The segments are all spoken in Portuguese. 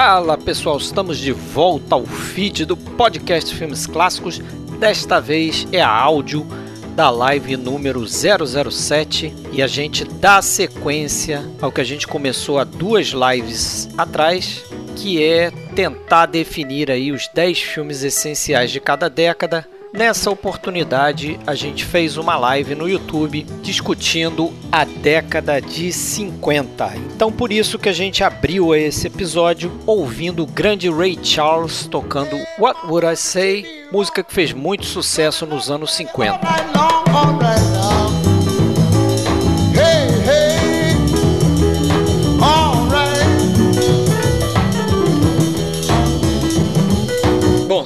Fala pessoal, estamos de volta ao feed do podcast Filmes Clássicos. Desta vez é a áudio da live número 007 e a gente dá sequência ao que a gente começou há duas lives atrás, que é tentar definir aí os 10 filmes essenciais de cada década Nessa oportunidade, a gente fez uma live no YouTube discutindo a década de 50. Então, por isso que a gente abriu esse episódio ouvindo o grande Ray Charles tocando What Would I Say, música que fez muito sucesso nos anos 50.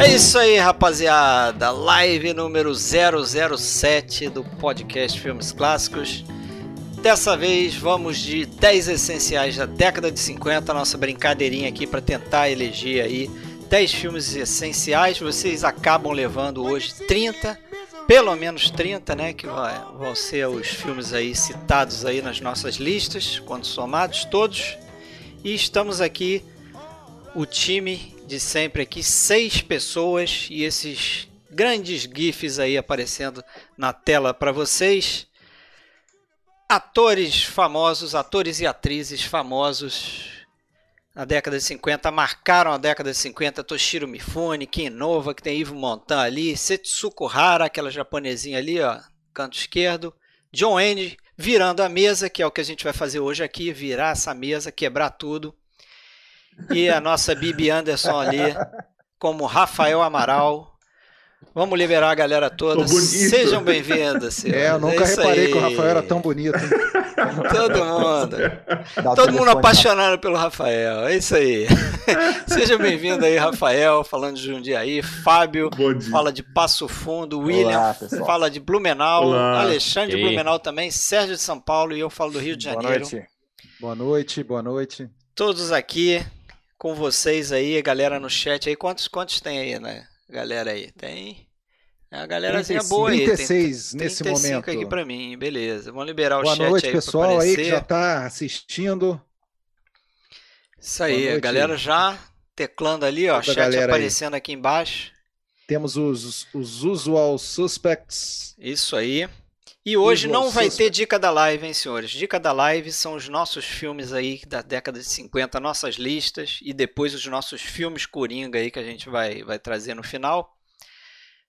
É isso aí, rapaziada. Live número 007 do podcast Filmes Clássicos. Dessa vez vamos de 10 essenciais da década de 50, nossa brincadeirinha aqui para tentar eleger aí 10 filmes essenciais. Vocês acabam levando hoje 30, pelo menos 30, né, que vão ser os filmes aí citados aí nas nossas listas, quando somados todos. E estamos aqui o time de sempre aqui, seis pessoas e esses grandes GIFs aí aparecendo na tela para vocês. Atores famosos, atores e atrizes famosos na década de 50, marcaram a década de 50, Toshiro Mifune, Kim Nova, que tem Ivo Montan ali, Setsuko Hara, aquela japonesinha ali, ó, canto esquerdo, John Andy virando a mesa, que é o que a gente vai fazer hoje aqui, virar essa mesa, quebrar tudo e a nossa Bibi Anderson ali, como Rafael Amaral. Vamos liberar a galera toda. Sejam bem-vindos. É, eu nunca é reparei aí. que o Rafael era tão bonito. Todo mundo. Todo mundo apaixonado pelo Rafael. É isso aí. Seja bem-vindo aí, Rafael, falando de Jundiaí. Fábio fala de Passo Fundo. William Olá, fala de Blumenau. Olá. Alexandre de Blumenau também. Sérgio de São Paulo e eu falo do Rio de Janeiro. Boa noite. Boa noite, boa noite. Todos aqui com vocês aí, galera no chat aí. Quantos, quantos tem aí, né? Galera aí, tem? É a galerazinha boa aí. 36 tem, nesse 35 momento. aqui para mim, beleza. Vamos liberar boa o chat noite, aí pessoal aí que já tá assistindo. Isso aí, a galera já teclando ali, ó, Toda chat aparecendo aí. aqui embaixo. Temos os, os usual suspects. Isso aí. E hoje não vai ter dica da live, hein, senhores? Dica da live são os nossos filmes aí da década de 50, nossas listas e depois os nossos filmes coringa aí que a gente vai, vai trazer no final.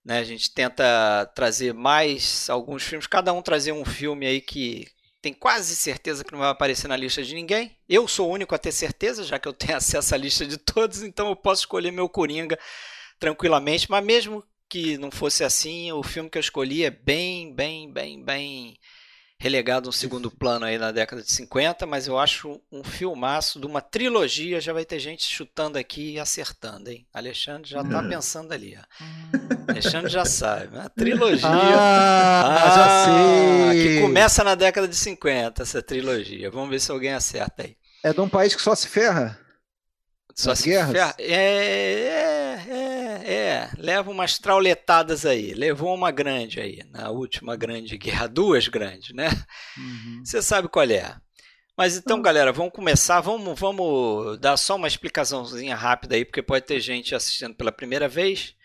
Né, a gente tenta trazer mais alguns filmes, cada um trazer um filme aí que tem quase certeza que não vai aparecer na lista de ninguém. Eu sou o único a ter certeza, já que eu tenho acesso à lista de todos, então eu posso escolher meu coringa tranquilamente, mas mesmo que não fosse assim, o filme que eu escolhi é bem, bem, bem, bem relegado um segundo plano aí na década de 50, mas eu acho um filmaço de uma trilogia, já vai ter gente chutando aqui e acertando, hein? Alexandre já tá hum. pensando ali, ó. Alexandre já sabe, uma trilogia. Ah, ah, já sei. Que começa na década de 50, essa trilogia. Vamos ver se alguém acerta aí. É de um país que só se ferra? Só se guerras? Ferra. É, é, é, leva umas trauletadas aí. Levou uma grande aí, na última grande guerra. Duas grandes, né? Uhum. Você sabe qual é. Mas então, uhum. galera, vamos começar. Vamos, vamos dar só uma explicaçãozinha rápida aí, porque pode ter gente assistindo pela primeira vez.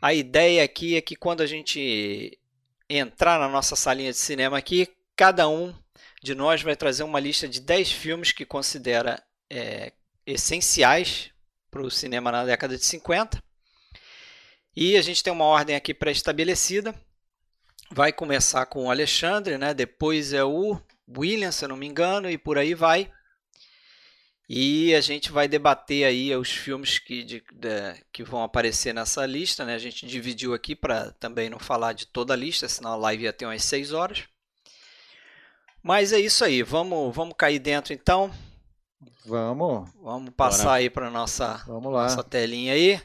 A ideia aqui é que quando a gente entrar na nossa salinha de cinema aqui, cada um de nós vai trazer uma lista de 10 filmes que considera é, essenciais para o cinema na década de 50. E a gente tem uma ordem aqui pré-estabelecida. Vai começar com o Alexandre, né? depois é o William, se eu não me engano, e por aí vai. E a gente vai debater aí os filmes que, de, de, que vão aparecer nessa lista. Né? A gente dividiu aqui para também não falar de toda a lista, senão a live ia ter umas 6 horas. Mas é isso aí, vamos, vamos cair dentro então. Vamos. Vamos passar Bora. aí para nossa nossa telinha aí.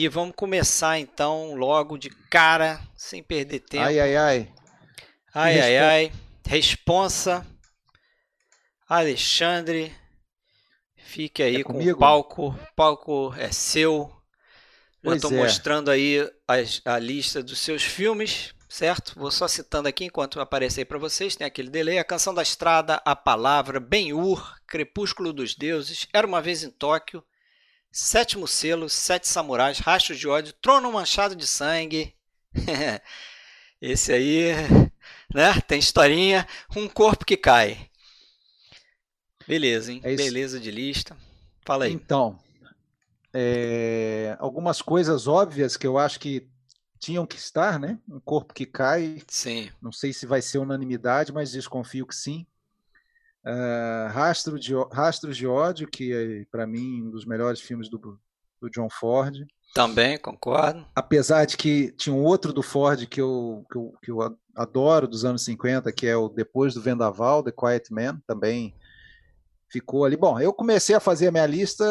E vamos começar então logo de cara, sem perder tempo. Ai, ai, ai. Ai, ai, ai. Responsa. Alexandre. Fique aí é com comigo? o palco. O palco é seu. Já estou é. mostrando aí a, a lista dos seus filmes certo? Vou só citando aqui enquanto aparece aí para vocês, tem aquele delay. A Canção da Estrada, A Palavra, Ben-Hur, Crepúsculo dos Deuses, Era Uma Vez em Tóquio, Sétimo Selo, Sete Samurais, Rastros de Ódio, Trono Manchado de Sangue. Esse aí, né? Tem historinha. Um Corpo que Cai. Beleza, hein? É Beleza de lista. Fala aí. Então, é, algumas coisas óbvias que eu acho que tinham que estar, né? Um corpo que cai. Sim. Não sei se vai ser unanimidade, mas desconfio que sim. Uh, Rastro de, Rastros de Ódio, que é, para mim, um dos melhores filmes do, do John Ford. Também, concordo. Apesar de que tinha um outro do Ford que eu, que eu, que eu adoro, dos anos 50, que é o Depois do Vendaval, The Quiet Man, também ficou ali. Bom, eu comecei a fazer a minha lista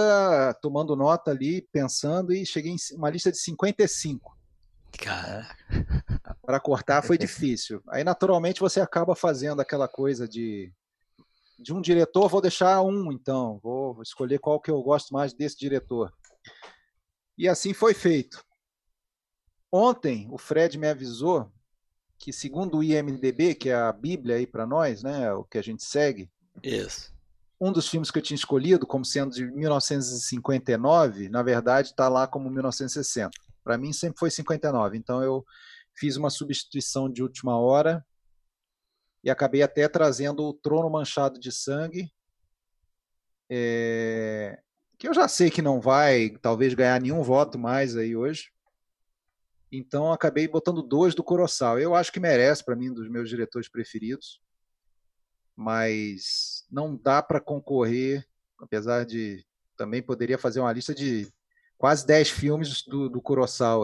tomando nota ali, pensando, e cheguei em uma lista de 55. Cara. Para cortar foi difícil. Aí, naturalmente, você acaba fazendo aquela coisa de. De um diretor, vou deixar um, então. Vou escolher qual que eu gosto mais desse diretor. E assim foi feito. Ontem, o Fred me avisou que, segundo o IMDB, que é a Bíblia aí para nós, né, o que a gente segue, Isso. um dos filmes que eu tinha escolhido como sendo de 1959, na verdade, está lá como 1960. Para mim sempre foi 59. Então eu fiz uma substituição de última hora e acabei até trazendo o Trono Manchado de Sangue, é, que eu já sei que não vai talvez ganhar nenhum voto mais aí hoje. Então acabei botando dois do Coroçal. Eu acho que merece para mim um dos meus diretores preferidos, mas não dá para concorrer, apesar de também poderia fazer uma lista de quase 10 filmes do, do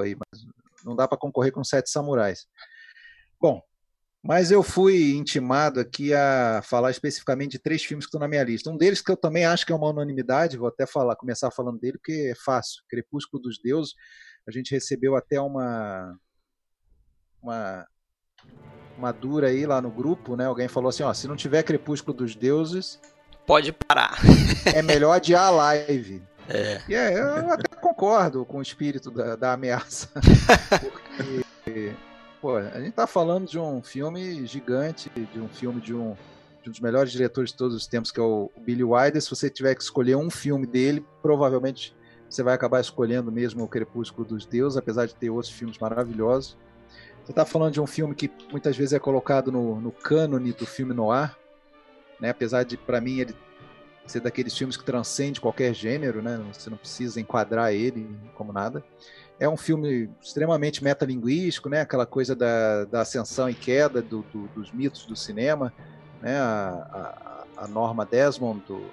aí, mas não dá para concorrer com Sete Samurais. Bom, mas eu fui intimado aqui a falar especificamente de três filmes que estão na minha lista. Um deles que eu também acho que é uma unanimidade, vou até falar, começar falando dele, porque é fácil. Crepúsculo dos Deuses. A gente recebeu até uma uma uma dura aí lá no grupo, né? Alguém falou assim, ó, se não tiver Crepúsculo dos Deuses, pode parar. é melhor adiar a live. É. E é, eu até concordo com o espírito da, da ameaça. Porque, pô, a gente tá falando de um filme gigante, de um filme de um, de um dos melhores diretores de todos os tempos, que é o Billy Wilder. Se você tiver que escolher um filme dele, provavelmente você vai acabar escolhendo mesmo o Crepúsculo dos Deuses, apesar de ter outros filmes maravilhosos. Você está falando de um filme que muitas vezes é colocado no, no cânone do filme noir, né? apesar de, para mim, ele ser daqueles filmes que transcende qualquer gênero, né? Você não precisa enquadrar ele como nada. É um filme extremamente metalinguístico, né? Aquela coisa da, da ascensão e queda do, do, dos mitos do cinema, né? A, a, a Norma Desmond do,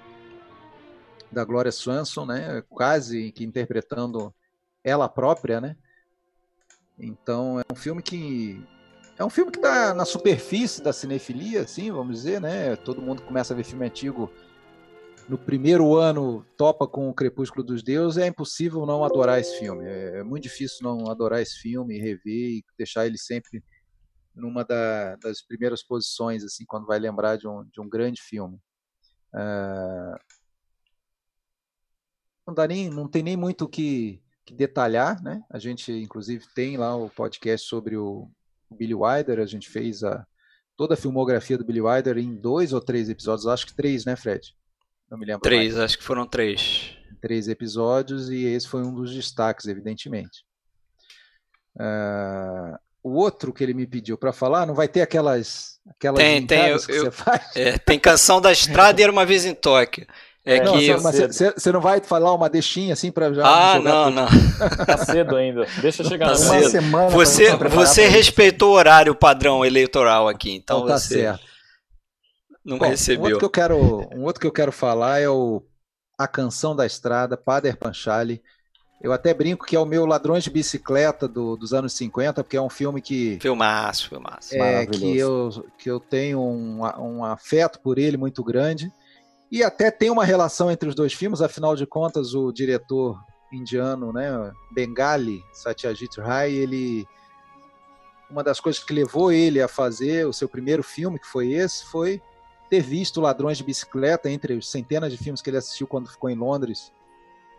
da Gloria Swanson, né? Quase que interpretando ela própria, né? Então é um filme que é um filme que está na superfície da cinefilia, assim, vamos dizer, né? Todo mundo começa a ver filme antigo no primeiro ano topa com o Crepúsculo dos Deuses, é impossível não adorar esse filme. É, é muito difícil não adorar esse filme, rever e deixar ele sempre numa da, das primeiras posições, assim, quando vai lembrar de um, de um grande filme. Uh... Não, dá nem, não tem nem muito o que, que, detalhar, né? A gente, inclusive, tem lá o podcast sobre o Billy Wilder, a gente fez a, toda a filmografia do Billy Wilder em dois ou três episódios, acho que três, né, Fred? Não me lembro. Três, mais. acho que foram três. Três episódios e esse foi um dos destaques, evidentemente. Uh, o outro que ele me pediu para falar, não vai ter aquelas aquelas tem, tem, eu, que eu, você faz? É, tem canção da estrada e era uma vez em Tóquio. É, não, que você não vai falar uma deixinha assim para já Ah, não, não. Tá cedo ainda. Deixa chegar tá uma cedo. semana. Você você respeitou o horário padrão eleitoral aqui, então, então tá você... certo não Bom, recebeu. Um outro, que eu quero, um outro que eu quero falar é o A Canção da Estrada, Pader Panchali. Eu até brinco que é o meu Ladrões de Bicicleta do, dos anos 50, porque é um filme que. Filmaço, filmaço. É, que eu, que eu tenho um, um afeto por ele muito grande. E até tem uma relação entre os dois filmes, afinal de contas, o diretor indiano, né, Bengali Satyajit Ray, ele uma das coisas que levou ele a fazer o seu primeiro filme, que foi esse, foi ter visto Ladrões de Bicicleta entre centenas de filmes que ele assistiu quando ficou em Londres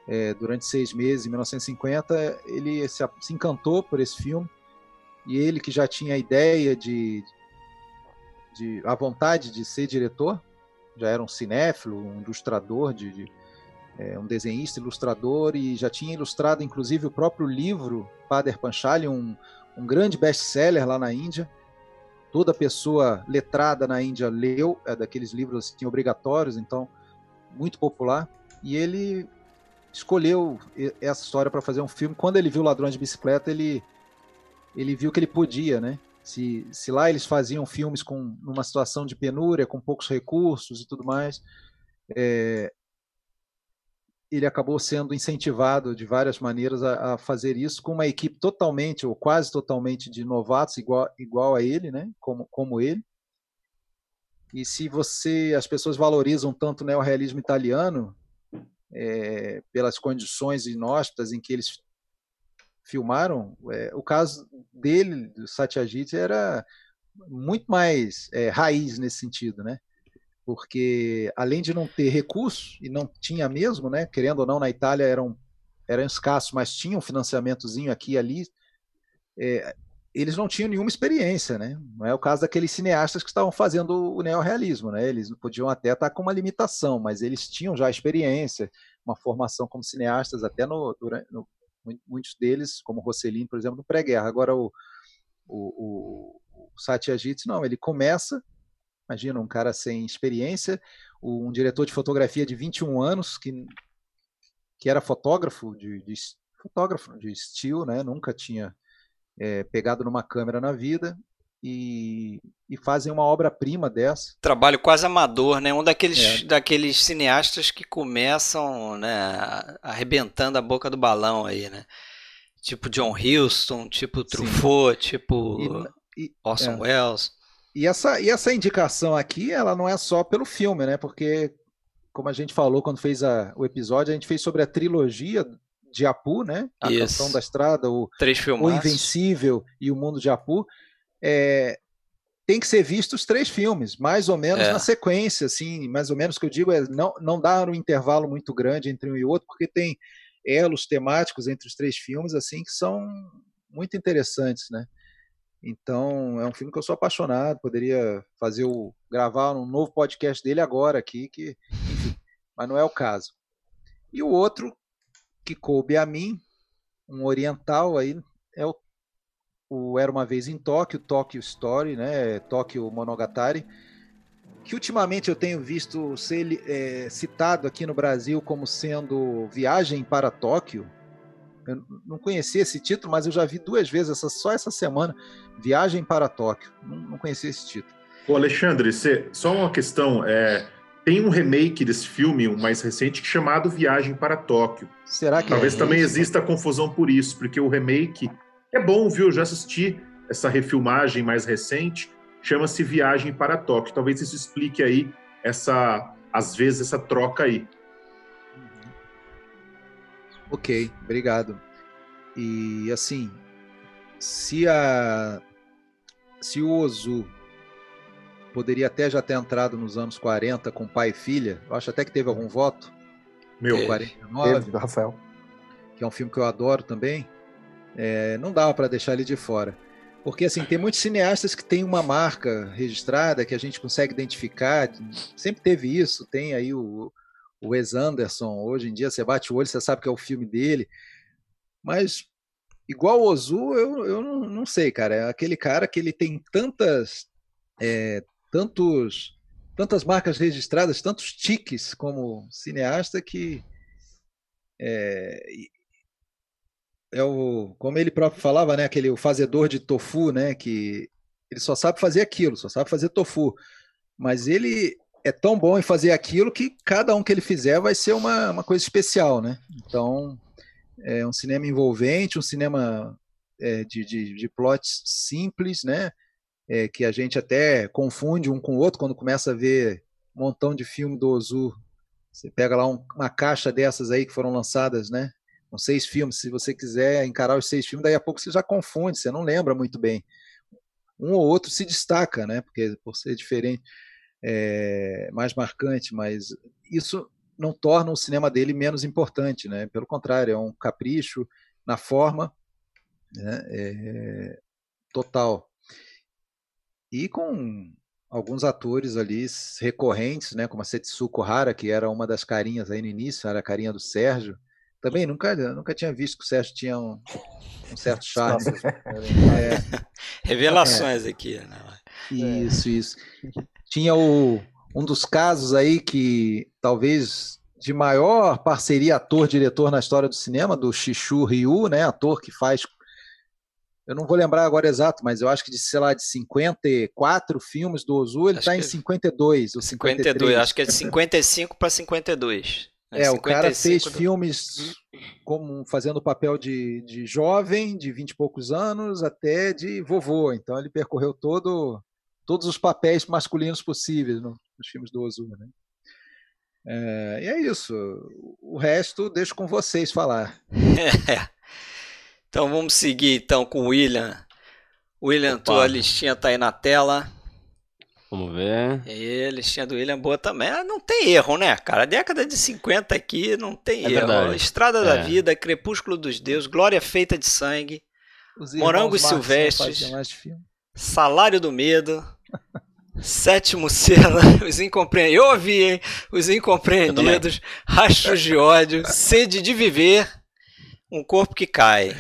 é, durante seis meses, em 1950. Ele se, se encantou por esse filme e ele que já tinha a ideia de, de a vontade de ser diretor, já era um cinéfilo, um ilustrador, de, de é, um desenhista, ilustrador e já tinha ilustrado inclusive o próprio livro Pader Panchali, um, um grande best-seller lá na Índia. Toda pessoa letrada na Índia leu, é daqueles livros assim, obrigatórios, então muito popular. E ele escolheu essa história para fazer um filme. Quando ele viu Ladrões de Bicicleta, ele ele viu que ele podia, né? Se, se lá eles faziam filmes com numa situação de penúria, com poucos recursos e tudo mais, é, ele acabou sendo incentivado de várias maneiras a, a, fazer isso com uma equipe totalmente ou quase totalmente de novatos igual, igual a ele, né? Como, como ele. E se você as pessoas valorizam tanto o neorrealismo italiano é, pelas condições inóspitas em que eles filmaram, é, o caso dele, do Satyajit, era muito mais é, raiz nesse sentido, né? Porque além de não ter recurso, e não tinha mesmo, né, querendo ou não, na Itália eram, eram escassos, mas tinham um financiamentozinho aqui e ali, é, eles não tinham nenhuma experiência, né? Não é o caso daqueles cineastas que estavam fazendo o neorrealismo, né? Eles podiam até estar com uma limitação, mas eles tinham já experiência, uma formação como cineastas, até no, durante, no muitos deles, como Rossellini, por exemplo, no pré-guerra. Agora o, o, o, o Satyajit, não, ele começa Imagina um cara sem experiência, um diretor de fotografia de 21 anos que, que era fotógrafo de, de fotógrafo de estilo, né? Nunca tinha é, pegado numa câmera na vida e, e fazem uma obra-prima dessa. Trabalho quase amador, né? Um daqueles, é. daqueles cineastas que começam né, arrebentando a boca do balão aí, né? Tipo John Huston, tipo Truffaut, Sim. tipo e, e, Orson é. Welles. E essa, e essa indicação aqui, ela não é só pelo filme, né? Porque, como a gente falou quando fez a, o episódio, a gente fez sobre a trilogia de Apu, né? A Isso. Canção da Estrada, o, o Invencível e o Mundo de Apu. É, tem que ser visto os três filmes, mais ou menos é. na sequência, assim, mais ou menos o que eu digo é não, não dar um intervalo muito grande entre um e outro, porque tem elos temáticos entre os três filmes, assim, que são muito interessantes, né? Então, é um filme que eu sou apaixonado, poderia fazer o gravar um novo podcast dele agora aqui, que, enfim, mas não é o caso. E o outro que coube a mim, um oriental aí, é o, o Era uma vez em Tóquio, Tóquio Story, né, Tóquio Monogatari, que ultimamente eu tenho visto ser é, citado aqui no Brasil como sendo Viagem para Tóquio, eu não conhecia esse título, mas eu já vi duas vezes, essa, só essa semana, Viagem para Tóquio. Não, não conhecia esse título. Ô Alexandre, cê, só uma questão. É, tem um remake desse filme, um mais recente, chamado Viagem para Tóquio. Será que Talvez é também isso? exista confusão por isso, porque o remake é bom, viu? Eu já assisti essa refilmagem mais recente, chama-se Viagem para Tóquio. Talvez isso explique aí essa, às vezes, essa troca aí. Ok, obrigado. E assim, se a se o Ozu poderia até já ter entrado nos anos 40 com pai e filha, eu acho até que teve algum voto. Meu, 49, teve, do Rafael. Que é um filme que eu adoro também. É, não dava para deixar ele de fora. Porque assim, tem muitos cineastas que têm uma marca registrada que a gente consegue identificar. Sempre teve isso. Tem aí o, o Wes Anderson, hoje em dia você bate o olho, você sabe que é o filme dele. Mas igual o Ozu, eu, eu não, não sei, cara. É aquele cara que ele tem tantas é, tantos tantas marcas registradas, tantos tiques como cineasta que é, é o como ele próprio falava, né, aquele o fazedor de tofu, né, que ele só sabe fazer aquilo, só sabe fazer tofu. Mas ele é tão bom em fazer aquilo que cada um que ele fizer vai ser uma, uma coisa especial, né? Então, é um cinema envolvente, um cinema é, de, de, de plots simples, né? É, que a gente até confunde um com o outro quando começa a ver montão de filme do Ozu. Você pega lá um, uma caixa dessas aí que foram lançadas, né? Com seis filmes. Se você quiser encarar os seis filmes, daí a pouco você já confunde, você não lembra muito bem. Um ou outro se destaca, né? Porque por ser diferente, é, mais marcante, mas isso não torna o cinema dele menos importante, né? Pelo contrário, é um capricho na forma né? é, total. E com alguns atores ali recorrentes, né, como a Setsuko Hara, que era uma das carinhas aí no início, era a carinha do Sérgio. Também nunca, nunca tinha visto que o Sérgio tinha um, um certo charme. é, Revelações é, aqui. Né? Isso, isso. Tinha o, um dos casos aí que talvez de maior parceria ator-diretor na história do cinema, do Shishu Ryu, né, ator que faz eu não vou lembrar agora exato, mas eu acho que de, sei lá, de 54 filmes do Ozu, ele está em 52. Ou 52, 53. acho que é de 55 para 52. É, é o cara fez do... filmes como fazendo o papel de, de jovem, de 20 e poucos anos, até de vovô. Então ele percorreu todo, todos os papéis masculinos possíveis no, nos filmes do Ozu. Né? É, e é isso. O resto deixo com vocês falar. É. Então vamos seguir então com o William. William, Opa. tua listinha tá aí na tela. Vamos ver. E a listinha do William boa também. Ah, não tem erro, né, cara? A década de 50 aqui não tem é erro. Verdade. Estrada é. da Vida, Crepúsculo dos Deuses, Glória Feita de Sangue, Morangos Silvestres, Salário do Medo, Sétimo Selo, Os Incompreendidos. Eu ouvi, hein? Os Incompreendidos, Rastros de Ódio, Sede de Viver, Um Corpo que Cai.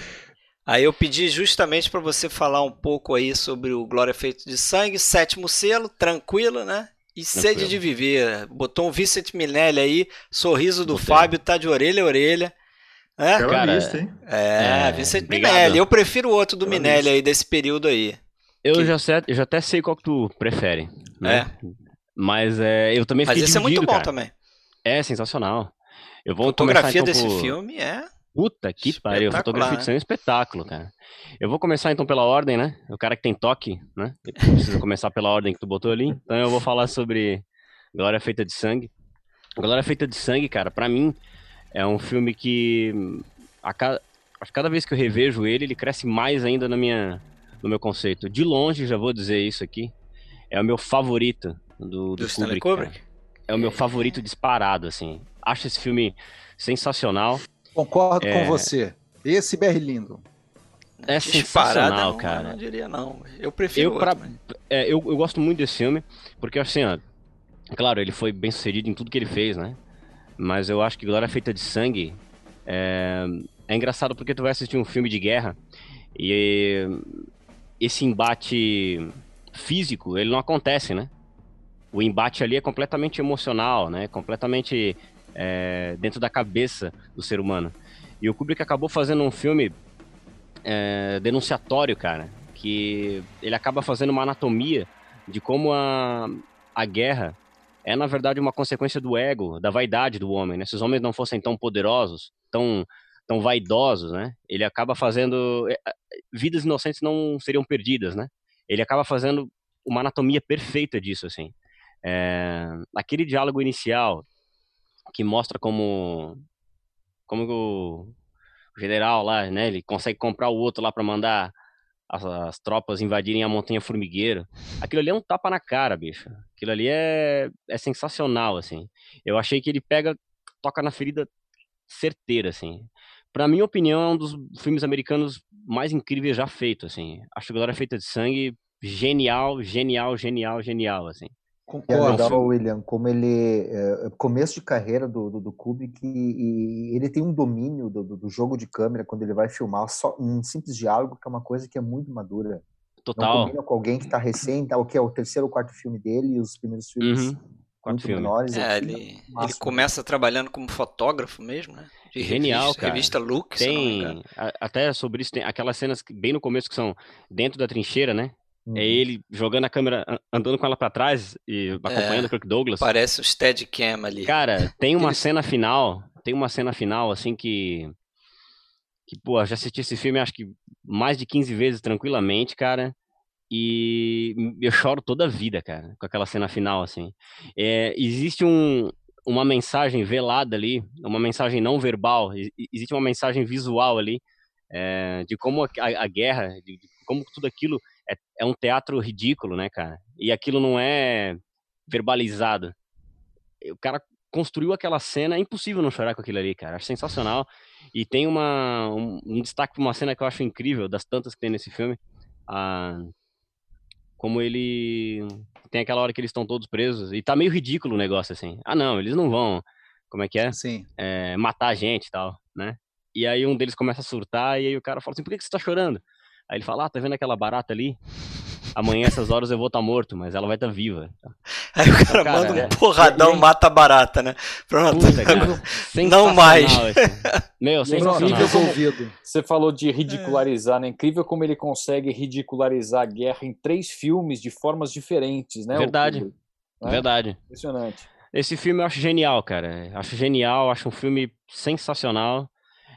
Aí eu pedi justamente para você falar um pouco aí sobre o Glória Feito de Sangue, sétimo selo, tranquilo, né? E tranquilo. sede de viver. Botou um Vicente Minelli aí, sorriso do Botei. Fábio, tá de orelha a orelha. É, Cara, lista, hein? É, é Vicente obrigado. Minelli. Eu prefiro o outro do Bela Minelli lista. aí, desse período aí. Eu, que... já sei, eu já até sei qual que tu prefere. Né? É. Mas é, eu também Mas esse é muito bom cara. também. É sensacional. Eu vou a fotografia começar, desse então, por... filme é Puta que pariu, fotografia de é um espetáculo, cara. Eu vou começar então pela ordem, né? O cara que tem toque, né? Precisa começar pela ordem que tu botou ali. Então eu vou falar sobre Glória Feita de Sangue. Glória Feita de Sangue, cara, para mim é um filme que a cada, cada vez que eu revejo ele, ele cresce mais ainda na minha, no meu conceito. De longe, já vou dizer isso aqui, é o meu favorito do, do, do Kubrick. Kubrick. É o meu favorito disparado, assim. Acho esse filme sensacional. Concordo é... com você. Esse Berlindo. É sensacional, cara. Eu não diria não. Eu prefiro. Eu, pra, é, eu, eu, gosto muito desse filme, porque assim, ó, claro, ele foi bem sucedido em tudo que ele fez, né? Mas eu acho que Glória Feita de Sangue é, é engraçado porque tu vai assistir um filme de guerra e esse embate físico, ele não acontece, né? O embate ali é completamente emocional, né? Completamente é, dentro da cabeça do ser humano. E o Kubrick acabou fazendo um filme é, denunciatório, cara, que ele acaba fazendo uma anatomia de como a, a guerra é, na verdade, uma consequência do ego, da vaidade do homem, né? Se os homens não fossem tão poderosos, tão, tão vaidosos, né? Ele acaba fazendo... É, vidas inocentes não seriam perdidas, né? Ele acaba fazendo uma anatomia perfeita disso, assim. É, aquele diálogo inicial que mostra como como o, general lá, né, ele consegue comprar o outro lá para mandar as, as, tropas invadirem a montanha formigueiro. Aquilo ali é um tapa na cara, bicho. Aquilo ali é, é sensacional, assim. Eu achei que ele pega, toca na ferida certeira, assim. Pra minha opinião, é um dos filmes americanos mais incríveis já feito, assim. Acho Glória Feita de Sangue genial, genial, genial, genial, assim. Concordo. É legal, William, como ele é, começo de carreira do, do, do Kubrick e, e, ele tem um domínio do, do, jogo de câmera quando ele vai filmar só um simples diálogo que é uma coisa que é muito madura. Total. Não combina com alguém que está recém, tá, o que é o terceiro ou quarto filme dele e os primeiros filmes uhum. Muito filme. menores. É, ele, ele começa trabalhando como fotógrafo mesmo, né? De Genial, revista, cara. Revista Look, tem até sobre isso tem aquelas cenas bem no começo que são dentro da trincheira, né? É uhum. É ele jogando a câmera, andando com ela para trás e acompanhando é, o Kirk Douglas. Parece o Steadicam ali. Cara, tem uma cena final, tem uma cena final assim que que pô, já assisti esse filme acho que mais de 15 vezes tranquilamente, cara. E eu choro toda a vida, cara, com aquela cena final, assim. É, existe um, uma mensagem velada ali, uma mensagem não verbal, existe uma mensagem visual ali, é, de como a, a guerra, de, de, como tudo aquilo é, é um teatro ridículo, né, cara? E aquilo não é verbalizado. O cara construiu aquela cena, é impossível não chorar com aquilo ali, cara. Acho sensacional. E tem uma, um, um destaque para uma cena que eu acho incrível, das tantas que tem nesse filme. Ah, como ele. Tem aquela hora que eles estão todos presos. E tá meio ridículo o negócio, assim. Ah, não, eles não vão. Como é que é? Sim. É, matar a gente e tal, né? E aí um deles começa a surtar, e aí o cara fala assim: por que, que você tá chorando? Aí ele fala: ah, tá vendo aquela barata ali? Amanhã essas horas eu vou estar tá morto, mas ela vai estar tá viva. Aí o cara, cara manda um é, porradão, mata barata, né? Pronto. Puta, cara, não mais. Meu, sensacional. Você falou de ridicularizar, né? Incrível como ele consegue ridicularizar a guerra em três filmes de formas diferentes, né? Verdade. né? Verdade. Impressionante. Esse filme eu acho genial, cara. Acho genial, acho um filme sensacional.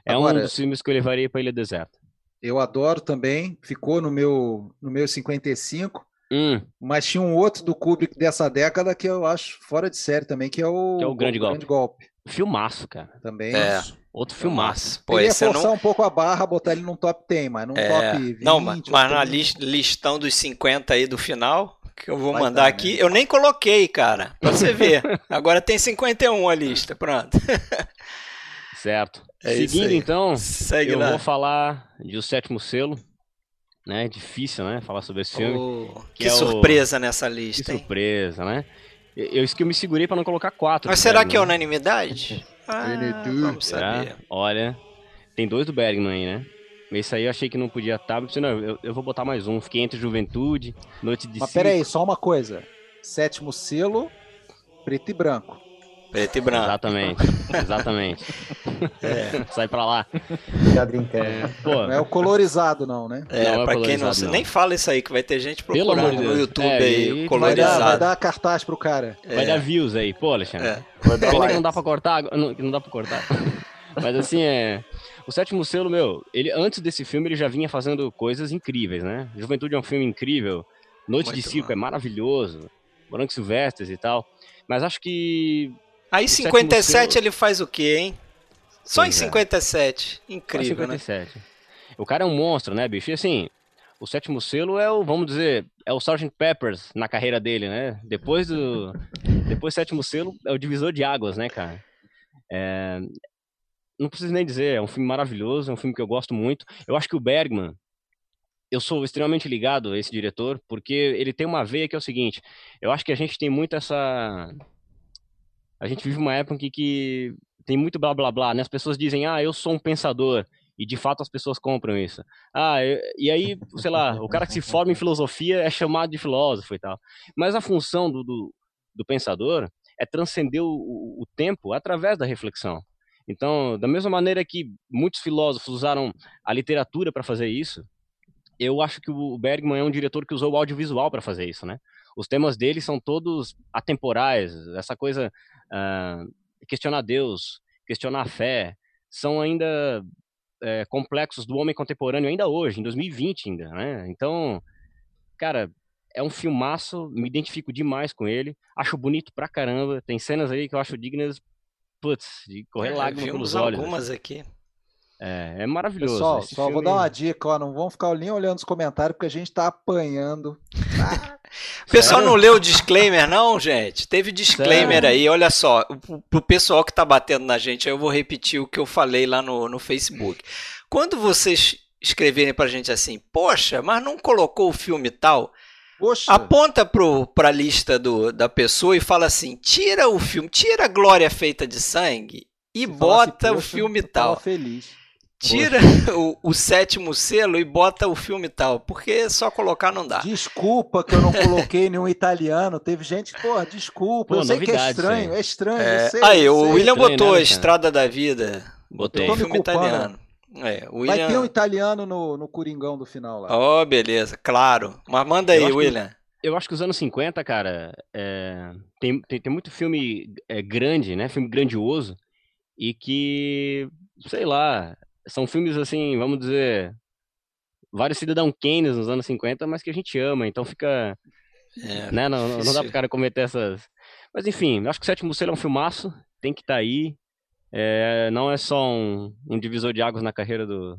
É Agora, um dos filmes que eu levaria para Ilha Deserta. Eu adoro também, ficou no meu no meu 55. Hum. Mas tinha um outro do Kubrick dessa década que eu acho fora de série também, que é o, que é o Grande, Golpe. Grande Golpe. Filmaço, cara. Também. É. Outro filmaço. Pô, ia forçar não... um pouco a barra, botar ele num top 10, mas num é... top 20. Não, mas, mas na list, listão dos 50 aí do final, que eu vou Vai mandar dar, aqui, né? eu nem coloquei, cara, pra você ver. Agora tem 51 a lista, pronto. certo. É Seguindo então, Segue eu lá. vou falar de O Sétimo Selo. Né? Difícil, né? Falar sobre esse filme. Oh, que, que é surpresa o... nessa lista. Que hein? surpresa, né? Eu, isso que eu me segurei para não colocar quatro. Mas será Bergman. que é unanimidade? ah, vamos saber. Olha, tem dois do Bergman aí, né? Esse aí eu achei que não podia estar. Tá, não, eu, eu vou botar mais um. Fiquei entre Juventude, Noite de Mas peraí, só uma coisa. Sétimo selo, preto e branco. Preto e branco. Exatamente, exatamente. É. Sai pra lá. É, pô. Não é o colorizado, não, né? É, não é pra quem não, não nem fala isso aí, que vai ter gente procurando no YouTube é, aí, colorizado. Vai dar, vai dar cartaz pro cara. Vai é. dar views aí, pô, Alexandre. É. Vai dar like. não dá pra cortar, não, não dá pra cortar. Mas assim, é. O Sétimo Selo, meu, ele antes desse filme ele já vinha fazendo coisas incríveis, né? Juventude é um filme incrível. Noite Muito de Circo é maravilhoso. Branco Silvestres e tal. Mas acho que Aí 57 ele faz o quê, hein? Só pois em 57. É. Incrível, 57. Né? O cara é um monstro, né, bicho? E assim, o sétimo selo é o, vamos dizer, é o Sgt. Peppers na carreira dele, né? Depois do. depois do sétimo selo é o divisor de águas, né, cara? É, não preciso nem dizer, é um filme maravilhoso, é um filme que eu gosto muito. Eu acho que o Bergman, eu sou extremamente ligado a esse diretor, porque ele tem uma veia que é o seguinte: eu acho que a gente tem muito essa a gente vive uma época em que, que tem muito blá blá blá, né? As pessoas dizem, ah, eu sou um pensador. E de fato as pessoas compram isso. Ah, eu, e aí, sei lá, o cara que se forma em filosofia é chamado de filósofo e tal. Mas a função do, do, do pensador é transcender o, o, tempo através da reflexão. Então, da mesma maneira que muitos filósofos usaram a literatura para fazer isso, eu acho que o Bergman é um diretor que usou o audiovisual para fazer isso, né? Os temas dele são todos atemporais, essa coisa uh, questionar Deus, questionar a fé, são ainda é, complexos do homem contemporâneo ainda hoje, em 2020 ainda, né? Então, cara, é um filmaço, me identifico demais com ele, acho bonito pra caramba, tem cenas aí que eu acho dignas, putz, de correr é, lágrimas pelos olhos. algumas aqui. É, é maravilhoso. Pessoal, só filme... vou dar uma dica, ó, não vão ficar nem olhando os comentários, porque a gente tá apanhando. o pessoal Sério? não leu o disclaimer, não, gente? Teve disclaimer Sério? aí, olha só. Pro pessoal que tá batendo na gente, eu vou repetir o que eu falei lá no, no Facebook. Quando vocês escreverem pra gente assim, poxa, mas não colocou o filme tal, Poxa. Aponta pro, pra lista do, da pessoa e fala assim: tira o filme, tira a glória feita de sangue e bota assim, o filme tal. Feliz. Tira o, o, sétimo selo e bota o filme tal, porque só colocar não dá. Desculpa que eu não coloquei nenhum italiano. Teve gente porra, desculpa. Pô, eu sei que é estranho, é estranho. É... Sei, aí, o William estranho, botou né, a Estrada da Vida. Botei. o filme italiano. É, William... Vai ter um italiano no, no Coringão do final lá. Oh, beleza, claro. Mas manda aí, William. Que, eu acho que os anos 50, cara, é, tem, tem, tem, muito filme é, grande, né? Filme grandioso. E que, sei lá, são filmes assim, vamos dizer, vários Cidadão Kanes nos anos 50, mas que a gente ama, então fica. É, né? Não, não dá pro cara cometer essas. Mas enfim, acho que o Sétimo Selo é um filmaço, tem que estar tá aí. É, não é só um, um, divisor de águas na carreira do,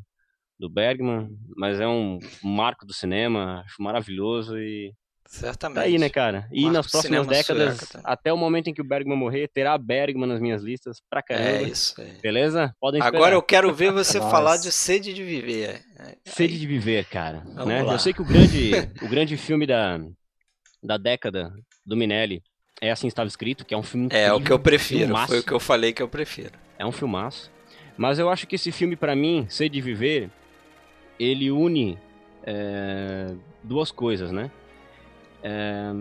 do Bergman, mas é um marco do cinema, acho maravilhoso e Certamente. Tá aí, né, cara? E nas próximas décadas, até o momento em que o Bergman morrer, terá Bergman nas minhas listas pra caramba. É isso aí. Beleza? Podem esperar. Agora eu quero ver você falar de Sede de Viver. Sede de Viver, cara. Né? Eu sei que o grande, o grande filme da, da década do Minelli é Assim Estava Escrito, que é um filme É o que eu prefiro, filmaço. foi o que eu falei que eu prefiro. É um filmaço. Mas eu acho que esse filme, para mim, Sede de Viver, ele une é, duas coisas, né? É,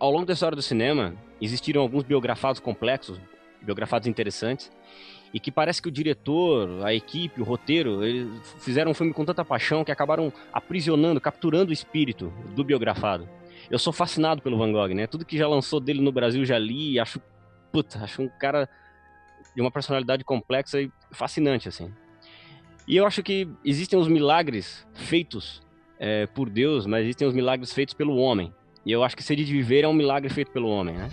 ao longo da história do cinema, existiram alguns biografados complexos, biografados interessantes, e que parece que o diretor, a equipe, o roteiro, eles fizeram um filme com tanta paixão que acabaram aprisionando, capturando o espírito do biografado. Eu sou fascinado pelo Van Gogh, né? Tudo que já lançou dele no Brasil já li acho, puta, acho um cara de uma personalidade complexa e fascinante, assim. E eu acho que existem os milagres feitos é, por Deus, mas existem os milagres feitos pelo homem. E eu acho que Sede de Viver é um milagre feito pelo homem, né?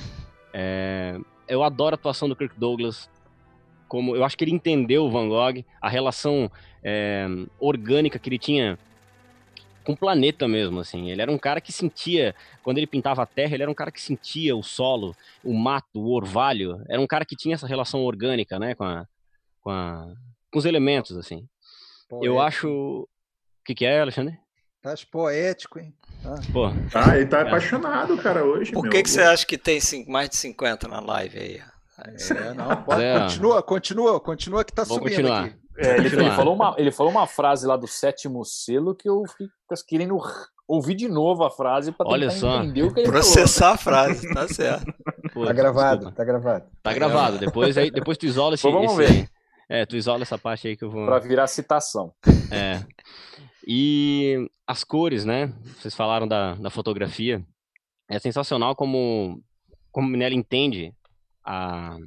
É, eu adoro a atuação do Kirk Douglas. Como, eu acho que ele entendeu o Van Gogh, a relação é, orgânica que ele tinha com o planeta mesmo, assim. Ele era um cara que sentia, quando ele pintava a terra, ele era um cara que sentia o solo, o mato, o orvalho. Era um cara que tinha essa relação orgânica, né, com, a, com, a, com os elementos, assim. Eu acho... O que, que é, Alexandre? Tá poético, hein? Ah. Pô. Ah, ele tá é. apaixonado, cara, hoje. Por que, que você acha que tem mais de 50 na live aí? É, não, pode, é. continua, continua, continua que tá Vou subindo continuar. aqui. É, ele, ele, falou uma, ele falou uma frase lá do sétimo selo que eu fiquei querendo ouvir de novo a frase para Olha só. entender o que ele Processar falou. a frase, tá certo. Pô, tá gravado, desculpa. tá gravado. Tá gravado. Depois, aí, depois tu isola esse, Pô, vamos esse, ver. É, tu isola essa parte aí que eu vou. Pra virar citação. É. E as cores, né? Vocês falaram da, da fotografia. É sensacional como, como Minelli entende a,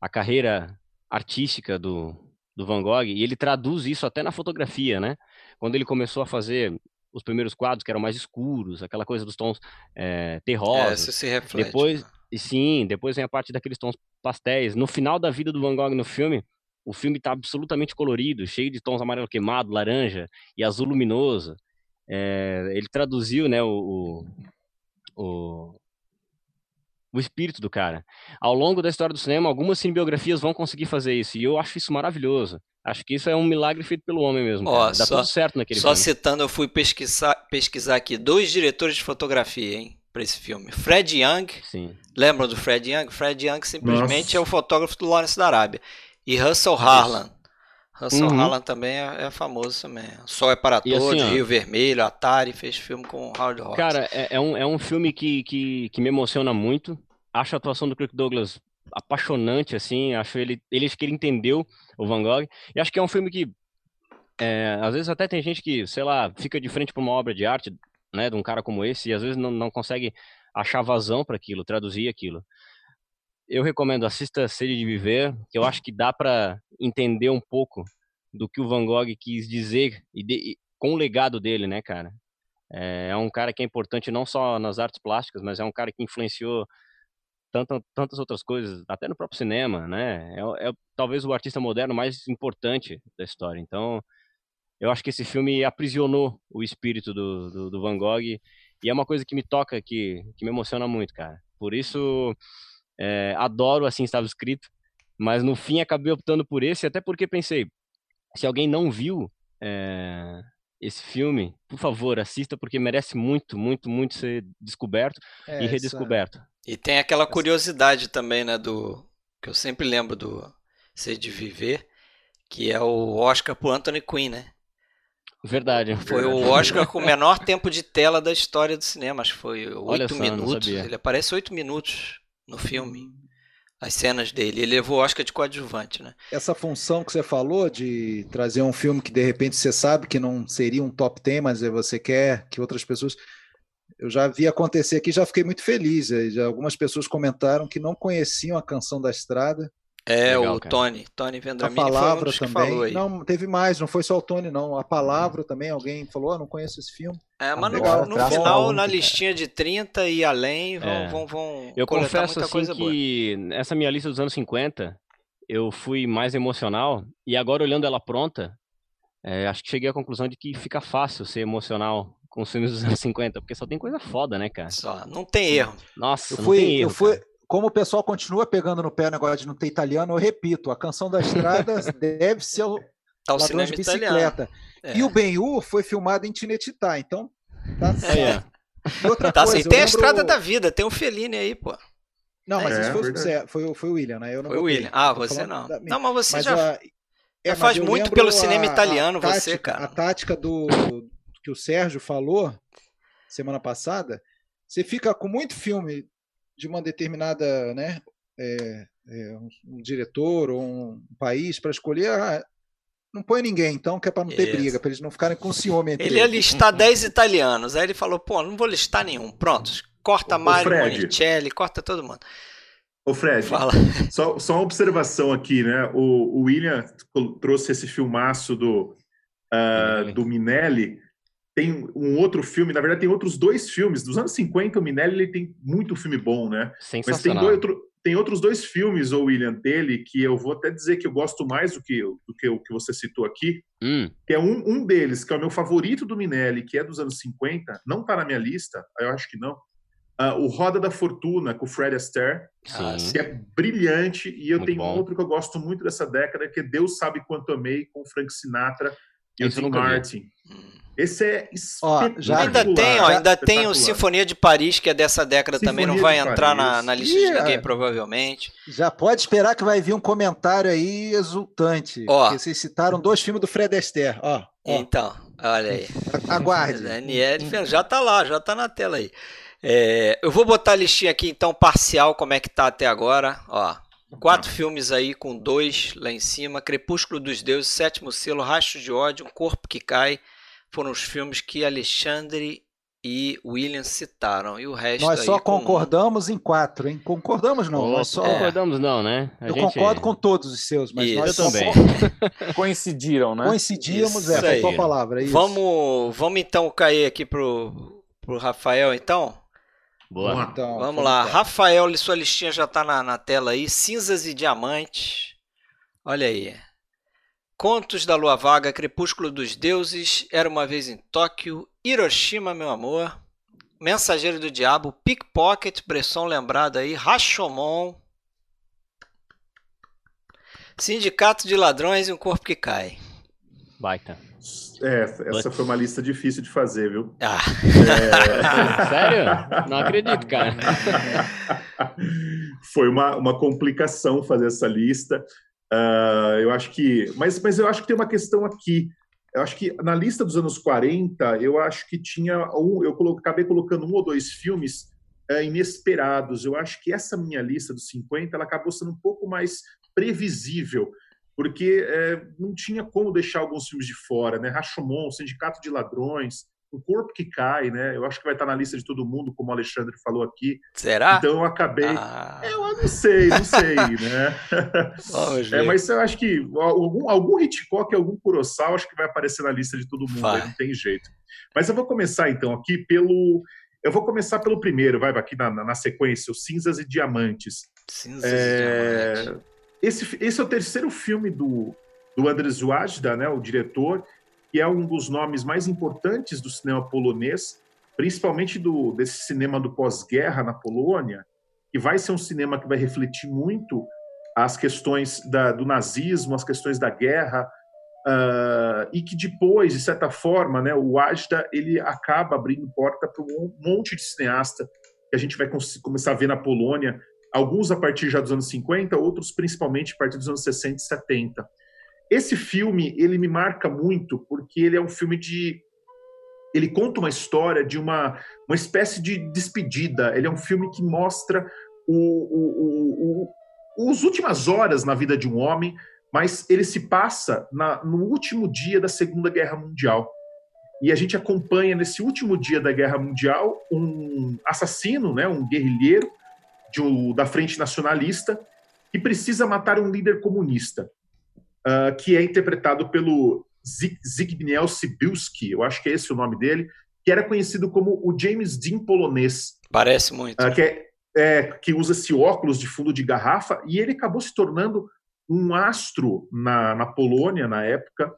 a carreira artística do, do Van Gogh e ele traduz isso até na fotografia, né? Quando ele começou a fazer os primeiros quadros que eram mais escuros, aquela coisa dos tons é, terrosos. É, se reflete. Depois, né? sim, depois vem a parte daqueles tons pastéis. No final da vida do Van Gogh no filme, o filme está absolutamente colorido, cheio de tons amarelo queimado, laranja e azul luminoso. É, ele traduziu né, o, o, o, espírito do cara. Ao longo da história do cinema, algumas cinebiografias vão conseguir fazer isso, e eu acho isso maravilhoso. Acho que isso é um milagre feito pelo homem mesmo. Ó, Dá só, tudo certo naquele Só filme. citando, eu fui pesquisar, pesquisar aqui dois diretores de fotografia, hein? para esse filme. Fred Young, Sim. lembram do Fred Young? Fred Young simplesmente Nossa. é o fotógrafo do Lawrence da Arábia. E Russell Harlan. Russell uhum. Harlan também é, é, famoso também. Sol é para todos, assim, Rio Vermelho, Atari, fez filme com Howard Hawks. Cara, é, é, um, é um filme que, que, que me emociona muito. Acho a atuação do Kirk Douglas apaixonante, assim. Acho ele, ele, acho que ele entendeu o Van Gogh. E acho que é um filme que, é, às vezes até tem gente que, sei lá, fica de frente para uma obra de arte, né, de um cara como esse, e às vezes não, não consegue achar vazão para aquilo, traduzir aquilo eu recomendo, assista Sede de Viver, que eu acho que dá para entender um pouco do que o Van Gogh quis dizer e, de, e com o legado dele, né, cara? É, é, um cara que é importante não só nas artes plásticas, mas é um cara que influenciou tanto, tantas outras coisas, até no próprio cinema, né? É, é talvez o artista moderno mais importante da história. Então, eu acho que esse filme aprisionou o espírito do, do, do Van Gogh e é uma coisa que me toca, que, que me emociona muito, cara. Por isso, é, adoro assim estava escrito, mas no fim acabei optando por esse, até porque pensei, se alguém não viu é, esse filme, por favor, assista, porque merece muito, muito, muito ser descoberto é, e redescoberto. Essa... E tem aquela curiosidade também, né, do que eu sempre lembro do Ser de Viver, que é o Oscar pro Anthony Quinn, né? Verdade. Foi o Oscar com o menor tempo de tela da história do cinema, acho que foi oito minutos. Ele aparece oito minutos no filme. As cenas dele. Ele levou o Oscar de coadjuvante, né? Essa função que você falou de trazer um filme que de repente você sabe que não seria um top 10, mas você quer que outras pessoas. Eu já vi acontecer aqui, já fiquei muito feliz. Já algumas pessoas comentaram que não conheciam a canção da estrada. É, Legal, o cara. Tony, Tony Vendramini a palavra foi um também. Não, teve mais, não foi só o Tony, não. A palavra também, alguém falou, oh, não conheço esse filme. É, mas Legal, no, no final, na listinha de 30 e além, vão, é. vão, vão Eu confesso assim que boa. essa minha lista dos anos 50, eu fui mais emocional, e agora olhando ela pronta, é, acho que cheguei à conclusão de que fica fácil ser emocional com os filmes dos anos 50, porque só tem coisa foda, né, cara? Só, não tem erro. Nossa, eu fui, não tem erro. Eu fui, como o pessoal continua pegando no pé o negócio de não ter italiano, eu repito, a canção da estrada deve ser o tá ladrão de bicicleta. É. E o Ben-Hur foi filmado em Tinetitá, então tá certo. É. E outra tá, coisa, assim, tem lembro... a estrada da vida, tem o Fellini aí, pô. Não, mas é, isso foi, foi, foi, o William, né? Eu não foi o William. Ah, você não. Da... Não, mas você mas, já, é, faz muito pelo cinema italiano, a, você, cara. A tática do que o Sérgio falou semana passada, você fica com muito filme de uma determinada, né, é, é, um, um, diretor ou um país para escolher, ah, não põe ninguém, então, que é para não ter Isso. briga, para eles não ficarem com ciúme. Entre ele ia listar 10 italianos, aí ele falou, pô, não vou listar nenhum, pronto, corta Mário Monicelli, corta todo mundo. Ô Fred, Fala. Só, só uma observação aqui, né? O, o William trouxe esse filmaço do, uh, do Minelli. Tem um outro filme, na verdade, tem outros dois filmes. Dos anos 50, o Minelli ele tem muito filme bom, né? Mas tem, dois, outro, tem outros dois filmes, o William, dele, que eu vou até dizer que eu gosto mais do que, do que o que você citou aqui. Hum. Que é um, um deles, que é o meu favorito do Minelli, que é dos anos 50. Não tá na minha lista, eu acho que não Uh, o Roda da Fortuna, com o Fred Astaire, Sim. que é brilhante. E eu muito tenho bom. outro que eu gosto muito dessa década, que é Deus Sabe Quanto Amei, com o Frank Sinatra e o Tim Martin. Esse é ó, já ainda tem, ó, ainda tem o Sinfonia de Paris, que é dessa década Sinfonia também, não vai entrar na, na, lista yeah. de ninguém, provavelmente. Já pode esperar que vai vir um comentário aí exultante. Ó, vocês citaram dois filmes do Fred Astaire. Ó, ó. Então, olha aí. Aguarde. Daniel, já tá lá, já tá na tela aí. É, eu vou botar a listinha aqui então parcial, como é que tá até agora. Ó, quatro filmes aí com dois lá em cima: Crepúsculo dos Deuses, Sétimo Selo, Rastro de Ódio, Um Corpo que Cai. Foram os filmes que Alexandre e William citaram. E o resto Nós só concordamos com... em quatro, hein? Concordamos não, oh, nós só... concordamos não, né? A eu gente... concordo com todos os seus, mas Isso. nós eu também. Coincidiram, né? Coincidimos, Isso é, faltou a palavra. É vamos, vamos então cair aqui pro, pro Rafael, então. Boa. Então, Vamos lá. Rafael, sua listinha já está na, na tela aí. Cinzas e Diamantes. Olha aí. Contos da Lua Vaga, Crepúsculo dos Deuses, Era uma Vez em Tóquio, Hiroshima, meu amor, Mensageiro do Diabo, Pickpocket, Bresson lembrado aí, Rashomon, Sindicato de Ladrões e um Corpo que Cai. Baita. É, essa foi uma lista difícil de fazer, viu? Ah. É... Sério? Não acredito, cara. foi uma, uma complicação fazer essa lista. Uh, eu acho que. Mas, mas eu acho que tem uma questão aqui. Eu acho que na lista dos anos 40, eu acho que tinha um. Eu acabei colocando um ou dois filmes uh, inesperados. Eu acho que essa minha lista dos 50 ela acabou sendo um pouco mais previsível porque é, não tinha como deixar alguns filmes de fora, né? Rashomon, Sindicato de Ladrões, O Corpo que Cai, né? Eu acho que vai estar na lista de todo mundo, como o Alexandre falou aqui. Será? Então eu acabei. Ah. Eu não sei, não sei, né? Vamos. É, mas eu acho que algum, algum Hitchcock, algum Kurosawa, acho que vai aparecer na lista de todo mundo, vai. não tem jeito. Mas eu vou começar então aqui pelo. Eu vou começar pelo primeiro, vai aqui na, na sequência, o Cinzas e Diamantes. Cinzas é... e Diamantes. Esse, esse é o terceiro filme do, do Andrzej Wajda, né, o diretor, que é um dos nomes mais importantes do cinema polonês, principalmente do, desse cinema do pós-guerra na Polônia, que vai ser um cinema que vai refletir muito as questões da, do nazismo, as questões da guerra, uh, e que depois, de certa forma, né, o Wajda ele acaba abrindo porta para um monte de cineasta que a gente vai começar a ver na Polônia, alguns a partir já dos anos 50, outros principalmente a partir dos anos 60 e 70. Esse filme, ele me marca muito porque ele é um filme de ele conta uma história de uma, uma espécie de despedida. Ele é um filme que mostra o, o, o, o, as últimas horas na vida de um homem, mas ele se passa na, no último dia da Segunda Guerra Mundial. E a gente acompanha nesse último dia da Guerra Mundial um assassino, né, um guerrilheiro, de, da Frente Nacionalista, que precisa matar um líder comunista, uh, que é interpretado pelo Zbigniew Sibilski, eu acho que é esse o nome dele, que era conhecido como o James Dean polonês. Parece muito. Uh, que, é, é, que usa esse óculos de fundo de garrafa, e ele acabou se tornando um astro na, na Polônia na época,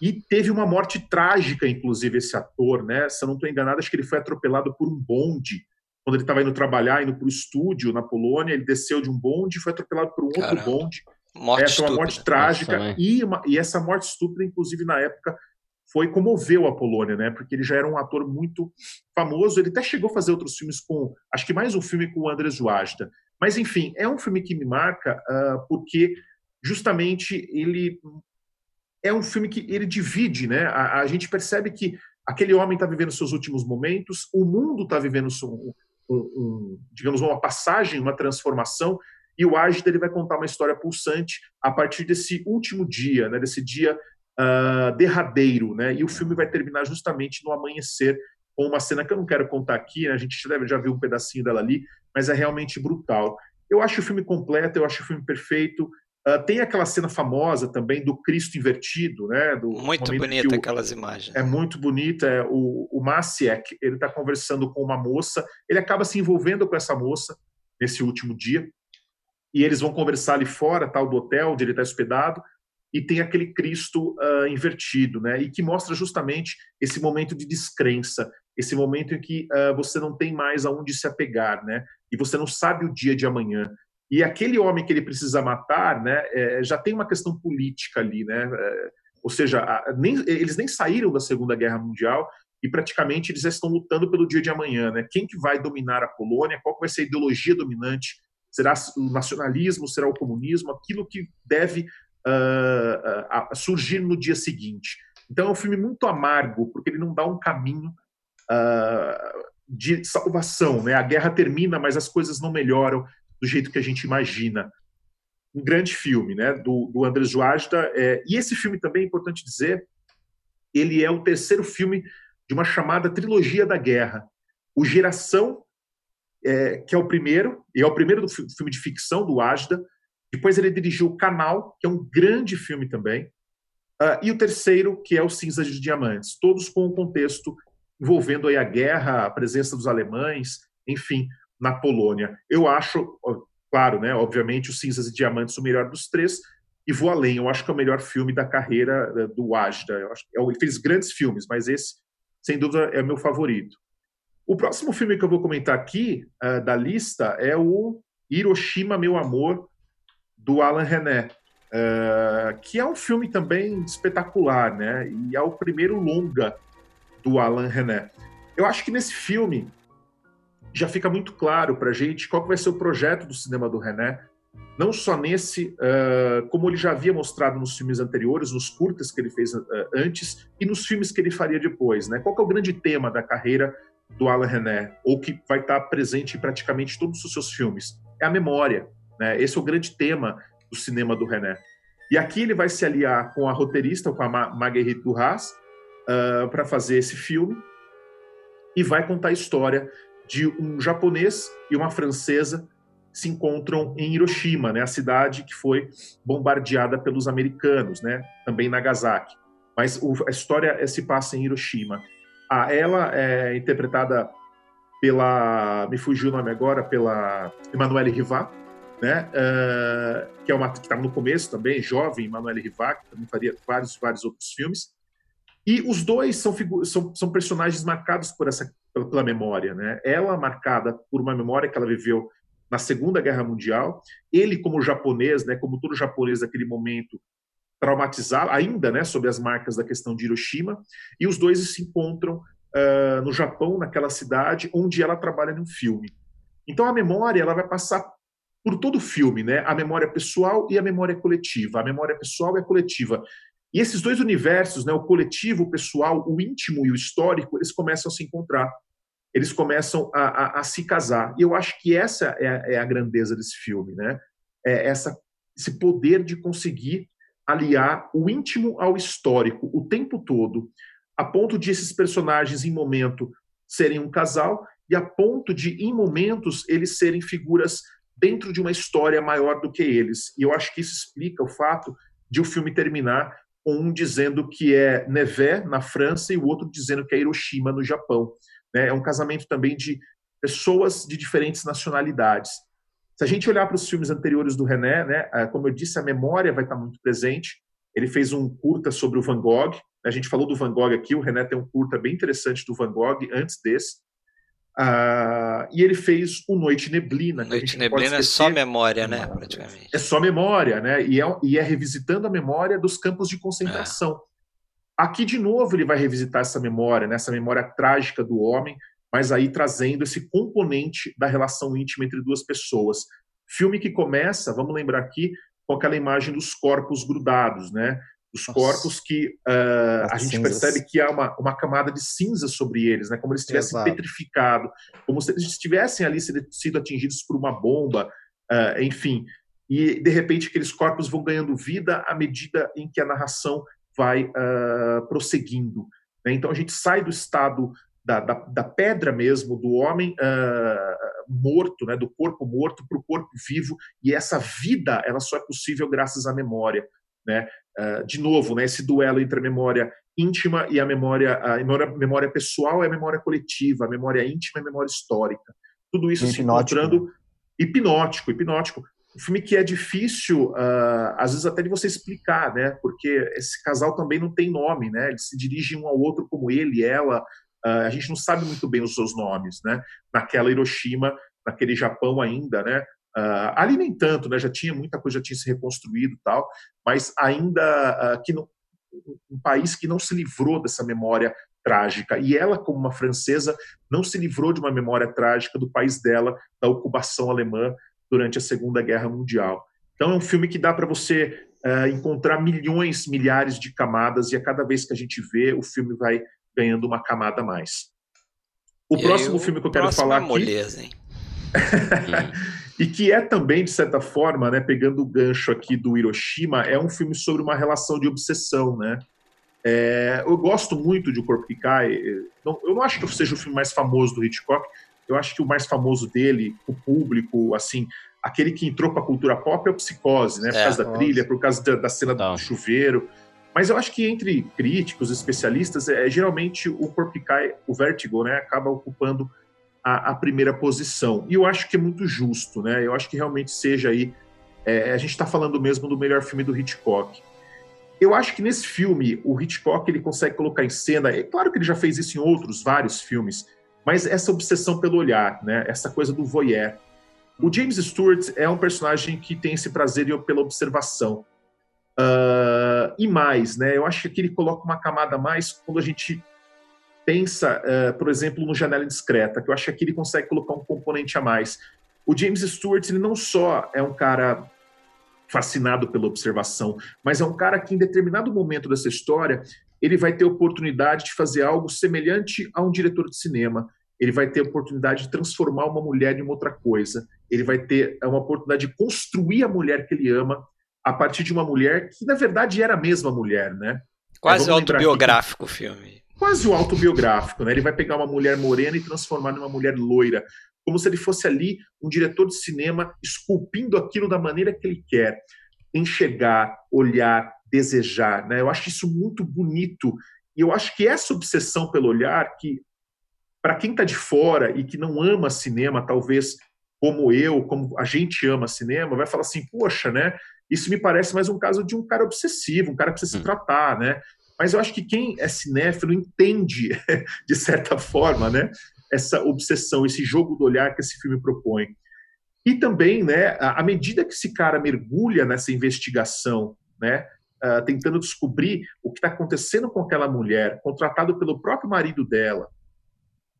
e teve uma morte trágica, inclusive, esse ator, né? Se eu não estou enganado, acho que ele foi atropelado por um bonde. Quando ele estava indo trabalhar, indo para o estúdio na Polônia, ele desceu de um bonde e foi atropelado por um Caramba. outro bonde. Morte essa é uma morte trágica. e, uma, e essa morte estúpida, inclusive, na época, foi comoveu a Polônia, né? Porque ele já era um ator muito famoso. Ele até chegou a fazer outros filmes com, acho que mais um filme com o Andrés Wajda. Mas enfim, é um filme que me marca uh, porque justamente ele é um filme que ele divide, né? A, a gente percebe que aquele homem está vivendo seus últimos momentos, o mundo está vivendo um, um, um, digamos, uma passagem, uma transformação, e o Ágida ele vai contar uma história pulsante a partir desse último dia, né? Desse dia uh, derradeiro, né? E o filme vai terminar justamente no amanhecer com uma cena que eu não quero contar aqui, né? a gente deve já viu um pedacinho dela ali, mas é realmente brutal. Eu acho o filme completo, eu acho o filme perfeito. Uh, tem aquela cena famosa também do Cristo invertido, né? Do muito bonita aquelas imagens. É muito bonita. É, o, o Maciek, ele está conversando com uma moça, ele acaba se envolvendo com essa moça nesse último dia, e eles vão conversar ali fora, tal, do hotel onde ele está hospedado, e tem aquele Cristo uh, invertido, né? E que mostra justamente esse momento de descrença, esse momento em que uh, você não tem mais aonde se apegar, né? E você não sabe o dia de amanhã. E aquele homem que ele precisa matar, né, é, já tem uma questão política ali, né? É, ou seja, nem, eles nem saíram da Segunda Guerra Mundial e praticamente eles já estão lutando pelo dia de amanhã, né? Quem que vai dominar a Polônia? Qual vai ser a ideologia dominante? Será o nacionalismo? Será o comunismo? Aquilo que deve uh, uh, surgir no dia seguinte. Então é um filme muito amargo porque ele não dá um caminho uh, de salvação, né? A guerra termina, mas as coisas não melhoram do jeito que a gente imagina. Um grande filme, né, do, do Andrés Wajda. É, e esse filme também é importante dizer, ele é o terceiro filme de uma chamada trilogia da guerra. O Geração, é, que é o primeiro, e é o primeiro do filme de ficção do Wajda. Depois ele dirigiu O Canal, que é um grande filme também. Uh, e o terceiro, que é o Cinzas de Diamantes. Todos com um contexto envolvendo aí a guerra, a presença dos alemães, enfim, na Polônia. Eu acho, claro, né, obviamente, o Cinzas e Diamantes o melhor dos três, e vou além, eu acho que é o melhor filme da carreira eh, do Wajda. Eu acho, ele fez grandes filmes, mas esse, sem dúvida, é o meu favorito. O próximo filme que eu vou comentar aqui, uh, da lista, é o Hiroshima, Meu Amor, do Alan René, uh, que é um filme também espetacular, né? E é o primeiro longa do Alan René. Eu acho que nesse filme já fica muito claro para gente qual vai ser o projeto do cinema do René, não só nesse, uh, como ele já havia mostrado nos filmes anteriores, nos curtas que ele fez uh, antes e nos filmes que ele faria depois. Né? Qual é o grande tema da carreira do Alain René, ou que vai estar presente em praticamente todos os seus filmes? É a memória. Né? Esse é o grande tema do cinema do René. E aqui ele vai se aliar com a roteirista, com a Marguerite Duras, uh, para fazer esse filme e vai contar a história de um japonês e uma francesa se encontram em Hiroshima, né, a cidade que foi bombardeada pelos americanos, né, também Nagasaki. Mas o, a história é, se passa em Hiroshima. Ah, ela é interpretada pela, me fugiu o nome agora, pela Emanuele Rivat, né, uh, que é uma que está no começo também, jovem Emanuele Rivat, que também faria vários vários outros filmes. E os dois são, são, são personagens marcados por essa pela, pela memória, né? Ela marcada por uma memória que ela viveu na Segunda Guerra Mundial, ele como japonês, né, como todo japonês daquele momento, traumatizado ainda, né, sob as marcas da questão de Hiroshima, e os dois se encontram uh, no Japão, naquela cidade onde ela trabalha num filme. Então a memória ela vai passar por todo o filme, né? A memória pessoal e a memória coletiva. A memória pessoal e a coletiva. E esses dois universos, né, o coletivo, o pessoal, o íntimo e o histórico, eles começam a se encontrar, eles começam a, a, a se casar. E eu acho que essa é a, é a grandeza desse filme, né? É essa, esse poder de conseguir aliar o íntimo ao histórico o tempo todo, a ponto de esses personagens, em momento, serem um casal, e a ponto de, em momentos, eles serem figuras dentro de uma história maior do que eles. E eu acho que isso explica o fato de o filme terminar com um dizendo que é Neve, na França, e o outro dizendo que é Hiroshima, no Japão. Né? É um casamento também de pessoas de diferentes nacionalidades. Se a gente olhar para os filmes anteriores do René, né, ah, como eu disse, a memória vai estar muito presente. Ele fez um curta sobre o Van Gogh. A gente falou do Van Gogh aqui, o René tem um curta bem interessante do Van Gogh antes desse. Uh, e ele fez o Noite Neblina. Noite Neblina é só memória, né? Praticamente. É só memória, né? E é, e é revisitando a memória dos campos de concentração. É. Aqui, de novo, ele vai revisitar essa memória, né? essa memória trágica do homem, mas aí trazendo esse componente da relação íntima entre duas pessoas. Filme que começa, vamos lembrar aqui, com aquela imagem dos corpos grudados, né? Os Nossa. corpos que uh, a gente cinzas. percebe que há uma, uma camada de cinza sobre eles, né? Como eles estivessem Exato. petrificados, como se eles estivessem ali sido atingidos por uma bomba, uh, enfim. E de repente aqueles corpos vão ganhando vida à medida em que a narração vai uh, prosseguindo. Né? Então a gente sai do estado da, da, da pedra mesmo, do homem uh, morto, né, do corpo morto para o corpo vivo, e essa vida ela só é possível graças à memória. Né? Uh, de novo, né, esse duelo entre a memória íntima e a memória, a memória, memória pessoal e a memória coletiva, a memória íntima e a memória histórica. Tudo isso hipnótico. se encontrando né? hipnótico, hipnótico. Um filme que é difícil, uh, às vezes até de você explicar, né? Porque esse casal também não tem nome, né? Eles se dirigem um ao outro como ele, ela, a gente não sabe muito bem os seus nomes, né? Naquela Hiroshima, naquele Japão ainda, né? Uh, ali nem tanto, né? Já tinha muita coisa, já tinha se reconstruído tal, mas ainda uh, que um país que não se livrou dessa memória trágica. E ela, como uma francesa, não se livrou de uma memória trágica do país dela, da ocupação alemã durante a Segunda Guerra Mundial. Então é um filme que dá para você uh, encontrar milhões, milhares de camadas e a cada vez que a gente vê, o filme vai ganhando uma camada a mais. O e próximo aí, filme que eu quero falar é aqui. Moleza, e que é também, de certa forma, né, pegando o gancho aqui do Hiroshima, é um filme sobre uma relação de obsessão, né? É, eu gosto muito de O Corpo que Cai. Não, eu não acho que seja o filme mais famoso do Hitchcock. Eu acho que o mais famoso dele, o público, assim, aquele que entrou para a cultura pop é o Psicose, né? Por é, causa da trilha, por causa da, da cena do chuveiro. Mas eu acho que entre críticos, especialistas, é, geralmente o Corpo que Cai, o Vertigo, né, acaba ocupando a, a, primeira posição. E eu acho que é muito justo, né? Eu acho que realmente seja aí. É, a gente está falando mesmo do melhor filme do Hitchcock. Eu acho que nesse filme o Hitchcock ele consegue colocar em cena. É claro que ele já fez isso em outros vários filmes, mas essa obsessão pelo olhar, né? Essa coisa do voyeur. O James Stewart é um personagem que tem esse prazer pela observação. Uh, e mais, né? Eu acho que ele coloca uma camada mais quando a gente pensa, uh, por exemplo, no Janela Indiscreta, que eu acho que ele consegue colocar um componente a mais. O James Stewart, ele não só é um cara fascinado pela observação, mas é um cara que em determinado momento dessa história, ele vai ter oportunidade de fazer algo semelhante a um diretor de cinema. Ele vai ter oportunidade de transformar uma mulher em uma outra coisa. Ele vai ter uma oportunidade de construir a mulher que ele ama a partir de uma mulher que, na verdade, era a mesma mulher, né? Quase autobiográfico o filme. Quase o autobiográfico, né? Ele vai pegar uma mulher morena e transformar numa mulher loira, como se ele fosse ali um diretor de cinema esculpindo aquilo da maneira que ele quer, enxergar, olhar, desejar, né? Eu acho isso muito bonito e eu acho que essa obsessão pelo olhar que para quem está de fora e que não ama cinema, talvez como eu, como a gente ama cinema, vai falar assim, poxa, né? Isso me parece mais um caso de um cara obsessivo, um cara que precisa se hum. tratar, né? Mas eu acho que quem é cinéfilo entende, de certa forma, né? Essa obsessão, esse jogo do olhar que esse filme propõe. E também, né, à medida que esse cara mergulha nessa investigação, né, uh, tentando descobrir o que está acontecendo com aquela mulher, contratado pelo próprio marido dela,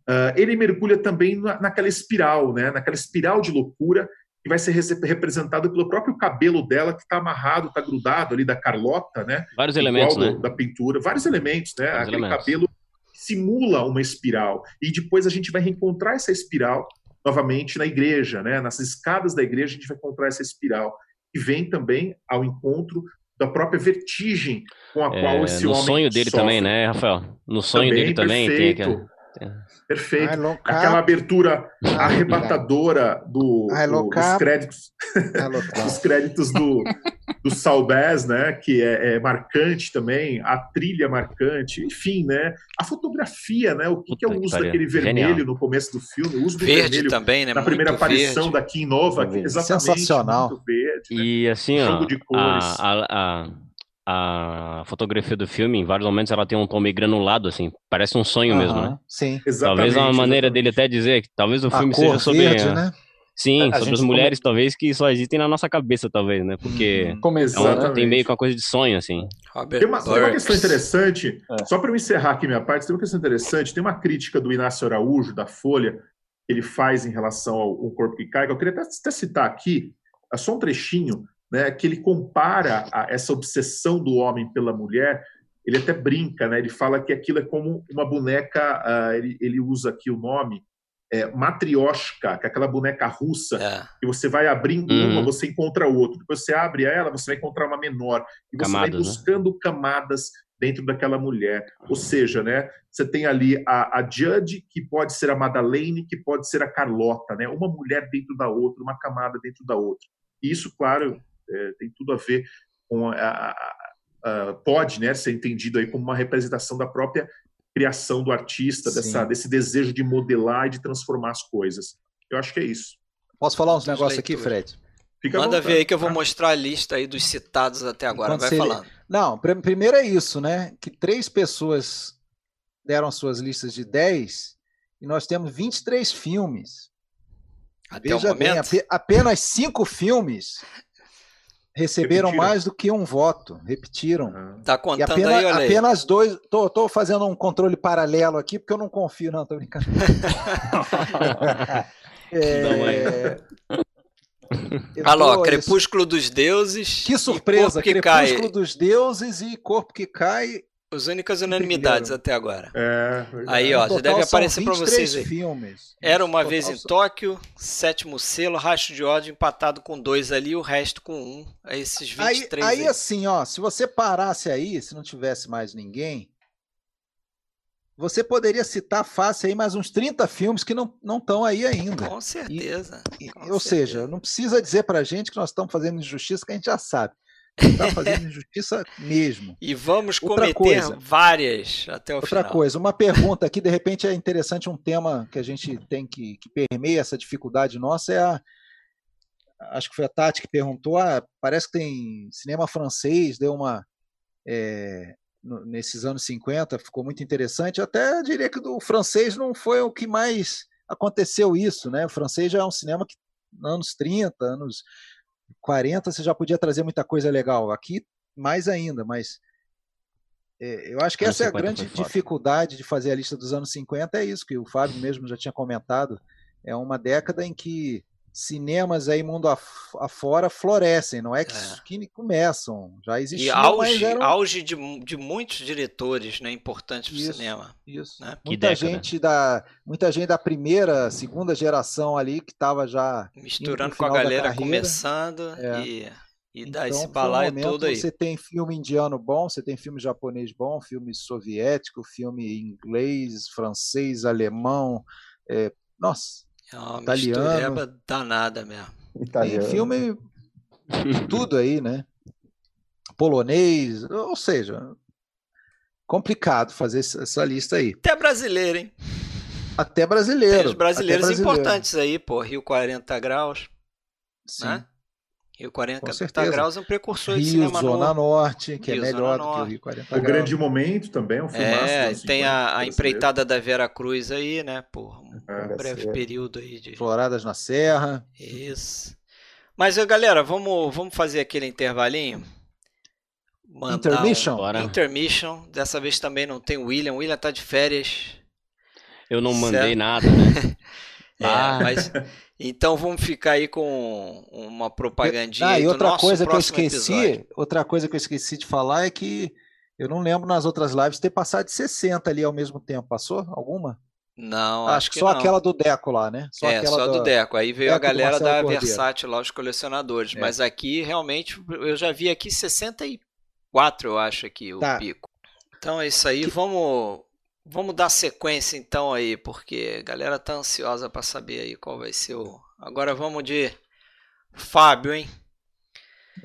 uh, ele mergulha também na, naquela espiral, né, naquela espiral de loucura que vai ser representado pelo próprio cabelo dela, que está amarrado, está grudado ali da Carlota, né? Vários elementos, do, né? Da pintura, vários elementos, né? Vários Aquele elementos. cabelo simula uma espiral. E depois a gente vai reencontrar essa espiral novamente na igreja, né? Nas escadas da igreja a gente vai encontrar essa espiral. E vem também ao encontro da própria vertigem com a é, qual esse no homem No sonho dele sofre. também, né, Rafael? No sonho também, dele também perfeito. tem aquela... Perfeito. Aquela abertura arrebatadora do, do dos créditos, dos créditos do, do Salbez, né? Que é, é, marcante também, a trilha marcante, enfim, né? A fotografia, né? O que, que é o uso daquele vermelho Genial. no começo do filme, o uso do verde vermelho também, né? Na primeira muito aparição verde. da Kim Nova, que, exatamente. Sensacional. Verde, né? E assim, ó, a, a, a a fotografia do filme, em vários momentos, ela tem um tom meio granulado, assim, parece um sonho mesmo, né? Sim. Exatamente, talvez uma maneira exatamente. dele até dizer que talvez o filme seja sobre. Verde, né? Sim, a sobre as mulheres, come... talvez, que só existem na nossa cabeça, talvez, né? Porque hum, é um, tem meio com uma coisa de sonho, assim. Tem uma, tem uma questão interessante, é. só para eu encerrar aqui minha parte, tem uma questão interessante, tem uma crítica do Inácio Araújo, da Folha, que ele faz em relação ao, ao Corpo que Cai, que eu queria até, até citar aqui, é só um trechinho, né, que ele compara a, essa obsessão do homem pela mulher, ele até brinca, né, ele fala que aquilo é como uma boneca, uh, ele, ele, usa aqui o nome, é, matrioshka, que é aquela boneca russa, é. que você vai abrindo uhum. uma, você encontra outra. Depois você abre ela, você vai encontrar uma menor. E você camadas, vai né? buscando né? camadas dentro daquela mulher. Ou seja, né, você tem ali a, a Judge, que pode ser a Madeleine, que pode ser a Carlota, né? Uma mulher dentro da outra, uma camada dentro da outra. E isso, claro, é, tem tudo a ver com a, a, a, pode né, ser entendido aí como uma representação da própria criação do artista, dessa, desse desejo de modelar e de transformar as coisas. Eu acho que é isso. Posso falar uns negócios aqui, Fred? Fica Manda ver aí que eu vou mostrar a lista aí dos citados até agora. Vai falando. Não, primeiro é isso, né? Que três pessoas deram suas listas de 10 e nós temos 23 filmes. Até Veja bem, apenas cinco filmes receberam repetiram. mais do que um voto, repetiram. Tá contando apenas, aí, olha aí. Apenas dois. Tô, tô fazendo um controle paralelo aqui porque eu não confio, não, tô brincando. é... Alô, Crepúsculo dos Deuses. Que surpresa! Que Crepúsculo cai. dos Deuses e Corpo que Cai as únicas unanimidades até agora. É, aí, ó, já deve aparecer para vocês aí. Filmes. Era uma vez em Tóquio, sétimo selo, rastro de ódio empatado com dois ali, o resto com um. É esses 23 aí, aí. Aí, assim, ó, se você parasse aí, se não tivesse mais ninguém, você poderia citar fácil aí mais uns 30 filmes que não estão aí ainda. Com certeza. E, com ou certeza. seja, não precisa dizer pra gente que nós estamos fazendo injustiça, que a gente já sabe. Está fazendo injustiça mesmo. E vamos cometer coisa, várias até o outra final. Outra coisa, uma pergunta aqui, de repente é interessante um tema que a gente tem que, que permeia essa dificuldade nossa, é a. Acho que foi a Tati que perguntou: ah, parece que tem cinema francês, deu uma. É, nesses anos 50, ficou muito interessante. Até diria que o francês não foi o que mais aconteceu isso, né? O francês já é um cinema que anos 30, anos 40 você já podia trazer muita coisa legal. Aqui, mais ainda, mas é, eu acho que essa é a grande dificuldade de fazer a lista dos anos 50, é isso que o Fábio mesmo já tinha comentado. É uma década em que cinemas aí mundo afora florescem, não é que, é. que começam, já existiam. E auge, eram... auge de, de muitos diretores né, importantes para o cinema. Isso. Né? Muita gente da muita gente da primeira, segunda geração ali que estava já misturando com a galera começando é. e e dá então, esse balaio um todo aí. Você tem filme indiano bom, você tem filme japonês bom, filme soviético, filme inglês, francês, alemão. É, nossa, é uma italiano. danada mesmo. Italiano. Tem filme tudo aí, né? Polonês, ou seja, complicado fazer essa lista aí. Até brasileiro, hein? Até brasileiro. Tem os brasileiros brasileiro. importantes aí, pô, Rio 40 graus. Sim. Né? Rio 40 graus é um precursor Rio, de cinema Zona no... Norte, que é Rio, é melhor do que o Rio 40 graus. O Grande Momento também é um filme É, tem a, a empreitada da Vera Cruz aí, né? Por um é, breve ser. período aí de... Floradas na Serra. Isso. Mas, galera, vamos, vamos fazer aquele intervalinho? Mandar intermission? Um... Intermission. Dessa vez também não tem o William. O William tá de férias. Eu não certo? mandei nada, né? é, ah. mas... Então vamos ficar aí com uma propagandinha. Ah, e outra coisa que eu esqueci, episódio. outra coisa que eu esqueci de falar é que eu não lembro nas outras lives ter passado de 60 ali ao mesmo tempo. Passou alguma? Não, acho, acho que só não. aquela do Deco lá, né? Só é, só do, do Deco. Aí veio Deco a galera da Versátil lá, os colecionadores. É. Mas aqui, realmente, eu já vi aqui 64, eu acho, aqui, o tá. pico. Então é isso aí. Que... Vamos vamos dar sequência então aí, porque a galera tá ansiosa para saber aí qual vai ser o. Agora vamos de Fábio, hein?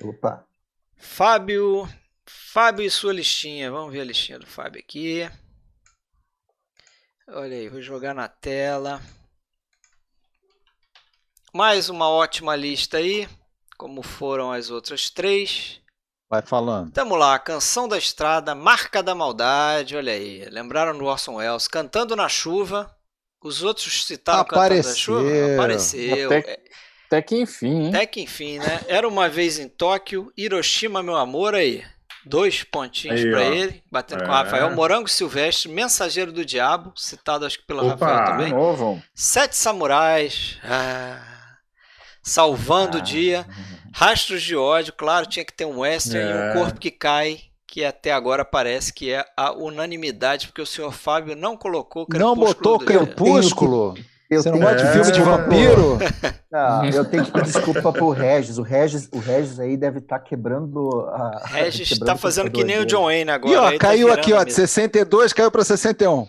Opa. Fábio, Fábio e sua listinha. Vamos ver a listinha do Fábio aqui. Olha aí, vou jogar na tela. Mais uma ótima lista aí, como foram as outras três. Vai falando. Tamo lá, Canção da Estrada, Marca da Maldade, olha aí. Lembraram do Orson Welles, Cantando na Chuva. Os outros citaram Apareceu. Cantando na Chuva? Apareceu. Até, até que enfim, hein? Até que enfim, né? Era uma vez em Tóquio, Hiroshima, meu amor, aí. Dois pontinhos para ele, batendo é. com o Rafael. Morango Silvestre, Mensageiro do Diabo, citado acho que pelo Opa, Rafael também. Novo. Sete Samurais. Ah, salvando ah. o dia. Rastros de ódio, claro, tinha que ter um western é. e um é. corpo que cai, que até agora parece que é a unanimidade, porque o senhor Fábio não colocou Crepúsculo. Não botou Crepúsculo. Eu Você não gosta de filme de vampiro? Não, eu tenho que pedir desculpa pro Regis. O Regis, o Regis aí deve estar tá quebrando a. Regis está fazendo que nem o John Wayne agora. E ó, tá caiu tá aqui, ó, de 62 caiu para 61.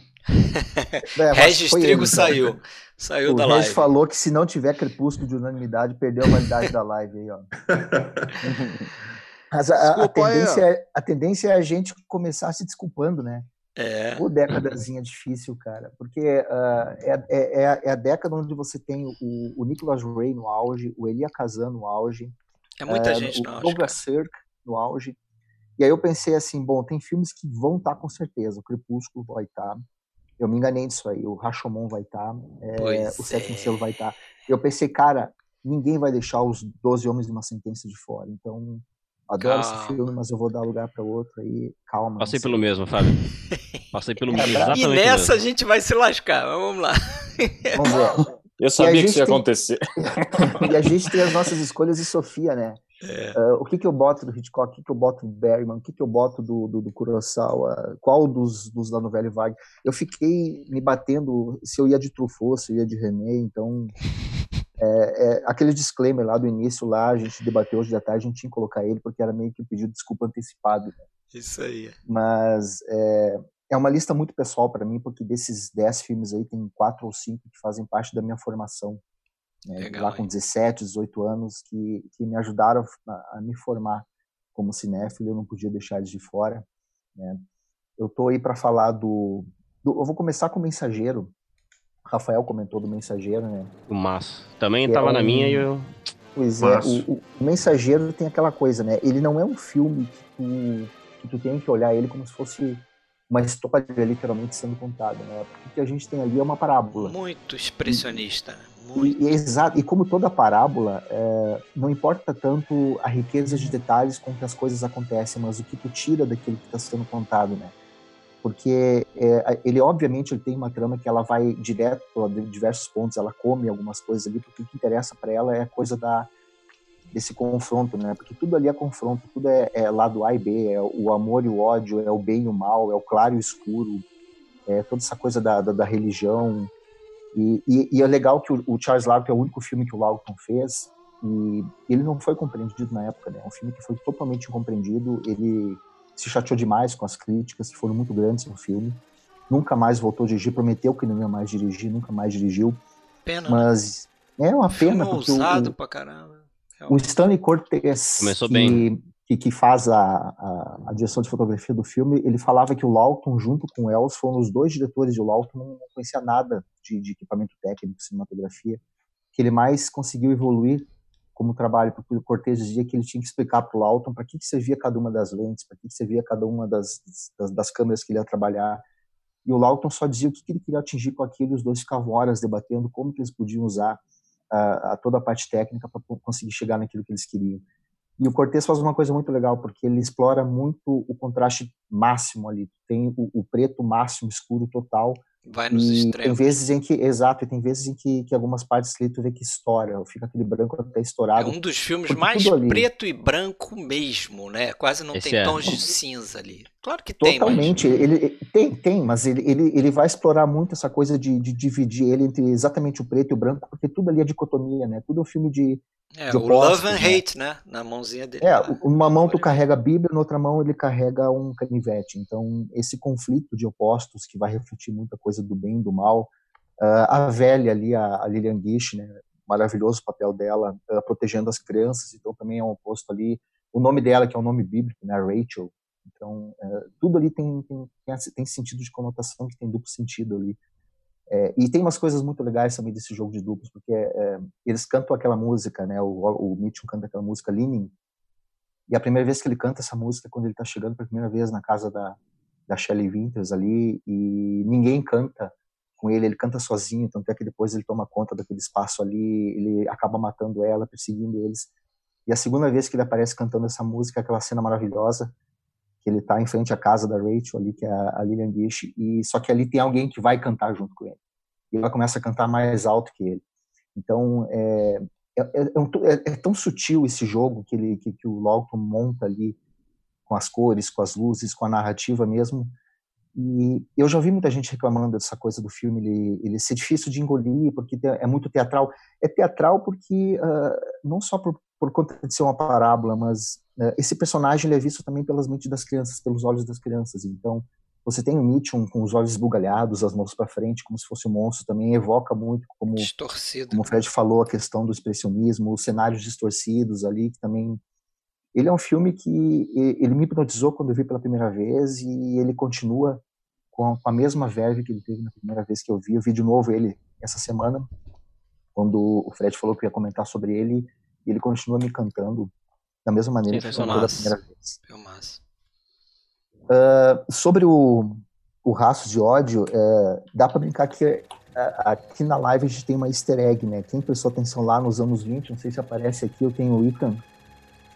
É, Regis Trigo ele, saiu. Saiu o da Regis live. falou que se não tiver crepúsculo de unanimidade, perdeu a validade da live aí, ó. Mas a, a, tendência aí, é, a tendência é a gente começar se desculpando, né? É. O décadazinha difícil, cara, porque uh, é, é, é, a década onde você tem o, o Nicholas Ray no auge, o Elia Kazan no auge, é muita uh, gente no auge, o Douglas Sirk no auge, e aí eu pensei assim, bom, tem filmes que vão estar tá com certeza, o Crepúsculo vai estar, tá, eu me enganei nisso aí, o Rashomon vai estar, tá, é, o Sétimo é. Selo vai estar, eu pensei, cara, ninguém vai deixar os Doze Homens de uma Sentença de fora, então Adoro calma. esse filme, mas eu vou dar lugar para outro aí. Calma. Passei pelo mesmo, Fábio. Passei pelo mesmo. E nessa a gente vai se lascar. Vamos lá. Vamos ver. Eu sabia que isso ia tem... acontecer. e a gente tem as nossas escolhas e Sofia, né? É. Uh, o que, que eu boto do Hitchcock? O que, que eu boto do Berryman? O que, que eu boto do, do, do Kurosawa? Qual dos, dos da novela Vague? Eu fiquei me batendo se eu ia de Truffaut, se eu ia de René, então é, é, aquele disclaimer lá do início, lá a gente debateu hoje de tarde, a gente tinha que colocar ele porque era meio que um pedido de desculpa antecipado. Né? Isso aí. Mas é, é uma lista muito pessoal para mim, porque desses 10 filmes aí, tem quatro ou cinco que fazem parte da minha formação. Né? Legal, lá com 17, 18 anos, que, que me ajudaram a, a me formar como cinéfilo, eu não podia deixar eles de fora. Né? Eu tô aí para falar do, do, Eu vou começar com o Mensageiro, Rafael comentou do Mensageiro, né? O Massa. Também estava é um... na minha e eu. Pois é, o, o, Mensageiro tem aquela coisa, né? Ele não é um filme que tu, que tu tem que olhar ele como se fosse uma história literalmente sendo contada, né? Porque o que a gente tem ali é uma parábola. Muito expressionista. Muito. E, e, exato, e como toda parábola, é, não importa tanto a riqueza de detalhes com que as coisas acontecem, mas o que tu tira daquilo que está sendo contado, né? porque é, ele obviamente ele tem uma trama que ela vai direto a diversos pontos, ela come algumas coisas ali, porque o que interessa para ela é a coisa da desse confronto, né? Porque tudo ali é confronto, tudo é, é lado A e B, é o amor e o ódio, é o bem e o mal, é o claro e o escuro, é toda essa coisa da, da, da religião. E, e, e, é legal que o, o Charles Lawton é o único filme que o Lawton fez e ele não foi compreendido na época, né? É um filme que foi totalmente incompreendido. Ele se chateou demais com as críticas que foram muito grandes no filme. Nunca mais voltou a dirigir, prometeu que não ia mais dirigir, nunca mais dirigiu. Pena. Mas é uma pena porque ousado o, pra caramba. o Stanley Cortez Começou bem. Que, faz a, a, a, direção de fotografia do filme, ele falava que o Lawton, junto com o Els, foram os dois diretores de Lawton, não conhecia nada de, de equipamento técnico, cinematografia, que ele mais conseguiu evoluir como trabalho, porque o Cortez dizia que ele tinha que explicar para o Lawton para que, que servia cada uma das lentes, para que, que servia cada uma das, das, das, câmeras que ele ia trabalhar. E o Lawton só dizia o que, que ele queria atingir com aquilo, os dois ficavam horas debatendo como que eles podiam usar a, a toda a parte técnica para conseguir chegar naquilo que eles queriam. E o Cortez faz uma coisa muito legal, porque ele explora muito o contraste máximo ali. Tem o, o preto máximo, escuro total, Vai nos e extremos. Tem vezes em que, exato, e tem vezes em que, que algumas partes ali tu vê que estoura, fica aquele branco até estourado. É um dos filmes mais preto e branco mesmo, né? Quase não Esse tem é. tons de cinza ali. Claro que tem, Totalmente. Mas... Ele, tem, tem, mas ele, ele, ele vai explorar muito essa coisa de, de dividir ele entre exatamente o preto e o branco, porque tudo ali é dicotomia, né? Tudo é um filme de, É, o opostos, love and né? hate, né? Na mãozinha dele. É, uma mão tu carrega a Bíblia, na outra mão ele carrega um canivete. Então, esse conflito de opostos que vai refletir muita coisa do bem e do mal. Uh, a velha ali, a, a Lilian Gish, né? Maravilhoso papel dela, uh, protegendo as crianças. Então, também é um oposto ali. O nome dela, que é um nome bíblico, né? Rachel. Então, uh, tudo ali tem, tem, tem, tem sentido de conotação que tem duplo sentido ali. É, e tem umas coisas muito legais também desse jogo de duplos, porque é, eles cantam aquela música, né? O, o canta aquela música Leaning, e a primeira vez que ele canta essa música é quando ele está chegando pela primeira vez na casa da, da Shelley Winters ali, e ninguém canta com ele, ele canta sozinho, tanto é que depois ele toma conta daquele espaço ali, ele acaba matando ela, perseguindo eles. E a segunda vez que ele aparece cantando essa música, aquela cena maravilhosa, que ele está em frente à casa da Rachel ali, que é a Lillian Gish, e só que ali tem alguém que vai cantar junto com ele. E ela começa a cantar mais alto que ele. Então, é, é, é, é, é tão sutil esse jogo que, ele, que, que o Lawton monta ali, com as cores, com as luzes, com a narrativa mesmo. E eu já ouvi muita gente reclamando dessa coisa do filme, ele, ele ser difícil de engolir, porque é muito teatral. É teatral porque, uh, não só por, por conta de ser uma parábola, mas uh, esse personagem é visto também pelas mentes das crianças, pelos olhos das crianças. Então, você tem o Mitchum com os olhos esbugalhados, as mãos para frente, como se fosse um monstro, também evoca muito, como, Distorcido. como o Fred falou, a questão do expressionismo, os cenários distorcidos ali, que também... Ele é um filme que ele me hipnotizou quando eu vi pela primeira vez e ele continua com a mesma verve que ele teve na primeira vez que eu vi. Eu vi de novo ele essa semana, quando o Fred falou que ia comentar sobre ele, e ele continua me cantando da mesma maneira que foi da primeira vez. Uh, sobre o, o Raços de Ódio, uh, dá para brincar que uh, aqui na live a gente tem uma easter egg, né? Quem prestou atenção lá nos anos 20, não sei se aparece aqui, eu tenho o Ethan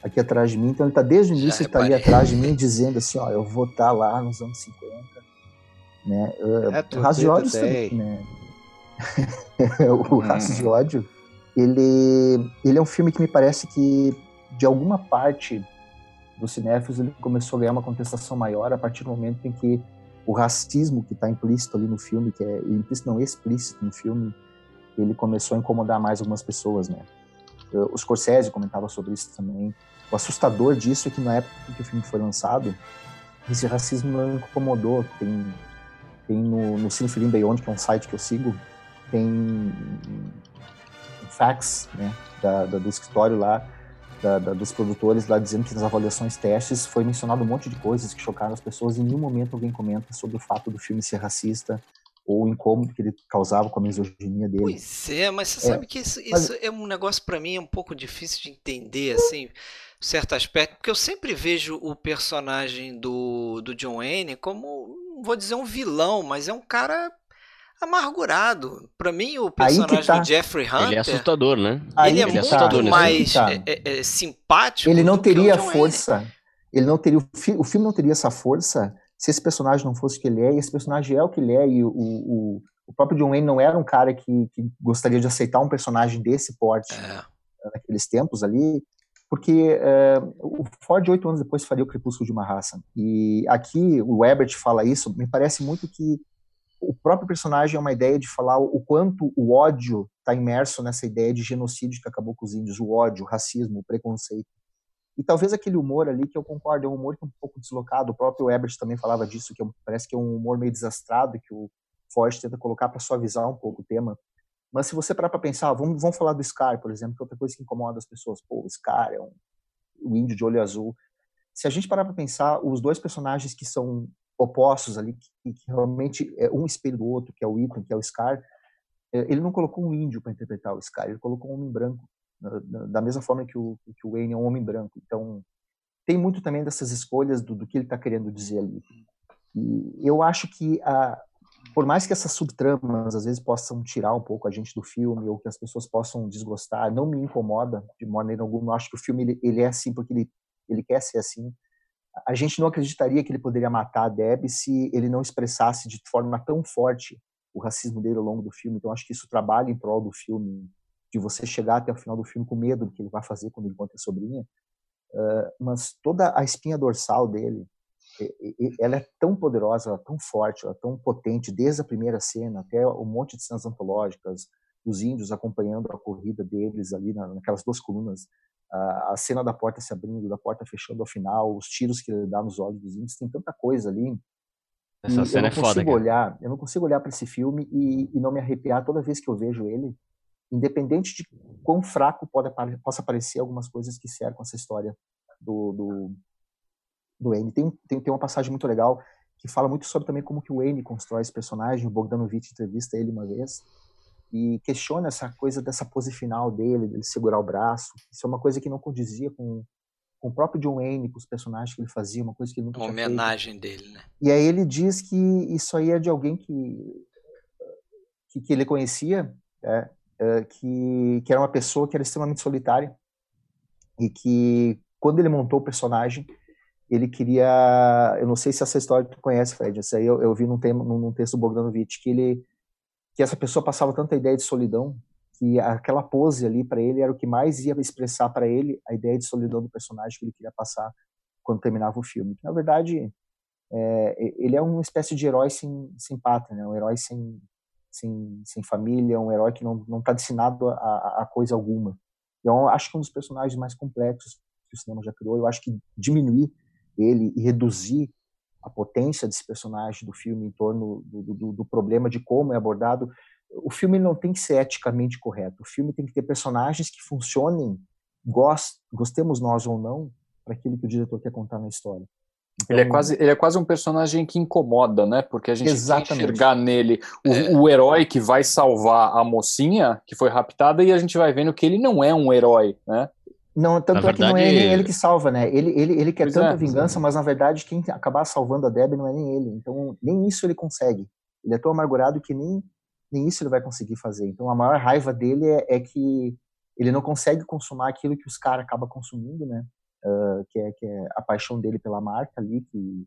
aqui atrás de mim, então ele tá desde o início, ele tá ali atrás de mim dizendo assim, ó, eu vou estar tá lá nos anos 50, né? É, o Raços de Ódio, né? o Raços de Ódio, ele, ele é um filme que me parece que, de alguma parte dos cinéfilos, ele começou a ganhar uma contestação maior a partir do momento em que o racismo que está implícito ali no filme, que é implícito não explícito no filme, ele começou a incomodar mais algumas pessoas, né? O Scorsese comentava sobre isso também. O assustador disso é que na época que o filme foi lançado, esse racismo não incomodou. Tem, tem no, no Cine Film Beyond, que é um site que eu sigo, tem fax né, da, da, do escritório lá, da, dos produtores lá, dizendo que nas avaliações testes foi mencionado um monte de coisas que chocaram as pessoas e em nenhum momento alguém comenta sobre o fato do filme ser racista ou o incômodo que ele causava com a misoginia dele. Pois é, mas você é, sabe que isso, mas... isso, é um negócio para mim é um pouco difícil de entender, assim, certo aspecto, porque eu sempre vejo o personagem do, do John Wayne como, não vou dizer um vilão, mas é um cara amargurado. Para mim, o personagem tá. do Jeffrey Hunter. Ele é assustador, né? Aí ele é muito tá. mais tá. é, é, é, simpático. Ele não teria força. Ele não teria. O, fi, o filme não teria essa força se esse personagem não fosse o que ele é. E esse personagem é o que ele é. E o, o, o próprio John Wayne não era um cara que, que gostaria de aceitar um personagem desse porte é. naqueles tempos ali. Porque é, o Ford, oito anos depois, faria o Crepúsculo de uma Raça. E aqui o Ebert fala isso. Me parece muito que o próprio personagem é uma ideia de falar o quanto o ódio está imerso nessa ideia de genocídio que acabou com os índios, o ódio, o racismo, o preconceito. E talvez aquele humor ali, que eu concordo, é um humor que é um pouco deslocado, o próprio Ebert também falava disso, que é parece que é um humor meio desastrado, que o Ford tenta colocar para suavizar um pouco o tema. Mas se você parar para pensar, vamos, vamos falar do Scar, por exemplo, que é outra coisa que incomoda as pessoas. Pô, o Scar é um, um índio de olho azul. Se a gente parar para pensar, os dois personagens que são opostos ali, que, que, realmente é um espelho do outro, que é o Ethan, que é o Scar, é, ele não colocou um índio para interpretar o Scar, ele colocou um homem branco, da mesma forma que o, que o Wayne é um homem branco. Então, tem muito também dessas escolhas do, do que ele está querendo dizer ali. E eu acho que, a, por mais que essas subtramas às vezes possam tirar um pouco a gente do filme, ou que as pessoas possam desgostar, não me incomoda de maneira alguma. Eu acho que o filme ele, ele é assim porque ele, ele quer ser assim a gente não acreditaria que ele poderia matar a Deb se ele não expressasse de forma tão forte o racismo dele ao longo do filme. Então acho que isso trabalha em prol do filme, de você chegar até o final do filme com medo do que ele vai fazer quando ele encontra a sobrinha. Uh, mas toda a espinha dorsal dele, ela é tão poderosa, ela é tão forte, ela é tão potente, desde a primeira cena até um monte de cenas antológicas, os índios acompanhando a corrida deles ali naquelas duas colunas, a, cena da porta se abrindo, da porta fechando ao final, os tiros que ele dá nos olhos dos índios, tem tanta coisa ali. Essa cena eu não é foda, consigo olhar, eu não consigo olhar para esse filme e, e, não me arrepiar toda vez que eu vejo ele, independente de quão fraco pode, possa parecer algumas coisas que cercam essa história do, do, do Wayne. Tem, tem, tem uma passagem muito legal que fala muito sobre também como que o Wayne constrói esse personagem. O Bogdanovich entrevista ele uma vez e questiona essa coisa dessa pose final dele, dele segurar o braço. Isso é uma coisa que não condizia com, com o próprio John Wayne, com os personagens que ele fazia, uma coisa que ele nunca uma tinha homenagem feito. dele, né? E aí ele diz que isso aí é de alguém que que, que ele conhecia, é, é, que, que era uma pessoa que era extremamente solitária e que quando ele montou o personagem ele queria, eu não sei se essa história tu conhece, Fred, essa aí eu, eu vi num, tema, num texto do Bogdanovich, que ele que essa pessoa passava tanta ideia de solidão que aquela pose ali para ele era o que mais ia expressar para ele a ideia de solidão do personagem que ele queria passar quando terminava o filme. Na verdade, é, ele é uma espécie de herói sem, sem pátria, né? um herói sem, sem, sem família, um herói que não está destinado a, a, coisa alguma. Eu acho que é um dos personagens mais complexos que o cinema já criou. Eu acho que diminuir ele e reduzir a potência desse personagem do filme em torno do, do, do, problema de como é abordado. O filme não tem que ser eticamente correto. O filme tem que ter personagens que funcionem, gost, gostemos nós ou não, para aquilo que o diretor quer contar na história. Então, ele, é quase, ele é quase um personagem que incomoda, né? Porque a gente exatamente. que enxergar nele o, é. o, herói que vai salvar a mocinha que foi raptada e a gente vai vendo que ele não é um herói, né? Não, tanto na é verdade... que não é nem ele que salva, né? Ele, ele, ele quer pois tanta é, vingança, mas na verdade quem acabar salvando a Debbie não é nem ele. Então, nem isso ele consegue. Ele é tão amargurado que nem, nem isso ele vai conseguir fazer. Então, a maior raiva dele é, é que ele não consegue consumar aquilo que os caras acabam consumindo, né? Uh, que, é, que é a paixão dele pela marca ali, que,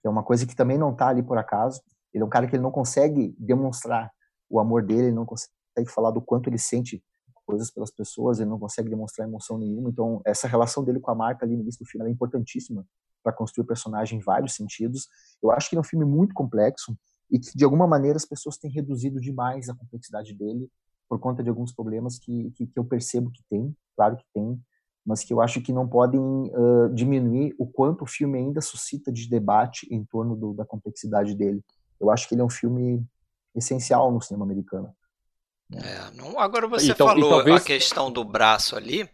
que é uma coisa que também não tá ali por acaso. Ele é um cara que ele não consegue demonstrar o amor dele, ele não consegue falar do quanto ele sente coisas pelas pessoas, ele não consegue demonstrar emoção nenhuma. Então, essa relação dele com a marca ali no início do filme é importantíssima para construir o personagem em vários sentidos. Eu acho que ele é um filme muito complexo e que, de alguma maneira, as pessoas têm reduzido demais a complexidade dele por conta de alguns problemas que, que, que eu percebo que tem, claro que tem, mas que eu acho que não podem uh, diminuir o quanto o filme ainda suscita de debate em torno do, da complexidade dele. Eu acho que ele é um filme essencial no cinema americano. É, não, agora você então, falou talvez... a questão do braço ali.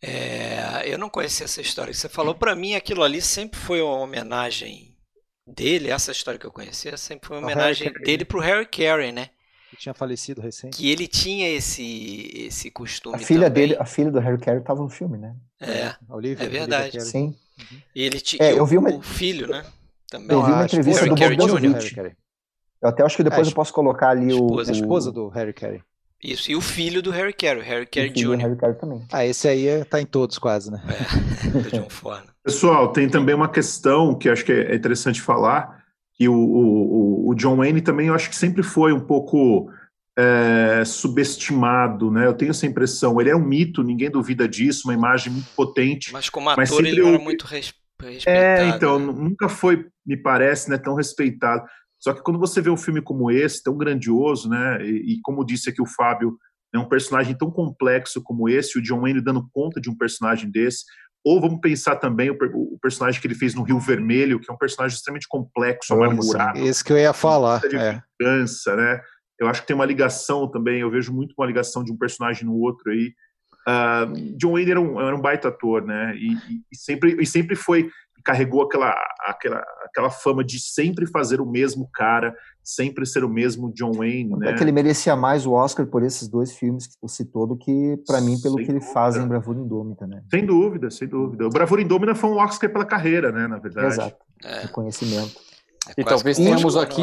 É, eu não conhecia essa história que você falou. Para mim, aquilo ali sempre foi uma homenagem dele. Essa história que eu conhecia sempre foi uma homenagem dele pro Harry Carey, né? Que tinha falecido recente. Que ele tinha esse esse costume. A filha também. dele, a filha do Harry Carey estava no filme, né? É, Olivia, é verdade. Sim. Uhum. E ele tinha é, eu vi uma... o filho, né? Também. Eu vi uma entrevista do Bogdanovich. Eu até acho que depois é, eu posso colocar ali esposa, o, A esposa do Harry Carey. Isso, e o filho do Harry Carey, Harry Carey Jr. Harry Carey também. Ah, esse aí é, tá em todos quase, né? É, do John Ford. Pessoal, tem também uma questão que acho que é interessante falar, que o, o, o John Wayne também eu acho que sempre foi um pouco é, subestimado, né? Eu tenho essa impressão. Ele é um mito, ninguém duvida disso, uma imagem muito potente. Mas como ator ele eu... era muito respeitado. É, então, né? nunca foi, me parece, né, tão respeitado. Só que quando você vê um filme como esse, tão grandioso, né, e, e como disse aqui o Fábio, é um personagem tão complexo como esse, o John Wayne dando conta de um personagem desse, ou vamos pensar também o, o, personagem que ele fez no Rio Vermelho, que é um personagem extremamente complexo, amargurado. Esse que eu ia falar. De é. vingança, né? Eu acho que tem uma ligação também, eu vejo muito uma ligação de um personagem no outro aí. Uh, John Wayne era um, era um baita ator, né? E, e, e, sempre, e sempre foi carregou aquela, aquela, aquela fama de sempre fazer o mesmo cara, sempre ser o mesmo John Wayne, né? É que ele merecia mais o Oscar por esses dois filmes que tu citou do que, para mim, pelo sem que ele dúvida. faz em Bravura Indômita, né? Sem dúvida, sem dúvida. O Bravura Indômita foi um Oscar pela carreira, né, na verdade. Exato, é. conhecimento. É e talvez tenhamos aqui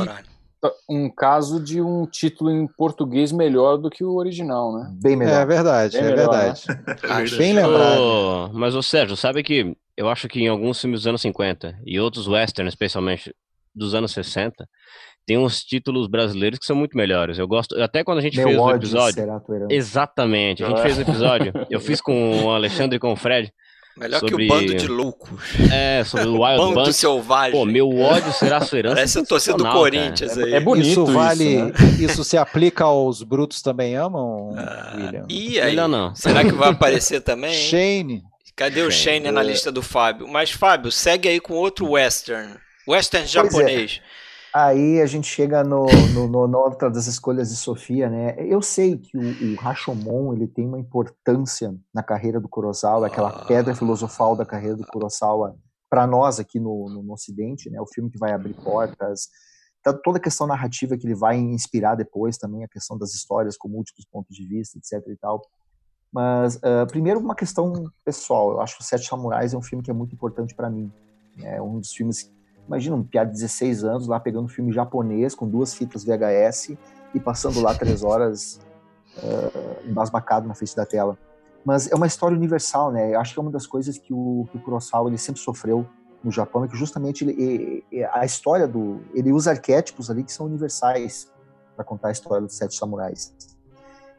um caso de um título em português melhor do que o original, né? Bem melhor. É verdade, Bem é melhor, verdade. Né? Bem lembrado. Mas o Sérgio, sabe que eu acho que em alguns filmes dos anos 50 e outros westerns, especialmente dos anos 60, tem uns títulos brasileiros que são muito melhores. Eu gosto, até quando a gente Meu fez o episódio. Exatamente, a gente fez o episódio, eu fiz com o Alexandre e com o Fred. Melhor sobre... que o bando de loucos. É, sobre o Wild bando Bunch. selvagem. Pô, meu ódio será sua herança. Parece a torcida do Corinthians cara. aí. É bonito isso. Vale, isso, né? isso se aplica aos brutos também amam, ah, William? E aí? Não, não. Será que vai aparecer também? Shane. Cadê o Shane, Shane na lista do Fábio? Mas, Fábio, segue aí com outro western. Western é. japonês. É. Aí a gente chega no, no, no, no, das escolhas de Sofia, né? Eu sei que o, o Rashomon ele tem uma importância na carreira do Kurosawa, aquela ah. pedra filosofal da carreira do Kurosawa para nós aqui no, no, no, Ocidente, né? O filme que vai abrir portas, tá toda a questão narrativa que ele vai inspirar depois também, a questão das histórias com múltiplos pontos de vista, etc. e tal. Mas uh, primeiro uma questão pessoal, eu acho que o Sete Samurais é um filme que é muito importante para mim. É um dos filmes Imagina um piá de 16 anos lá pegando um filme japonês com duas fitas VHS e passando lá três horas uh, embasbacado na frente da tela. Mas é uma história universal, né? Eu acho que é uma das coisas que o, que o Kurosawa ele sempre sofreu no Japão é que justamente ele, a história do ele usa arquétipos ali que são universais para contar a história dos sete samurais.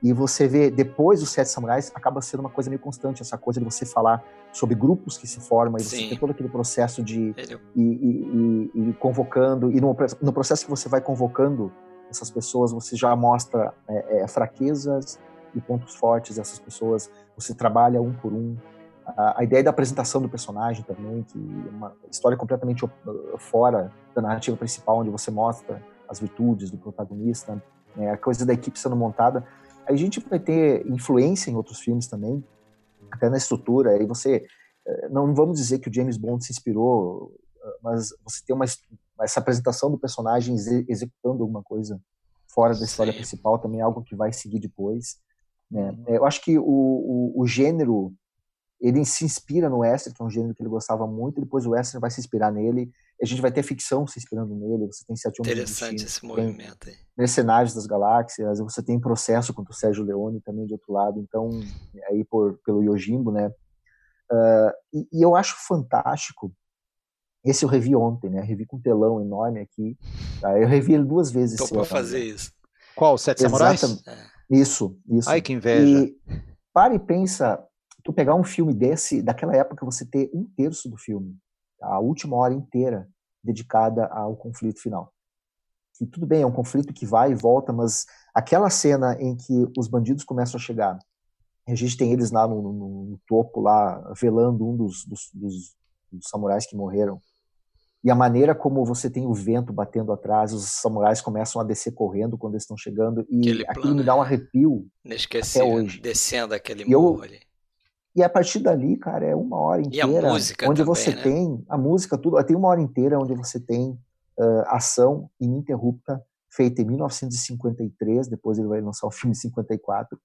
E você vê, depois dos Sete Samurais, acaba sendo uma coisa meio constante, essa coisa de você falar sobre grupos que se formam, e você tem todo aquele processo de Ele... e, e, e, e, convocando, e no, no, processo que você vai convocando essas pessoas, você já mostra é, é, fraquezas e pontos fortes dessas pessoas, você trabalha um por um. A, a, ideia da apresentação do personagem também, que é uma história completamente fora da narrativa principal, onde você mostra as virtudes do protagonista, né, a coisa da equipe sendo montada, a gente vai ter influência em outros filmes também, até na estrutura. Aí você eh, não vamos dizer que o James Bond se inspirou, eh, mas você tem uma essa apresentação do personagem executando alguma coisa fora da história Sim. principal também é algo que vai seguir depois. Né? Uhum. Eu acho que o, o, o, gênero ele se inspira no western, que é um gênero que ele gostava muito, e depois o western vai se inspirar nele a gente vai ter ficção se inspirando nele, você tem Sete Homens Interessante esse movimento aí. Mercenários das Galáxias, você tem Processo contra o Sérgio Leone também de outro lado, então, aí por, pelo Yojimbo, né? Uh, e, e, eu acho fantástico, esse eu revi ontem, né? Revi com um telão enorme aqui, tá? eu revi ele duas vezes. Tô pra fazer isso. Qual, Sete Samurais? É. Isso, isso. Ai, que inveja. E para e pensa, tu pegar um filme desse, daquela época, você ter um terço do filme, a última hora inteira dedicada ao conflito final. E tudo bem, é um conflito que vai e volta, mas aquela cena em que os bandidos começam a chegar, a gente tem eles lá no, no, no topo, lá velando um dos, dos, dos, dos, samurais que morreram, e a maneira como você tem o vento batendo atrás, os samurais começam a descer correndo quando eles estão chegando, e aquele aquilo me dá um arrepio até hoje. descendo aquele morro ali. E a partir dali, cara, é uma hora inteira onde também, você né? tem a música, tudo. Tem uma hora inteira onde você tem uh, ação ininterrupta feita em 1953. Depois ele vai lançar o filme em 54.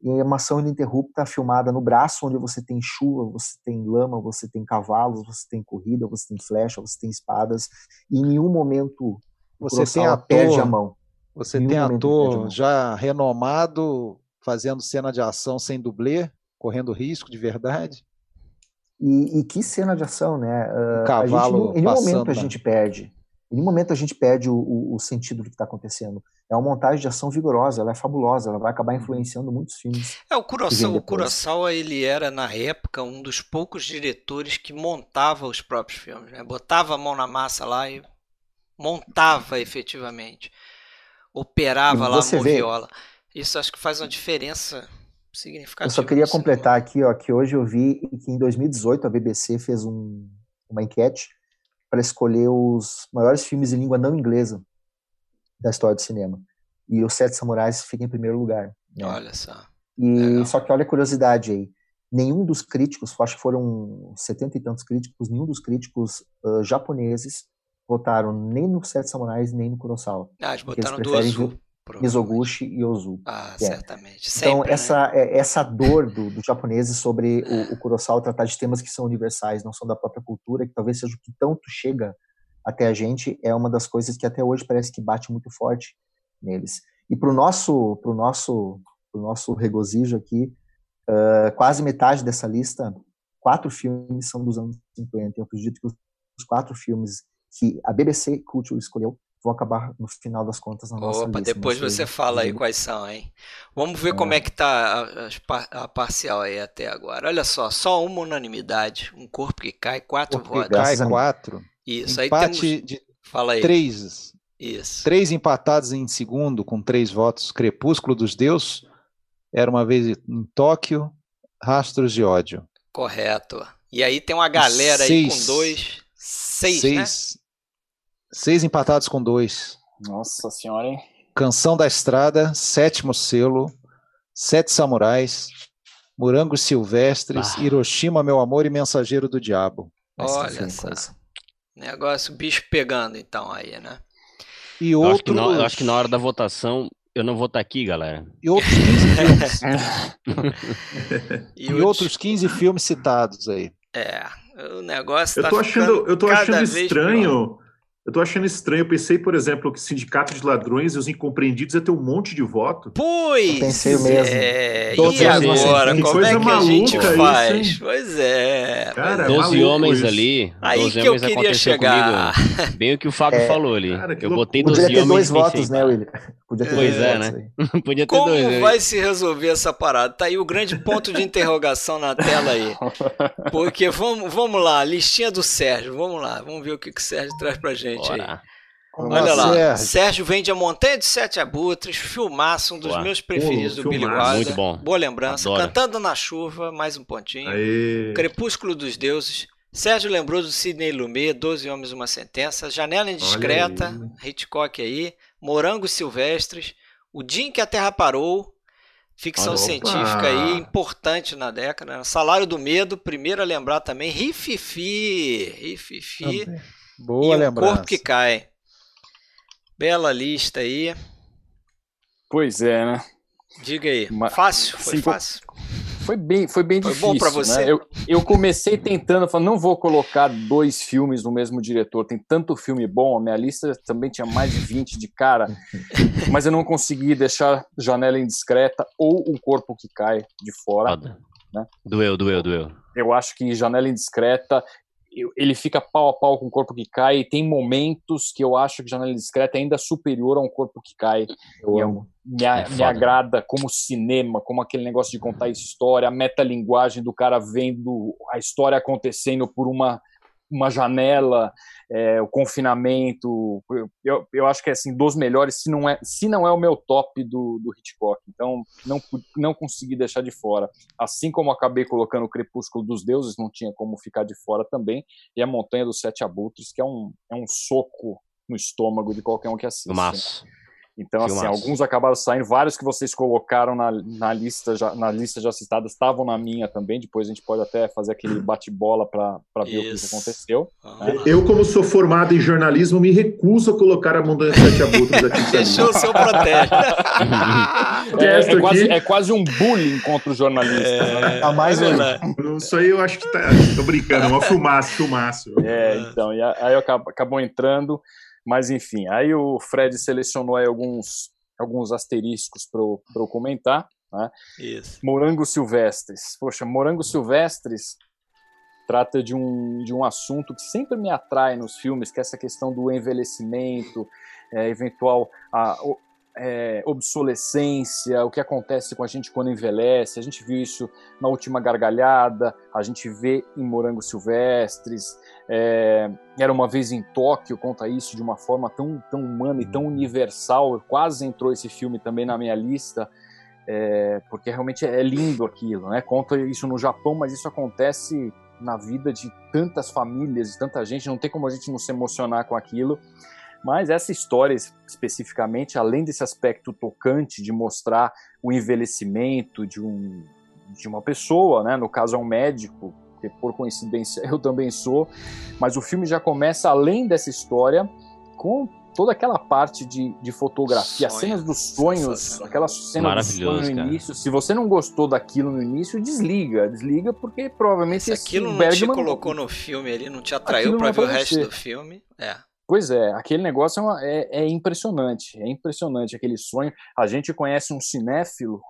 E é uma ação ininterrupta filmada no braço, onde você tem chuva, você tem lama, você tem cavalos, você tem corrida, você tem flecha, você tem espadas. E em nenhum momento você tem ator, perde a mão. Você tem ator já renomado fazendo cena de ação sem dublê? Correndo risco de verdade. E, e que cena de ação, né? Uh, cavalo gente, em nenhum momento a gente perde. Em nenhum momento a gente perde o, o, o sentido do que está acontecendo. É uma montagem de ação vigorosa, ela é fabulosa, ela vai acabar uhum. influenciando muitos filmes. É, o Kurosawa, o Kurosawa, ele era, na época, um dos poucos diretores que montava os próprios filmes. Né? Botava a mão na massa lá e montava efetivamente. Operava lá a moviola. Isso acho que faz uma diferença significativo. Eu só queria completar aqui, ó, que hoje eu vi que em 2018 a BBC fez um, uma enquete para escolher os maiores filmes em língua não inglesa da história do cinema. E os Sete Samurais fica em primeiro lugar. Né? Olha só. E Legal. só que olha a curiosidade aí. Nenhum dos críticos, acho que foram setenta e tantos críticos, nenhum dos críticos uh, japoneses votaram nem no Sete Samurais nem no Kurosawa. Ah, eles botaram do Ozu. Mizoguchi e Ozu. Ah, é. certamente. Sempre, então, essa, né? essa dor do, dos japoneses sobre o, o Kurosawa tratar de temas que são universais, não são da própria cultura, que talvez seja o que tanto chega até a gente, é uma das coisas que até hoje parece que bate muito forte neles. E para o nosso, pro nosso, pro nosso regozijo aqui, uh, quase metade dessa lista, quatro filmes são dos anos 50. Eu acredito que os quatro filmes que a BBC Culture escolheu vão acabar no final das contas na nossa Opa, lista. depois você fala aí quais são, hein? Vamos ver é. como é que tá a, a, parcial aí até agora. Olha só, só uma unanimidade, um corpo que cai, quatro corpo votos. Cai quatro. Isso, Empate aí temos... de fala aí. três. Isso. Três empatados em segundo com três votos. Crepúsculo dos Deus, era uma vez em Tóquio, Rastros de Ódio. Correto. E aí tem uma galera seis, aí com dois. Seis, seis, né? Seis empatados com dois. Nossa senhora, hein? Canção da Estrada, Sétimo Selo, Sete Samurais, Morangos Silvestres, ah. Hiroshima, Meu Amor e Mensageiro do Diabo. Olha só. Negócio bicho pegando então aí, né? E eu, acho na, eu acho que na hora da votação eu não vou estar aqui, galera. E outros 15 filmes. e, e outros 15 filmes citados aí. É, o negócio eu tá tô achando, Eu tô achando estranho eu tô achando estranho. Eu pensei, por exemplo, que Sindicato de Ladrões e os Incompreendidos ia ter um monte de voto. Pois! Eu pensei mesmo. É... E agora? Que Como é que a gente faz? Isso, pois é. Cara, Doze homens isso. ali. Aí que eu queria chegar. Comigo, bem o que o Fábio é. falou ali. Cara, eu botei doze homens. Podia ter dois votos, né, William? Podia ter pois é, né? Podia ter Como dois. Como vai se resolver essa parada? Tá aí o grande ponto de interrogação na tela aí. Porque vamos, vamos lá, listinha do Sérgio. Vamos lá, vamos ver o que, que o Sérgio traz pra gente gente aí. Olha lá, Sérgio. Sérgio vende a Montanha de Sete Abutres, filmaço, um dos Boa. meus preferidos Pô, do Billy Wilder. Muito bom. Boa lembrança. Adoro. Cantando na Chuva, mais um pontinho. Aê. Crepúsculo dos Deuses. Sérgio lembrou do Sidney Lumet, Doze Homens Uma Sentença. Janela Indiscreta, Hitchcock aí. Morangos Silvestres. O Dia em que a Terra Parou. Ficção Opa. científica aí, importante na década. Salário do Medo, primeiro a lembrar também. Rififi. Rififi. Também. Boa e lembrança. O corpo que cai. Bela lista aí. Pois é, né? Diga aí. Fácil? Foi Sim, fácil? Foi bem, foi bem foi difícil. Bom para você. Né? Eu, eu comecei tentando, falando, não vou colocar dois filmes no mesmo diretor. Tem tanto filme bom. A minha lista também tinha mais de 20 de cara, mas eu não consegui deixar Janela Indiscreta ou O Corpo que Cai de fora. Né? Doeu, doeu, doeu. Eu acho que Janela Indiscreta ele fica pau a pau com o corpo que cai, e tem momentos que eu acho que Janela Discreta é ainda superior a um corpo que cai. Eu amo. Me, é me agrada como cinema, como aquele negócio de contar história, a metalinguagem do cara vendo a história acontecendo por uma uma janela, é, o confinamento, eu, eu acho que é assim, dos melhores, se não é, se não é o meu top do, do Hitchcock, então não, não consegui deixar de fora. Assim como acabei colocando o Crepúsculo dos Deuses, não tinha como ficar de fora também, e a Montanha dos Sete Abutres, que é um, é um soco no estômago de qualquer um que assista. Massa. Então, assim, alguns acabaram saindo, vários que vocês colocaram na, na, lista, já, na lista já citadas estavam na minha também. Depois a gente pode até fazer aquele bate-bola para ver Isso. o que aconteceu. Né? Eu, como sou formado em jornalismo, me recuso a colocar a Montanha de Sete Abutres aqui. Deixou o seu protesto. é, é, quase, é, quase, um bullying contra o jornalista. É, né? a mais é Isso aí eu acho que tá. Tô brincando, é uma fumaça, fumaça. É, então, e aí acabou entrando. Mas enfim, aí o Fred selecionou aí alguns, alguns asteriscos para eu comentar. Né? Isso. Morangos silvestres. Poxa, morangos silvestres trata de um, de um assunto que sempre me atrai nos filmes, que é essa questão do envelhecimento, é, eventual a, é, obsolescência, o que acontece com a gente quando envelhece. A gente viu isso na última gargalhada, a gente vê em Morangos Silvestres. É, era uma vez em Tóquio, conta isso de uma forma tão, tão humana e tão universal. Quase entrou esse filme também na minha lista, é, porque realmente é lindo aquilo. Né? Conta isso no Japão, mas isso acontece na vida de tantas famílias, de tanta gente. Não tem como a gente não se emocionar com aquilo. Mas essa história especificamente, além desse aspecto tocante de mostrar o envelhecimento de, um, de uma pessoa, né? no caso é um médico, que por coincidência eu também sou, mas o filme já começa além dessa história com toda aquela parte de, de fotografia, Sonho. as cenas dos sonhos, aquela cena do sonho no início. Se você não gostou daquilo no início, desliga, desliga porque provavelmente se aquilo não Bergman, te colocou no filme ali, não te atraiu para ver o resto do filme, é. Pois é, aquele negócio é, uma, é, é, impressionante, é impressionante aquele sonho. A gente conhece um cinéfilo,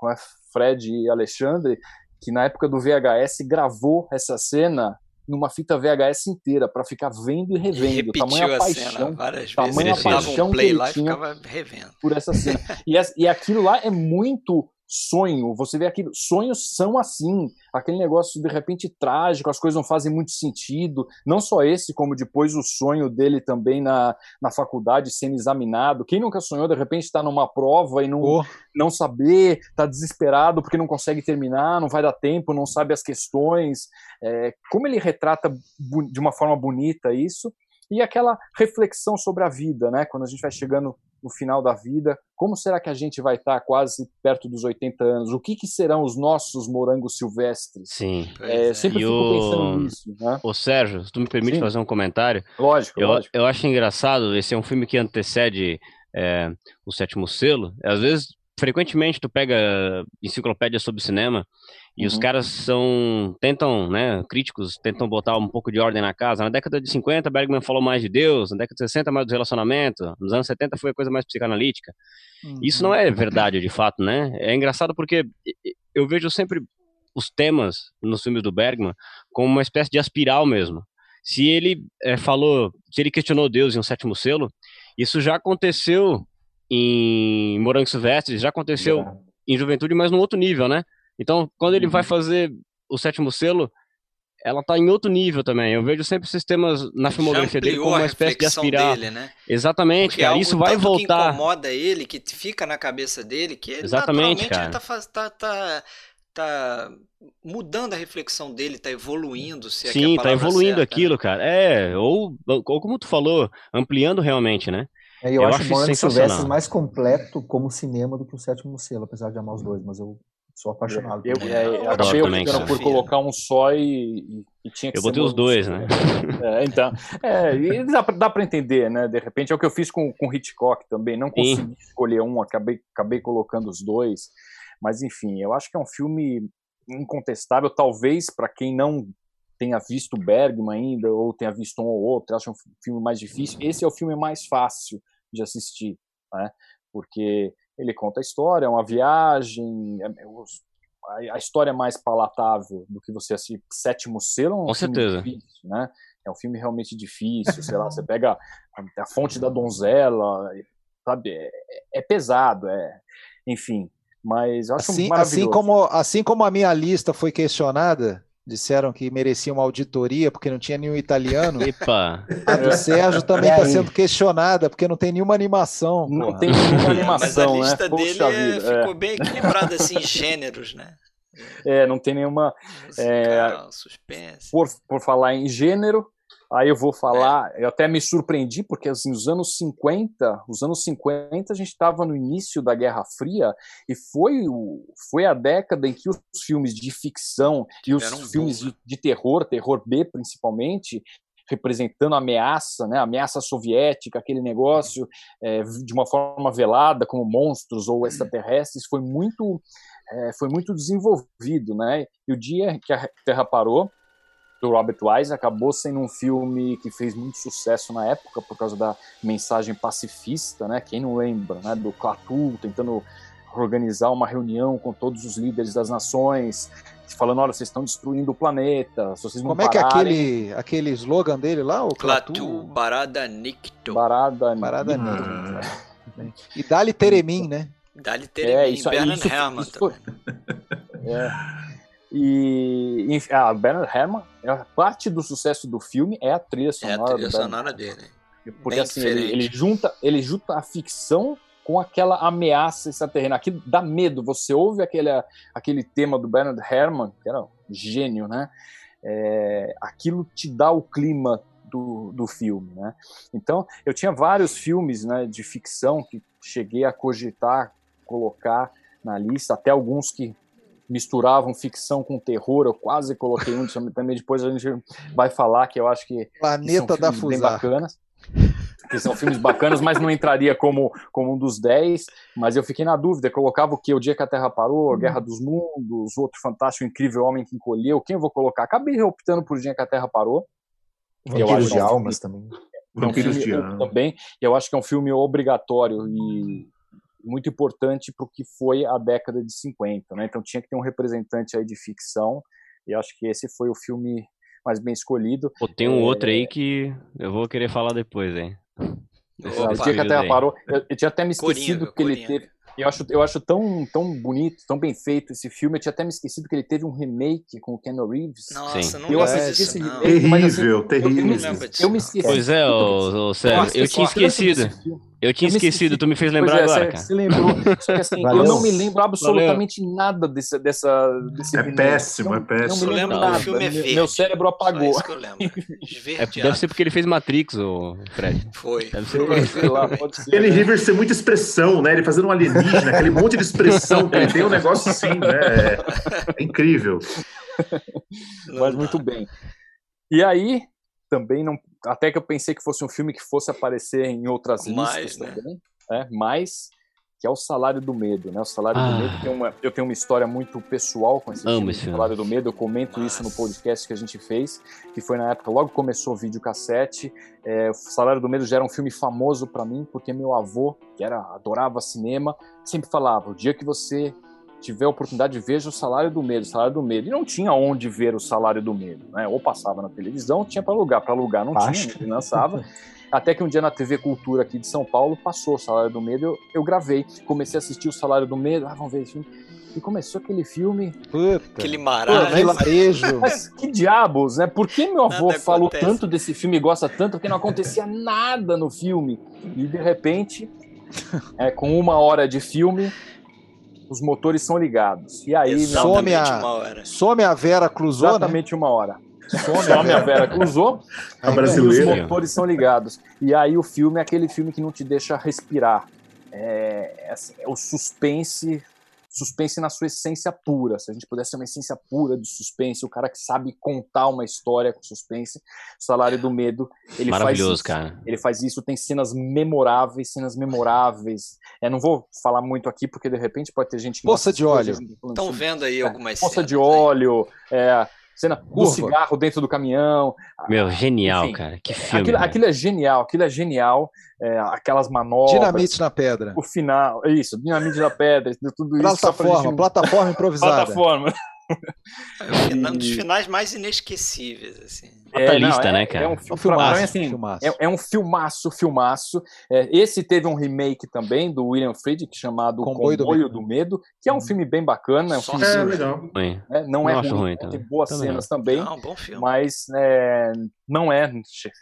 Fred e Alexandre, que na época do VHS gravou essa cena numa fita VHS inteira para ficar vendo e revendo. Repetiu tamanha a paixão, cena várias tamanha vezes. paixão um play que ele lá tinha ficava revendo. por essa cena. e, e aquilo lá é muito sonho. Você vê aquilo, sonhos são assim, aquele negócio de repente trágico, as coisas não fazem muito sentido. Não só esse, como depois o sonho dele também na, na faculdade sendo examinado. Quem nunca sonhou de repente estar tá numa prova e não, oh. não saber, tá desesperado porque não consegue terminar, não vai dar tempo, não sabe as questões. É, como ele retrata de uma forma bonita isso e aquela reflexão sobre a vida, né? Quando a gente vai chegando no final da vida, como será que a gente vai estar quase perto dos 80 anos? O que, que serão os nossos morangos silvestres? Sim. É, sempre e fico o... pensando nisso. Né? Ô Sérgio, se tu me permite Sim. fazer um comentário. Lógico, eu, lógico. Eu acho engraçado, esse é um filme que antecede é, o sétimo selo. Às vezes frequentemente tu pega enciclopédia sobre cinema e uhum. os caras são tentam, né, críticos tentam botar um pouco de ordem na casa. Na década de 50, Bergman falou mais de Deus, na década de 60 mais do relacionamento, nos anos 70 foi a coisa mais psicanalítica. Uhum. Isso não é verdade de fato, né? É engraçado porque eu vejo sempre os temas nos filmes do Bergman como uma espécie de aspiral mesmo. Se ele é, falou, se ele questionou Deus em um sétimo selo, isso já aconteceu em Morangos Silvestres, já aconteceu é. em Juventude, mas num outro nível, né? Então, quando ele uhum. vai fazer o sétimo selo, ela tá em outro nível também. Eu vejo sempre esses temas na filmografia dele como uma espécie de aspirar. Dele, né? Exatamente, Porque cara. isso vai voltar. que incomoda ele, que fica na cabeça dele, que ele Exatamente, cara. ele tá, tá, tá, tá mudando a reflexão dele, tá evoluindo, se é Sim, tá evoluindo certa, aquilo, né? cara. É, ou, ou como tu falou, ampliando realmente, né? É, eu, eu, acho, acho Morangos Silvestres mais completo como cinema do que o Sétimo Selo, apesar de amar os dois, mas eu sou apaixonado. Eu, eu, é, eu acabei optando por colocar um só e, e tinha que Eu botei os dois, né? É, então, é, dá, dá para entender, né? De repente é o que eu fiz com, com Hitchcock também. Não consegui Sim. escolher um, acabei, acabei colocando os dois. Mas enfim, eu acho que é um filme incontestável, talvez para quem não tenha visto Bergman ainda, ou tenha visto um ou outro, acho um filme mais difícil. Esse é o filme mais fácil de assistir, né? Porque ele conta a história, é uma viagem, é, a história é mais palatável do que você assistir Sétimo Selo, é um Com certeza. Difícil, né? É um filme realmente difícil, sei lá, você pega a, a fonte da donzela, sabe? É, é, pesado, é, enfim. Mas eu acho assim, assim como assim como a minha lista foi questionada, disseram que merecia uma auditoria porque não tinha nenhum italiano. Epa. A do Sérgio também está sendo questionada porque não tem nenhuma animação. Não porra. tem nenhuma animação, Mas a lista né? dele é, ficou é. bem equilibrada assim em gêneros, né? É, não tem nenhuma. Musical, é, suspense. Por, por falar em gênero, Aí eu vou falar, é. eu até me surpreendi, porque assim, os anos 50, os anos 50 a gente estava no início da Guerra Fria e foi, o, foi a década em que os filmes de ficção e os filmes de, de, terror, terror B principalmente, representando a ameaça, né, a ameaça soviética, aquele negócio é, de uma forma velada, como monstros ou extraterrestres, foi muito, é, foi muito desenvolvido, né? E o dia que a Terra parou, do Robert Wise acabou sendo um filme que fez muito sucesso na época por causa da mensagem pacifista, né? Quem não lembra, né? Do Klaatu tentando organizar uma reunião com todos os líderes das nações, falando, olha, vocês estão destruindo o planeta, se vocês não Como pararem... é que é aquele, aquele slogan dele lá, o Klaatu? Barada Nicto. Barada, Barada Nicto. E Dali Teremin, né? Dali Teremin, é, isso, Bernard isso, Herrmann isso, também. É. E a Bernard Herrmann, parte do sucesso do filme é a trilha sonora. É a trilha sonora dele. Porque Bem assim, ele, ele, junta, ele junta a ficção com aquela ameaça extraterrena. Aqui dá medo. Você ouve aquele, aquele tema do Bernard Herrmann, que era um gênio, né? É, aquilo te dá o clima do, do filme, né? Então, eu tinha vários filmes né, de ficção que cheguei a cogitar, colocar na lista, até alguns que misturavam ficção com terror, eu quase coloquei um também, depois a gente vai falar que eu acho que, Planeta que são da bem bacanas. Que são filmes bacanas, mas não entraria como, como um dos dez. Mas eu fiquei na dúvida, colocava o que? O Dia que a Terra Parou, uhum. Guerra dos Mundos, Outro Fantástico Incrível Homem que Encolheu, quem eu vou colocar? Acabei optando por Dia que a Terra Parou. Vampiros de Almas também. Vampiros de Almas. Também, eu acho que é um filme obrigatório e muito importante para o que foi a década de 50, né? Então tinha que ter um representante aí de ficção, e acho que esse foi o filme mais bem escolhido. Pô, tem um é... outro aí que eu vou querer falar depois, hein? Opa, o dia que até parou, eu, eu, tinha até me esquecido Coringa, que Coringa. ele teve. Eu acho, eu acho tão, tão bonito, tão bem feito esse filme. Eu tinha até me esquecido que ele teve um remake com o Ken Reeves. Nossa, Sim. não eu assisti esse remake, terrível, mas, assim, terrível. Eu, eu, eu, me esqueci. Pois é, ô, ô, Sérgio, eu tinha esquecido. Eu tinha eu esquecido, tu me fez lembrar pois é, agora, cara. Você lembrou. Só que assim, eu não me lembro absolutamente Valeu. nada desse, dessa, desse É péssimo, é péssimo. Não me lembro nada. O filme é verde. Meu cérebro apagou. Só isso que eu lembro. É, deve ser porque ele fez Matrix, o Fred. Foi. Deve ser. lá, pode ser. Ele Rivers tem muita expressão, né? Ele fazendo um alienígena, aquele monte de expressão que ele tem, um negócio assim, né? É, incrível. Mas muito bem. E aí, também não. Até que eu pensei que fosse um filme que fosse aparecer em outras mais, listas né? também. É, mas que é o Salário do Medo, né? O Salário ah. do Medo tem uma, eu tenho uma história muito pessoal com esse Amo filme, esse filme. Salário do Medo. Eu comento Nossa. isso no podcast que a gente fez, que foi na época logo começou o videocassete. É, o Salário do Medo já era um filme famoso para mim porque meu avô, que era adorava cinema, sempre falava: o dia que você tiver a oportunidade, veja o Salário do Medo, o Salário do Medo. E não tinha onde ver o Salário do Medo, né? Ou passava na televisão, tinha para alugar, para alugar não Acho. tinha, lançava. Até que um dia na TV Cultura aqui de São Paulo passou o Salário do Medo, eu, eu gravei, comecei a assistir o Salário do Medo, ah, vamos ver esse filme. E começou aquele filme. Puta. Aquele marasmo. Mas que diabos, né? Por que meu avô nada falou acontece. tanto desse filme e gosta tanto? Porque não acontecia nada no filme. E de repente, é, com uma hora de filme, os motores são ligados. E aí some a, some a Vera cruzou. Né? Exatamente né? uma hora. Some, some a Vera cruzou. A brasileira. os motores são ligados. E aí o filme é aquele filme que não te deixa respirar. É, é, é o suspense suspense na sua essência pura. Se a gente pudesse ter uma essência pura de suspense, o cara que sabe contar uma história com suspense, o Salário do Medo, ele Maravilhoso, faz isso. cara. Ele faz isso, tem cenas memoráveis, cenas memoráveis. É, não vou falar muito aqui porque de repente pode ter gente que Poça de óleo. Estão vendo aí é, algumas Poça de óleo, é, cena Curva. do cigarro dentro do caminhão. Meu, genial, Enfim, cara. Que filme. Aquilo, aquilo, é genial, aquilo é genial. É, aquelas manobras. Dinamite na pedra. O final, isso, dinamite na pedra, tudo isso. Plataforma, gente... plataforma improvisada. Plataforma. É um dos finais mais inesquecíveis, assim. É, não, é, né, cara? É um, filme, filmaço, assim, filmaço. É, é, um filmaço, filmaço. É, esse teve um remake também do William Friedkin chamado Comboio, Comboio do, Medo. que é um uhum. filme bem bacana. É um filme é, legal. É, não, não é ruim, ruim tem boas também cenas também. Não, um bom filme. Mas é, não é,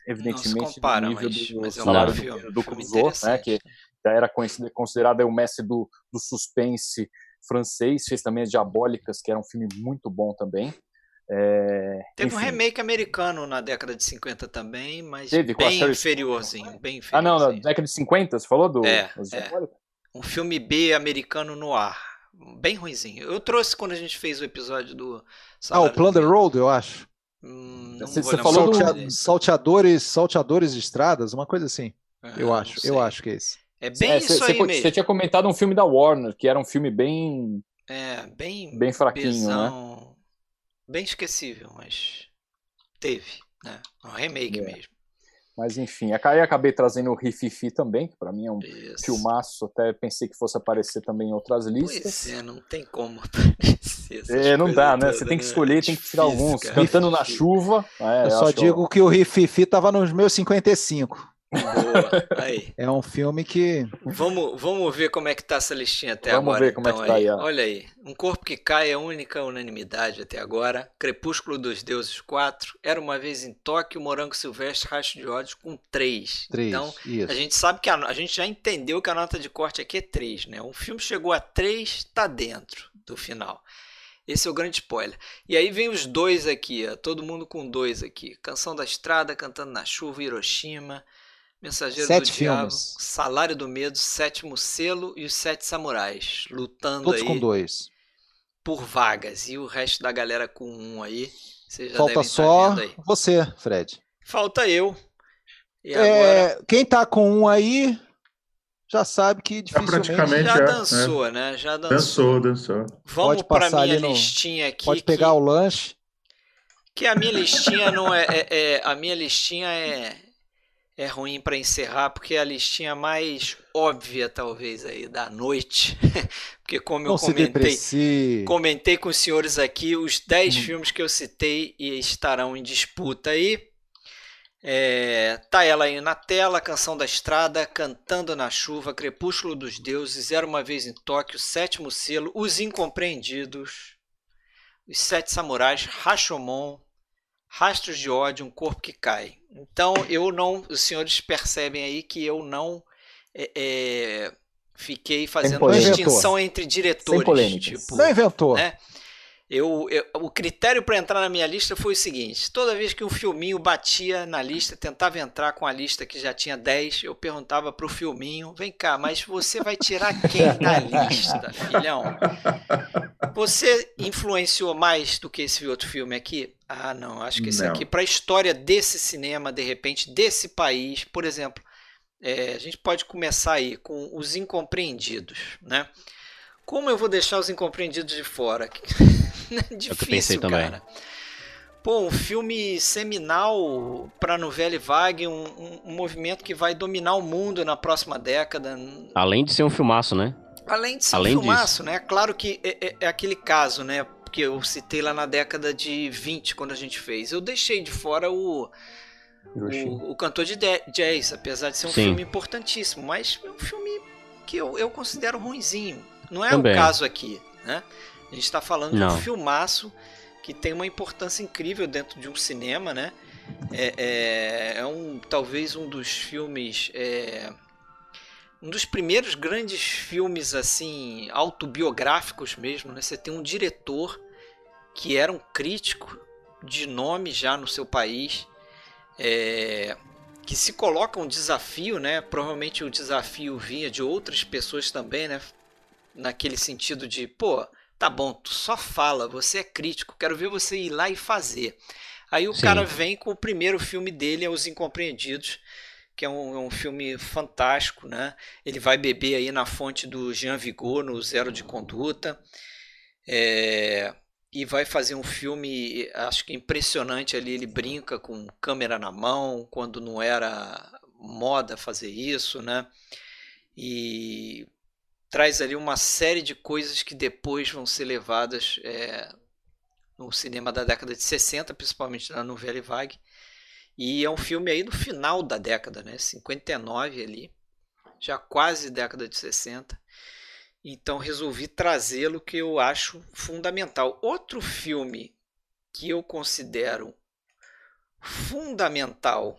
evidentemente, não compara, nível mas, do mas é um do, do Clouseau, né, que já era considerado o mestre do, do suspense francês, fez também as Diabólicas, que era um filme muito bom também. É, Teve enfim. um remake americano na década de 50 também, mas Teve, bem inferiorzinho, bem inferiorzinho. Ah, não, na década de 50, você falou do é, é. Um filme B americano no ar. Bem ruimzinho. Eu trouxe quando a gente fez o episódio do. Ah, o Plunder Road, eu acho. Hum, você, você falou do... salteadores, salteadores de estradas, uma coisa assim. É, eu acho, eu acho que é esse. É bem é, isso cê, aí mesmo. Você tinha comentado um filme da Warner, que era um filme bem. É, bem. Bem fraquinho, né? besão, né? Bem esquecível, mas. Teve, né? Um remake é. mesmo. Mas enfim, aí acabei trazendo o Rififi também, que para mim é um Isso. filmaço, até pensei que fosse aparecer também em outras listas. Pois é, não tem como aparecer. É, não dá, né? Você tem que né? escolher, é tem que tirar alguns. Cara. Cantando na chuva. É, eu só digo que o Rififi tava nos meus 55. Boa. Aí. É um filme que. Vamos, vamos ver como é que tá essa listinha até vamos agora. Vamos ver como então, é que tá aí. Olha aí. Um Corpo que Cai é a única unanimidade até agora. Crepúsculo dos Deuses 4. Era uma vez em Tóquio. Morango Silvestre, Racho de Ódio com 3. 3 então, isso. a gente sabe que a, a gente já entendeu que a nota de corte aqui é 3, né? Um filme chegou a 3, tá dentro do final. Esse é o grande spoiler. E aí vem os dois aqui, ó, todo mundo com dois aqui. Canção da Estrada, Cantando na Chuva, Hiroshima. Mensageiro Sete do filmes. Diabo, Salário do Medo, Sétimo Selo e os Sete Samurais, lutando Todos aí com dois. por vagas. E o resto da galera com um aí. Falta só tá aí. você, Fred. Falta eu. E é, agora... Quem tá com um aí já sabe que dificilmente... praticamente já é, dançou, é. né? Já dançou. Dançou, dançou. Vamos para minha no... listinha aqui. Pode pegar que... o lanche. Que a minha listinha não é, é, é, A minha listinha é é ruim para encerrar, porque é a listinha mais óbvia, talvez, aí da noite. porque como Não eu comentei, comentei com os senhores aqui, os 10 hum. filmes que eu citei estarão em disputa aí. É, tá ela aí na tela, Canção da Estrada, Cantando na Chuva, Crepúsculo dos Deuses, Era Uma Vez em Tóquio, Sétimo Selo, Os Incompreendidos, Os Sete Samurais, Rashomon, Rastros de ódio, um corpo que cai. Então eu não, os senhores percebem aí que eu não é, é, fiquei fazendo distinção entre diretores. Tipo, não inventou. Né? Eu, eu, o critério para entrar na minha lista foi o seguinte: toda vez que um filminho batia na lista, tentava entrar com a lista que já tinha 10, eu perguntava para o filminho: vem cá, mas você vai tirar quem da lista, filhão? Você influenciou mais do que esse outro filme aqui? Ah, não, acho que esse não. aqui, para a história desse cinema, de repente, desse país, por exemplo, é, a gente pode começar aí com Os Incompreendidos, né? Como eu vou deixar Os Incompreendidos de fora? Difícil, cara. Pô, um filme seminal para novela Vague, um, um, um, movimento que vai dominar o mundo na próxima década. Além de ser um filmaço, né? Além de ser Além um filmaço, disso. né? Claro que é, é, é, aquele caso, né? Que eu citei lá na década de 20, quando a gente fez. Eu deixei de fora o, o, o, cantor de jazz, apesar de ser um Sim. filme importantíssimo, mas é um filme que eu, eu considero ruinzinho. Não é Também. o caso aqui, né? A gente está falando Não. de um filmaço que tem uma importância incrível dentro de um cinema, né? É, é, é um talvez um dos filmes, é, um dos primeiros grandes filmes assim autobiográficos mesmo, né? Você tem um diretor que era um crítico de nome já no seu país, é, que se coloca um desafio, né? Provavelmente o desafio vinha de outras pessoas também, né? Naquele sentido de, pô, Tá bom, tu só fala, você é crítico, quero ver você ir lá e fazer. Aí o Sim. cara vem com o primeiro filme dele, é Os Incompreendidos, que é um, é um, filme fantástico, né? Ele vai beber aí na fonte do Jean Vigo no Zero de Conduta. É, e vai fazer um filme, acho que impressionante ali. Ele brinca com câmera na mão, quando não era moda fazer isso, né? E traz ali uma série de coisas que depois vão ser levadas é, no cinema da década de 60, principalmente na novela Vague. E é um filme aí do final da década, né? 59 ali, já quase década de 60. Então resolvi trazê-lo que eu acho fundamental. Outro filme que eu considero fundamental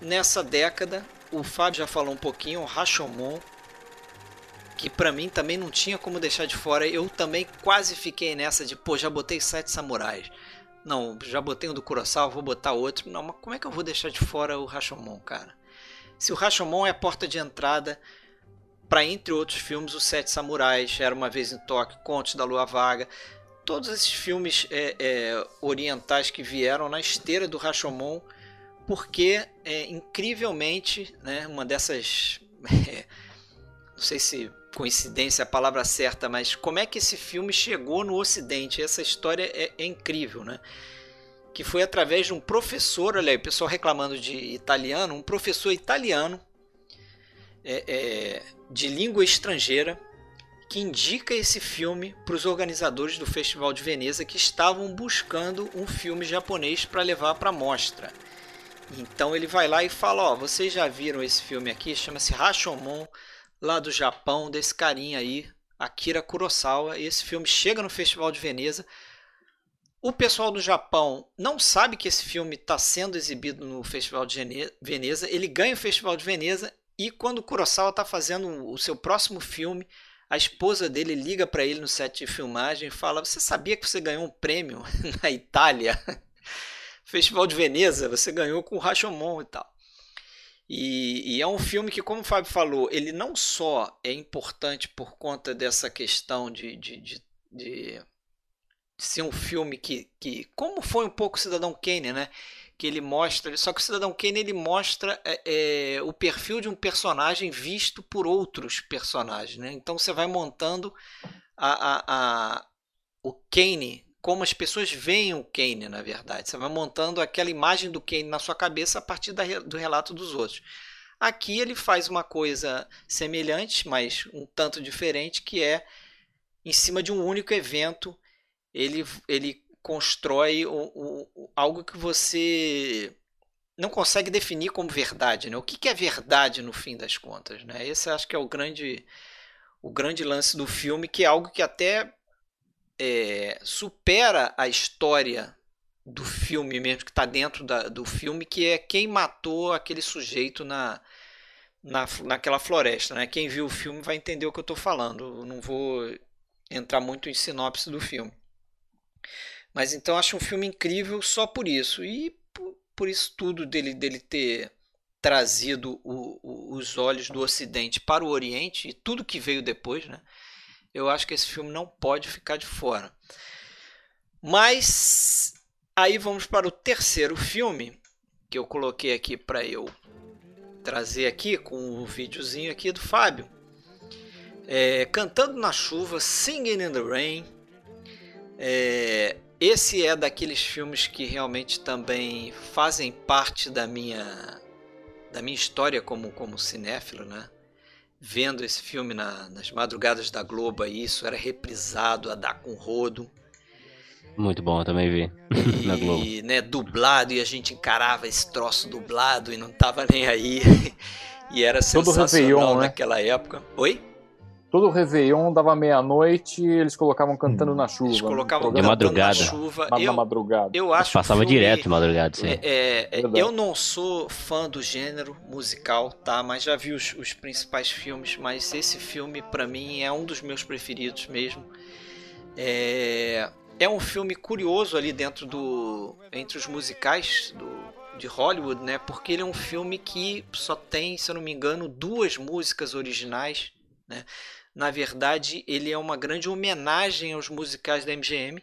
nessa década, o Fábio já falou um pouquinho, o Rashomon, que para mim também não tinha como deixar de fora. Eu também quase fiquei nessa de, pô, já botei Sete Samurais. Não, já botei um do Kurosawa, vou botar outro. Não, mas como é que eu vou deixar de fora o Rashomon, cara? Se o Rashomon é a porta de entrada para, entre outros filmes, os Sete Samurais, Era Uma Vez em Tóquio, Contos da Lua Vaga, todos esses filmes é, é, orientais que vieram na esteira do Rashomon, porque, é, incrivelmente, né, uma dessas... É, não sei se coincidência a palavra certa, mas como é que esse filme chegou no Ocidente? Essa história é, é incrível, né? Que foi através de um professor, olha aí, o pessoal reclamando de italiano, um professor italiano é, é, de língua estrangeira que indica esse filme para os organizadores do Festival de Veneza que estavam buscando um filme japonês para levar para a mostra. Então ele vai lá e fala: Ó, vocês já viram esse filme aqui? Chama-se Rashomon lá do Japão, desse carinha aí, Akira Kurosawa. Esse filme chega no Festival de Veneza. O pessoal do Japão não sabe que esse filme está sendo exibido no Festival de Veneza. Ele ganha o Festival de Veneza e quando Kurosawa está fazendo o seu próximo filme, a esposa dele liga para ele no set de filmagem e fala: Você sabia que você ganhou um prêmio na Itália? Festival de Veneza, você ganhou com o Rashomon e tal. E, e, é um filme que, como o Fábio falou, ele não só é importante por conta dessa questão de, de, de, de ser um filme que, que, como foi um pouco Cidadão Kane, né? Que ele mostra, só que o Cidadão Kane ele mostra é, é, o perfil de um personagem visto por outros personagens, né? Então você vai montando a, a, a o Kane como as pessoas veem o Kane, na verdade. Você vai montando aquela imagem do Kane na sua cabeça a partir da, do relato dos outros. Aqui ele faz uma coisa semelhante, mas um tanto diferente, que é em cima de um único evento, ele, ele constrói o, o, algo que você não consegue definir como verdade. Né? O que, que é verdade no fim das contas? Né? Esse acho que é o grande, o grande lance do filme, que é algo que até é, supera a história do filme mesmo, que está dentro da, do filme, que é quem matou aquele sujeito na, na, naquela floresta. Né? Quem viu o filme vai entender o que eu estou falando. Eu não vou entrar muito em sinopse do filme. Mas então acho um filme incrível só por isso. E por, por isso tudo dele, dele ter trazido o, o, os olhos do Ocidente para o Oriente e tudo que veio depois, né? Eu acho que esse filme não pode ficar de fora. Mas aí vamos para o terceiro filme que eu coloquei aqui para eu trazer aqui com o um videozinho aqui do Fábio. É, Cantando na Chuva, Singing in the Rain. É, esse é daqueles filmes que realmente também fazem parte da minha da minha história como como cinéfilo, né? Vendo esse filme na, nas madrugadas da Globo aí, isso era reprisado a dar com rodo. Muito bom, eu também vi e, na Globo. né, dublado, e a gente encarava esse troço dublado e não tava nem aí. e era sensacional Todo Réveillon, né? naquela época. Oi? Todo Réveillon dava meia-noite eles colocavam cantando hum. na chuva. Eles colocavam de madrugada. na chuva. Eu, na madrugada. Eu acho Passava filme, direto de madrugada, sim. É, é, é eu não sou fã do gênero musical, tá? Mas já vi os, os principais filmes, mas esse filme para mim é um dos meus preferidos mesmo. É, é um filme curioso ali dentro do entre os musicais do de Hollywood, né? Porque ele é um filme que só tem, se eu não me engano, duas músicas originais, né? Na verdade, ele é uma grande homenagem aos musicais da MGM.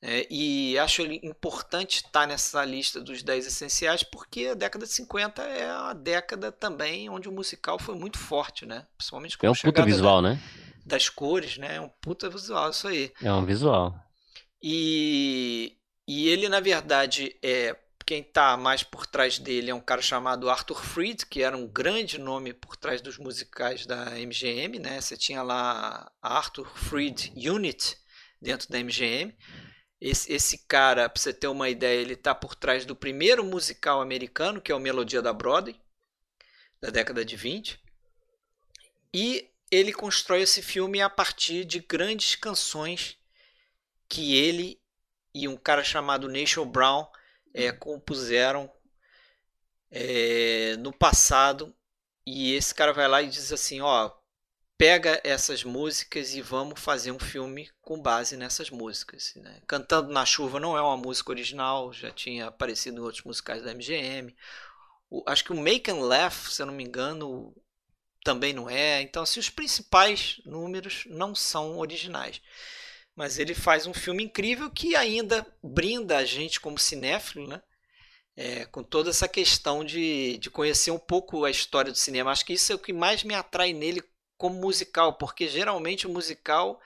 É, e acho importante estar nessa lista dos 10 essenciais, porque a década de 50 é a década também onde o musical foi muito forte, né? Principalmente com É um puta visual, da, né? Das cores, né? É um puta visual, isso aí. É um visual. E, e ele, na verdade, é quem está mais por trás dele é um cara chamado Arthur Freed, que era um grande nome por trás dos musicais da MGM, né? Você tinha lá a Arthur Freed Unit dentro da MGM. Esse, esse cara, para você ter uma ideia, ele está por trás do primeiro musical americano, que é o Melodia da Broadway, da década de 20. E ele constrói esse filme a partir de grandes canções que ele e um cara chamado Nation Brown é, compuseram é, no passado e esse cara vai lá e diz assim, ó, pega essas músicas e vamos fazer um filme com base nessas músicas. Né? Cantando na Chuva não é uma música original, já tinha aparecido em outros musicais da MGM. O, acho que o Make and Laugh, se eu não me engano, também não é. Então, assim, os principais números não são originais mas ele faz um filme incrível que ainda brinda a gente como cinéfilo, né? É, com toda essa questão de, de conhecer um pouco a história do cinema. Acho que isso é o que mais me atrai nele como musical, porque geralmente o musical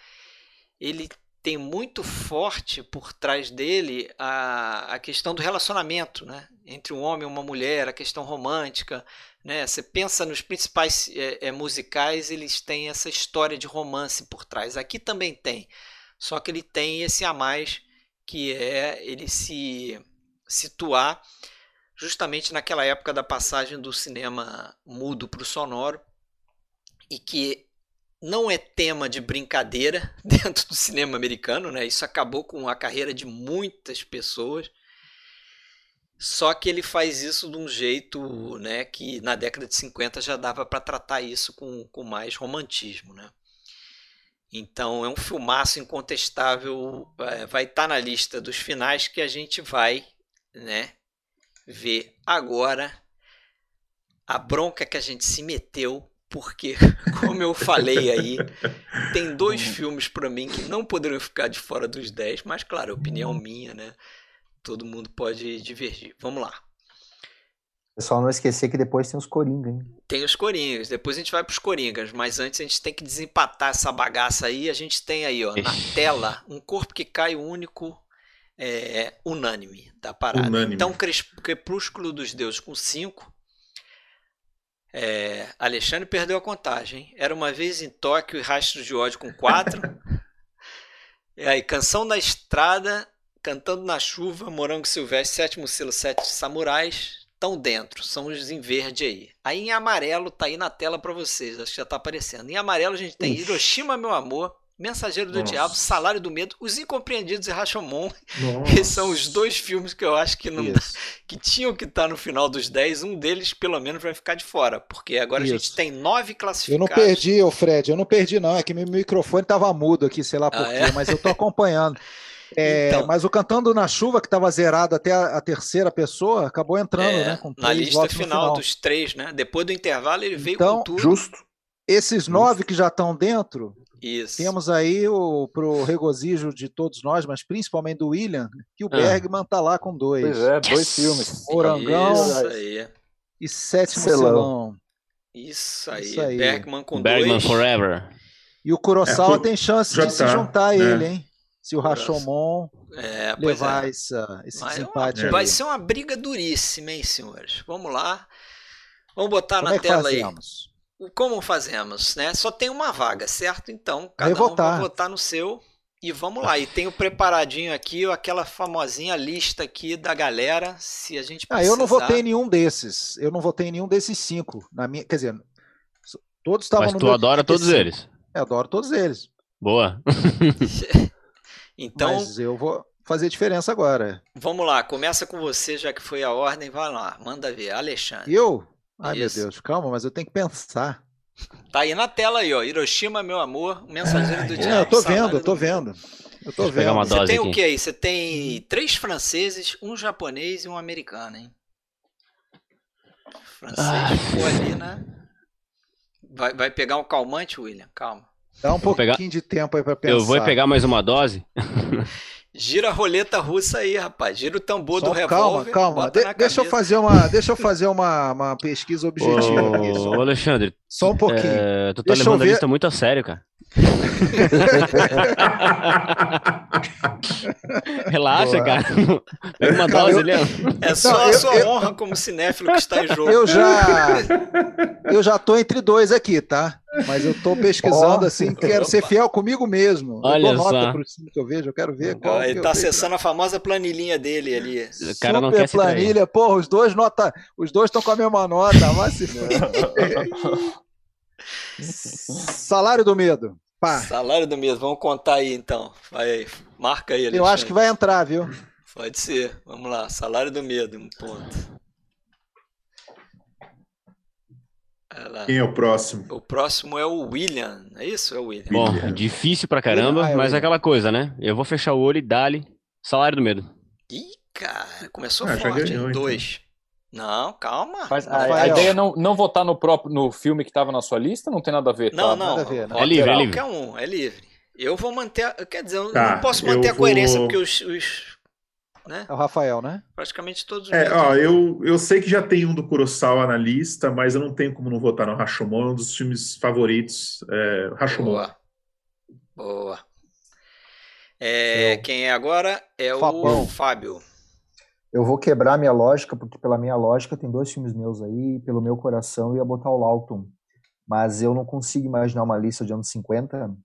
ele tem muito forte por trás dele a, a questão do relacionamento, né? Entre um homem e uma mulher, a questão romântica, né? Você pensa nos principais é, é, musicais, eles têm essa história de romance por trás. Aqui também tem, só que ele tem esse a mais que é ele se situar justamente naquela época da passagem do cinema mudo para o sonoro e que não é tema de brincadeira dentro do cinema americano, né? Isso acabou com a carreira de muitas pessoas. Só que ele faz isso de um jeito, né, que na década de 50 já dava para tratar isso com, com mais romantismo, né? Então é um filmaço incontestável, é, vai estar tá na lista dos finais que a gente vai, né, ver agora a bronca que a gente se meteu, porque como eu falei aí, tem dois filmes para mim que não poderiam ficar de fora dos 10, mas claro, opinião minha, né? Todo mundo pode divergir. Vamos lá. Só não esquecer que depois tem os Coringa, hein? Tem os Coringas, depois a gente vai pros Coringas, mas antes a gente tem que desempatar essa bagaça aí. A gente tem aí, ó, na tela, um corpo que cai único, é, unânime da parada. Unânime. Então, Crepúsculo dos Deuses com 5. É, Alexandre perdeu a contagem. Era uma vez em Tóquio e Rastro de Ódio com 4. e aí, Canção da Estrada, Cantando na Chuva, Morango Silvestre, Sétimo Selo, Sete Samurais, estão dentro, são os em verde aí. Aí em amarelo tá aí na tela para vocês, acho que já tá aparecendo. Em amarelo a gente tem. Hiroshima, meu amor, Mensageiro do Nossa. Diabo, Salário do Medo, Os Incompreendidos e Rashomon. Esses são os dois filmes que eu acho que não que tinham que estar tá no final dos 10. Um deles, pelo menos, vai ficar de fora. Porque agora Isso. a gente tem nove classificados. Eu não perdi, ô Fred, eu não perdi, não. É que meu microfone tava mudo aqui, sei lá por ah, quê, é? mas eu tô acompanhando. É, então, mas o Cantando na Chuva, que estava zerado até a, a, terceira pessoa, acabou entrando, é, né? na lista final, final, dos três, né? Depois do intervalo, ele veio então, com tudo. Justo. Esses nove que já estão dentro, Isso. temos aí o pro regozijo de todos nós, mas principalmente do William, que o ah. Bergman tá lá com dois. Pois é, dois yes. filmes. Orangão Isso aí. e Sétimo Selão. Selão. Isso aí. Isso aí. Bergman com Bergman dois. Forever. E o Kurosawa é, tem chance de se juntar a né? ele, hein? Se o Rashomon é, levar é. essa, esse Mas empate. Vai ser uma briga duríssima, hein, senhores? Vamos lá. Vamos botar Como na é tela fazemos? aí. Como fazemos, né? Só tem uma vaga, certo? Então, cada vai um votar. vai votar no seu. E vamos lá, e tenho preparadinho aqui aquela famosinha lista aqui da galera, se a gente precisar... Ah, eu não votei em nenhum desses. Eu não votei em nenhum desses cinco. Na minha, quer dizer, todos estavam Mas no tu adora todos eles. Eu é, adoro todos eles. Boa. Então, Mas eu vou fazer diferença agora. Vamos lá, começa com você, já que foi a ordem, vai lá, manda ver, Alexandre. Eu? Ai Isso. meu Deus, calma, mas eu tenho que pensar. Tá aí na tela aí, ó, Hiroshima, meu amor, mensageiro do diabo. eu tô vendo, eu tô vendo. Eu tô vendo. Você tem aqui. o que aí? Você tem três franceses, um japonês e um americano, hein? Francês ah. ficou ali, né? Vai, vai pegar um calmante, William? Calma. Dá um pouquinho pegar... de tempo aí pra pensar. Eu vou pegar mais uma dose. Gira a roleta russa aí, rapaz. Gira o tambor Só do revólver. Calma, calma. De deixa eu fazer uma, deixa eu fazer uma, uma pesquisa objetiva ô, aqui. Alexandre. Só um pouquinho. É, tu tá deixa levando a lista muito a sério, cara. Relaxa, Boa. cara. Pega uma dose ali. É só não, a sua eu, honra como cinéfilo que está em jogo. Eu já, eu já tô entre dois aqui, tá? Mas eu tô pesquisando oh, assim, quero opa. ser fiel comigo mesmo. Olha eu dou nota só. pro que eu vejo, eu quero ver qual. Ele tá acessando a famosa planilhinha dele ali. O cara Super não quer planilha, porra, os dois nota, os dois estão com a mesma nota, mas se Salário do medo. Pá. Salário do medo, vamos contar aí então. Vai aí, marca aí. Alexandre. Eu acho que vai entrar, viu? Pode ser. Vamos lá, salário do medo, um ponto. Quem é o próximo? O próximo é o William, é isso? É o William. Bom, William. difícil pra caramba, ah, mas é aquela coisa, né? Eu vou fechar o olho e dá-lhe salário do medo. Ih, cara, começou ah, forte, ganhou, hein? Dois. Então. Não, calma. Mas a, a, ideia é não, não votar no próprio no filme que estava na sua lista não tem nada a ver. Não, tá? não. Nada a ver, não. É livre, é livre. Qualquer um, é livre. Eu vou manter. Quer dizer, eu tá, não posso manter a coerência, vou... porque os, os né? É o Rafael, né? Praticamente todos os. É, ó, eu, eu sei que já tem um do Kurosawa na lista, mas eu não tenho como não votar no Rashomon, um dos filmes favoritos. É, Rashomon. Boa. Boa. É, quem é agora é Fabão. o Fábio. Eu vou quebrar minha lógica, porque pela minha lógica tem dois filmes meus aí, pelo meu coração eu ia botar o Lawton. Mas eu não consigo imaginar uma lista de anos 50 uh,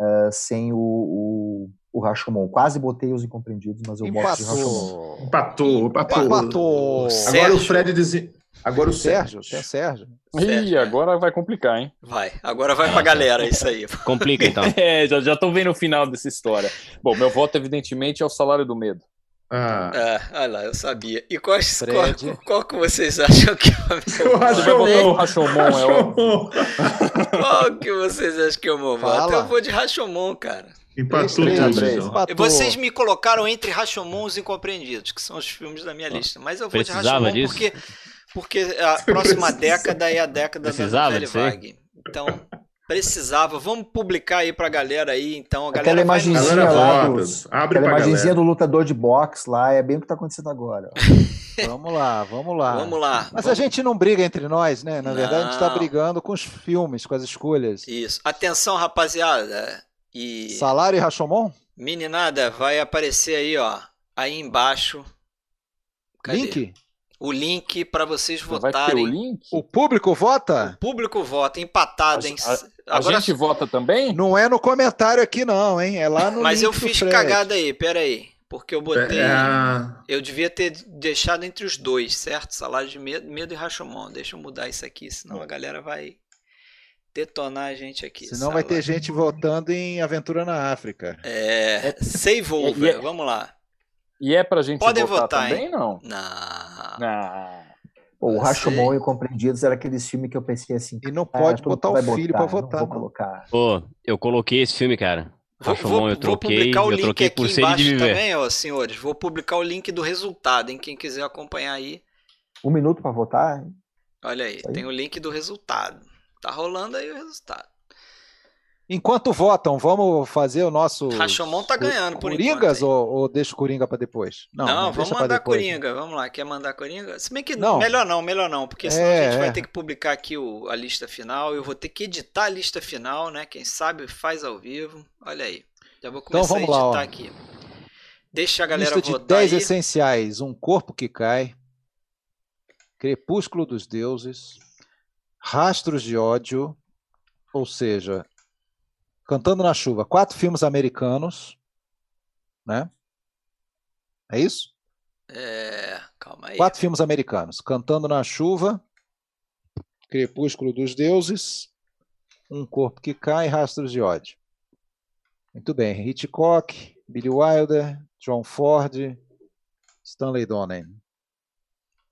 eh, sem o, o, o Rashomon. Quase botei os incompreendidos, mas eu empatou. boto de Rashomon. Empatou, empatou. empatou. Agora o Fred diz... Agora o Sérgio, tem Sérgio. Ih, agora vai complicar, hein? Vai, agora vai pra galera isso aí. Complica então. é, já, já tô vendo o final dessa história. Bom, meu voto evidentemente é o salário do medo. Ah. ah, olha lá, eu sabia. E qual, qual, qual, que vocês acham que é o meu Você vai botar o Rashomon, é o... Qual que vocês acham que é o meu voto? Eu vou de Rashomon, cara. Empatou tudo. Vocês me colocaram entre Rashomon e os Incompreendidos, que são os filmes da minha lista. Mas eu vou Precisava de Rashomon disso? porque, porque a próxima década é a década Precisava da Velha Vague. Então, Precisava. Vamos publicar aí pra galera aí, então. A galera aquela imagenzinha lá do, Abre aquela imagenzinha do lutador de boxe lá, é bem o que tá acontecendo agora. Vamos lá, vamos lá. Vamos lá. Mas vamos... a gente não briga entre nós, né? Na não. verdade, a gente está brigando com os filmes, com as escolhas. Isso. Atenção, rapaziada. E... Salário e Rashomon? Meninada, vai aparecer aí, ó. Aí embaixo. Cadê? Link? O link para vocês votarem. Vai ter o link? O público vota? O público vota, empatado, hein? A, a, Agora, a gente vota também? Não é no comentário aqui, não, hein? É lá no. Mas eu fiz cagada aí, pera aí. Porque eu botei. É... Eu devia ter deixado entre os dois, certo? Salário de medo, medo e Rashomon. Deixa eu mudar isso aqui, senão a galera vai detonar a gente aqui. Senão salário. vai ter gente votando em Aventura na África. É. é... Save over, é... vamos lá. E é pra gente Podem votar, votar também, hein? não? Não. Não. o Rashomon e o Compreendidos era aqueles filmes que eu pensei assim. E não pode botar o filho para votar. Não vou colocar. Pô, eu coloquei esse filme, cara. Vou, eu troquei, vou publicar o link aqui embaixo também, ó, senhores. Vou publicar o link do resultado, em quem quiser acompanhar aí. Um minuto para votar? Olha aí, aí, tem o link do resultado. Tá rolando aí o resultado. Enquanto votam, vamos fazer o nosso. Rashomon tá ganhando por Coringas enquanto. Ou, ou deixa o Coringa para depois? Não, não, não vamos mandar Coringa. Vamos lá, quer mandar Coringa? Se bem que não. melhor não, melhor não, porque senão é, a gente vai é. ter que publicar aqui o, a lista final. Eu vou ter que editar a lista final, né? Quem sabe faz ao vivo. Olha aí. Já vou então começar então, vamos a editar lá, aqui. Deixa a galera lista votar. de 10 aí. essenciais: Um Corpo que Cai, Crepúsculo dos Deuses, Rastros de Ódio, ou seja, Cantando na Chuva, quatro filmes americanos, né? É isso? É, calma aí. Quatro filmes americanos: Cantando na Chuva, Crepúsculo dos Deuses, Um Corpo que Cai e Rastros de Ódio. Muito bem. Hitchcock, Billy Wilder, John Ford, Stanley Donen.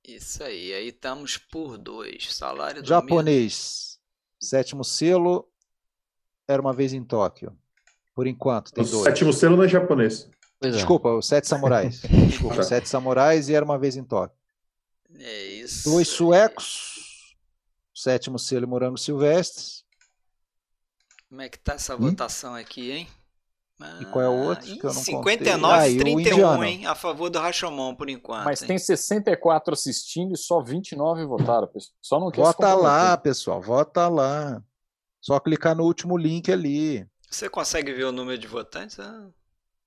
Isso aí. Aí estamos por dois. Salário do Japonês. Sétimo selo, era uma vez em Tóquio. Por enquanto, tem o dois. sétimo selo não é japonês. Pois é. Desculpa, os Sete Samurais. Desculpa, os Sete Samurais e Era uma vez em Tóquio. É isso. Dois suecos. Sétimo selo Morango Silvestres. Como é que tá essa votação aqui, hein? E qual é o outro que eu não 59 ah, 31, hein? A favor do Rashomon, por enquanto. Mas hein? tem 64 assistindo e só 29 votaram. Só não Vota lá, pessoal. Vota lá. Só clicar no último link ali. Você consegue ver o número de votantes? Ah, não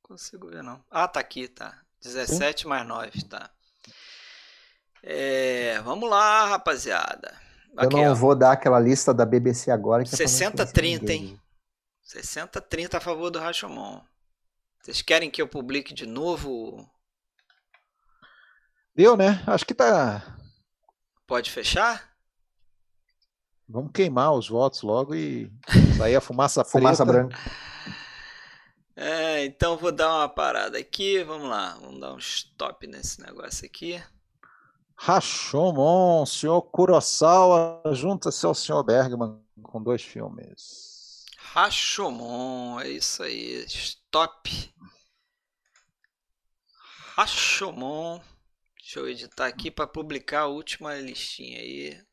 consigo ver, não. Ah, tá aqui, tá. 17 Sim. mais 9, tá. É, vamos lá, rapaziada. Aqui, Eu não ó. vou dar aquela lista da BBC agora. Que 60-30, é hein? 60-30 a favor do Rashomon. Vocês querem que eu publique de novo? Deu, né? Acho que tá. Pode fechar? Vamos queimar os votos logo e sair a fumaça preta. Fumaça branca. É, então vou dar uma parada aqui. Vamos lá, vamos dar um stop nesse negócio aqui. Rashomon, senhor Kurosawa, junta-se ao senhor Bergman com dois filmes. Rashomon, é isso aí. Stop. Rashomon. Deixa eu editar aqui para publicar a última listinha aí.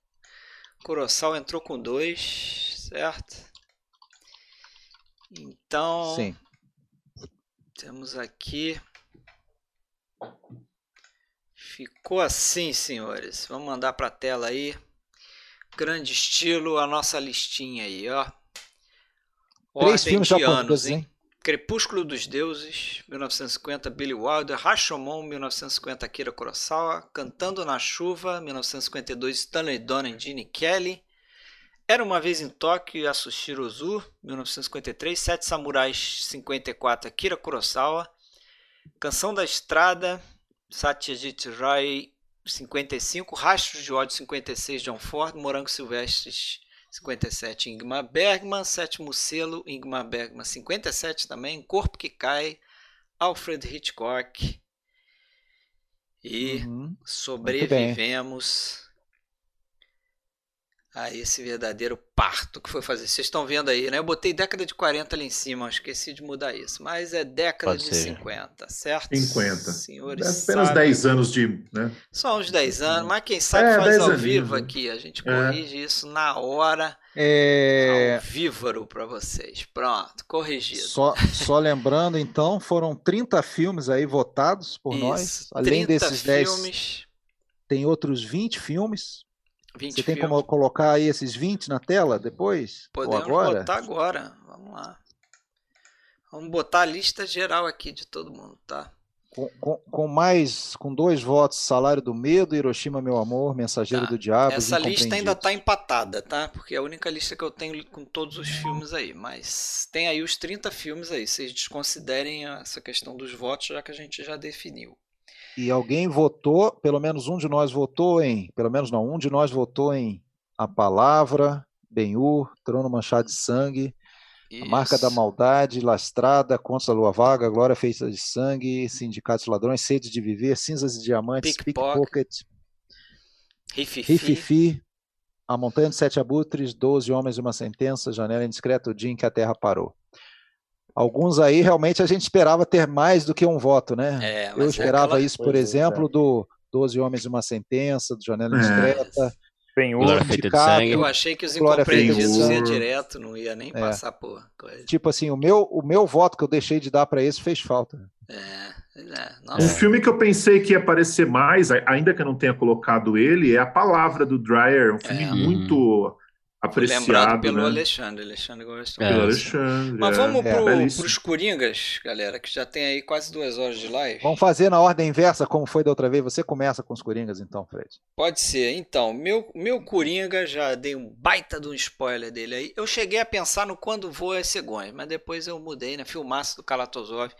Kurosawa entrou com dois, certo? Então. Sim. Temos aqui. Ficou assim, senhores. Vamos mandar para a tela aí. Grande estilo, a nossa listinha aí, ó. Ordem Três filmes de anos, hein? Crepúsculo dos Deuses, 1950, Billy Wilder, Rashomon, 1950, Akira Kurosawa, Cantando na Chuva, 1952, Stanley Donen, Gene Kelly, Era Uma Vez em Tóquio, Yasushiro Ozu, 1953, Sete Samurais, 54, Akira Kurosawa, Canção da Estrada, Satyajit Ray, 55, Rastros de Ódio, 56, John Ford, Morango Silvestres, 57 Ingmar Bergman, sétimo selo Ingmar Bergman 57 também, Corpo que Cai, Alfred Hitchcock. E uhum. sobrevivemos a esse verdadeiro parto que foi fazer. Vocês estão vendo aí, né? Eu botei década de 40 ali em cima, esqueci de mudar isso. Mas é década Pode de ser. 50, certo? 50. Senhores é apenas sabem. 10 anos de. Né? Só uns 10 anos, mas quem sabe é, faz ao vivo né? aqui. A gente é. corrige é. isso na hora. É... Ao vívaro para vocês. Pronto, corrigido. Só, só lembrando, então, foram 30 filmes aí votados por isso, nós. Além desses filmes. 10 tem outros 20 filmes. 20 Você tem filmes. como colocar aí esses 20 na tela depois? Podemos ou agora? botar agora. Vamos lá. Vamos botar a lista geral aqui de todo mundo, tá? Com, com, com, mais, com dois votos, Salário do Medo, Hiroshima, Meu Amor, Mensageiro tá. do Diabo. Essa lista ainda está empatada, tá? Porque é a única lista que eu tenho com todos os filmes aí. Mas tem aí os 30 filmes aí. Vocês desconsiderem essa questão dos votos, já que a gente já definiu. E alguém votou, pelo menos um de nós votou em, pelo menos não, um de nós votou em A Palavra, Ben-Hur, Trono Manchado de Sangue, Isso. A Marca da Maldade, Lastrada, Contos da Lua Vaga, Glória Feita de Sangue, Sindicatos de Ladrões, Sede de Viver, Cinzas e Diamantes, Pickpocket, Rififi, Rififi, A Montanha de Sete Abutres, Doze Homens e uma Sentença, Janela Indiscreta, O Dia em que a Terra Parou. Alguns aí realmente a gente esperava ter mais do que um voto, né? É, Eu esperava aquela... isso, por pois exemplo, é. do Doze Homens e uma Sentença, do Janela Indiscreta. Bem Glória feita de sangue. Eu achei que os incompreendidos ia direto, não ia nem é. passar por coisa. Tipo assim, o meu, o meu voto que eu deixei de dar para esse fez falta. É, é. Um filme que eu pensei que ia aparecer mais, ainda que eu não tenha colocado ele, é A Palavra do Dreyer. Um filme É. muito apreciado. Lembrado pelo né? Alexandre. Alexandre gosta É. Pelo. Alexandre. Mas vamos é, pro, belíssimo. pros Coringas, galera, que já tem aí quase duas horas de live. Vamos fazer na ordem inversa, como foi da outra vez. Você começa com os Coringas, então, Fred. Pode ser. Então, meu, meu Coringa, já dei um baita de um spoiler dele aí. Eu cheguei a pensar no Quando Voa as Cegonhas, mas depois eu mudei, né? Filmaço do Kalatozov.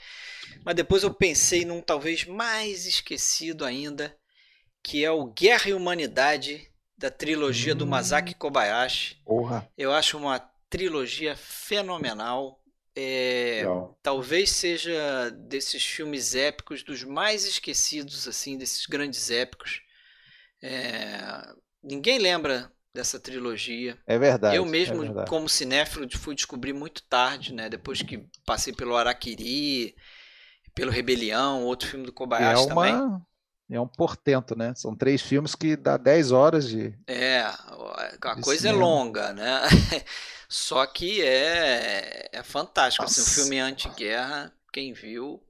Mas depois eu pensei num talvez mais esquecido ainda, que é o Guerra e Humanidade, da trilogia do Masaki Kobayashi. Porra. Eu acho uma trilogia fenomenal. É, talvez seja desses filmes épicos, dos mais esquecidos, assim, desses grandes épicos. É, ninguém lembra dessa trilogia. É verdade. Eu mesmo, é verdade. como cinéfilo, fui descobrir muito tarde, né? Depois que passei pelo Araquiri, pelo Rebelião, outro filme do Kobayashi é também. É um portento, né? São três filmes que dá 10 horas de. É, a de coisa é cinema. longa, né? Só que é, é fantástico. Assim, um filme anti-guerra, quem viu,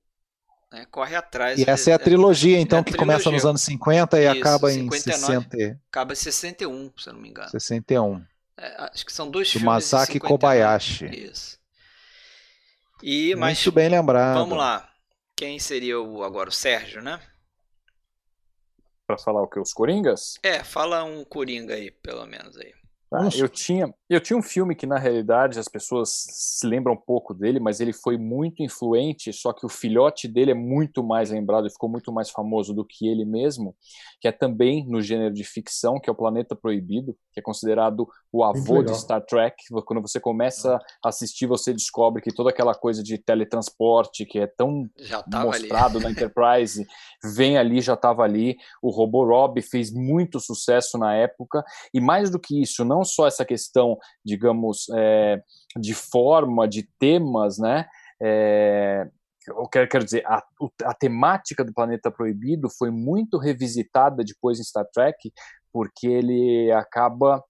né, corre atrás. E essa é a trilogia, então, é a que começa nos trilogia. anos 50 e Isso, acaba em 59. 60, Acaba em 61, se eu não me engano. 61. É, acho que são dois Do filmes. Masaki 59. Kobayashi. Isso. E, mas Muito bem lembrado. vamos lá. Quem seria o, agora? O Sérgio, né? Pra falar o que? Os Coringas? É, fala um Coringa aí, pelo menos aí. Vamos- eu, tinha, eu tinha um filme que, na realidade, as pessoas se lembram um pouco dele, mas ele foi muito influente, só que o filhote dele é muito mais lembrado e ficou muito mais famoso do que ele mesmo, que é também no gênero de ficção, que é o Planeta Proibido, que é considerado o avô de Star Trek. Quando você começa a assistir, você descobre que toda aquela coisa de teletransporte, que é tão ali. mostrado na Enterprise, vem ali, já estava ali. O Roborob fez muito sucesso na época, e mais do que isso, não só essa questão, digamos, é, de forma, de temas, né? É, eu quero, quero dizer, a, a temática do Planeta Proibido foi muito revisitada depois em Star Trek, porque ele acaba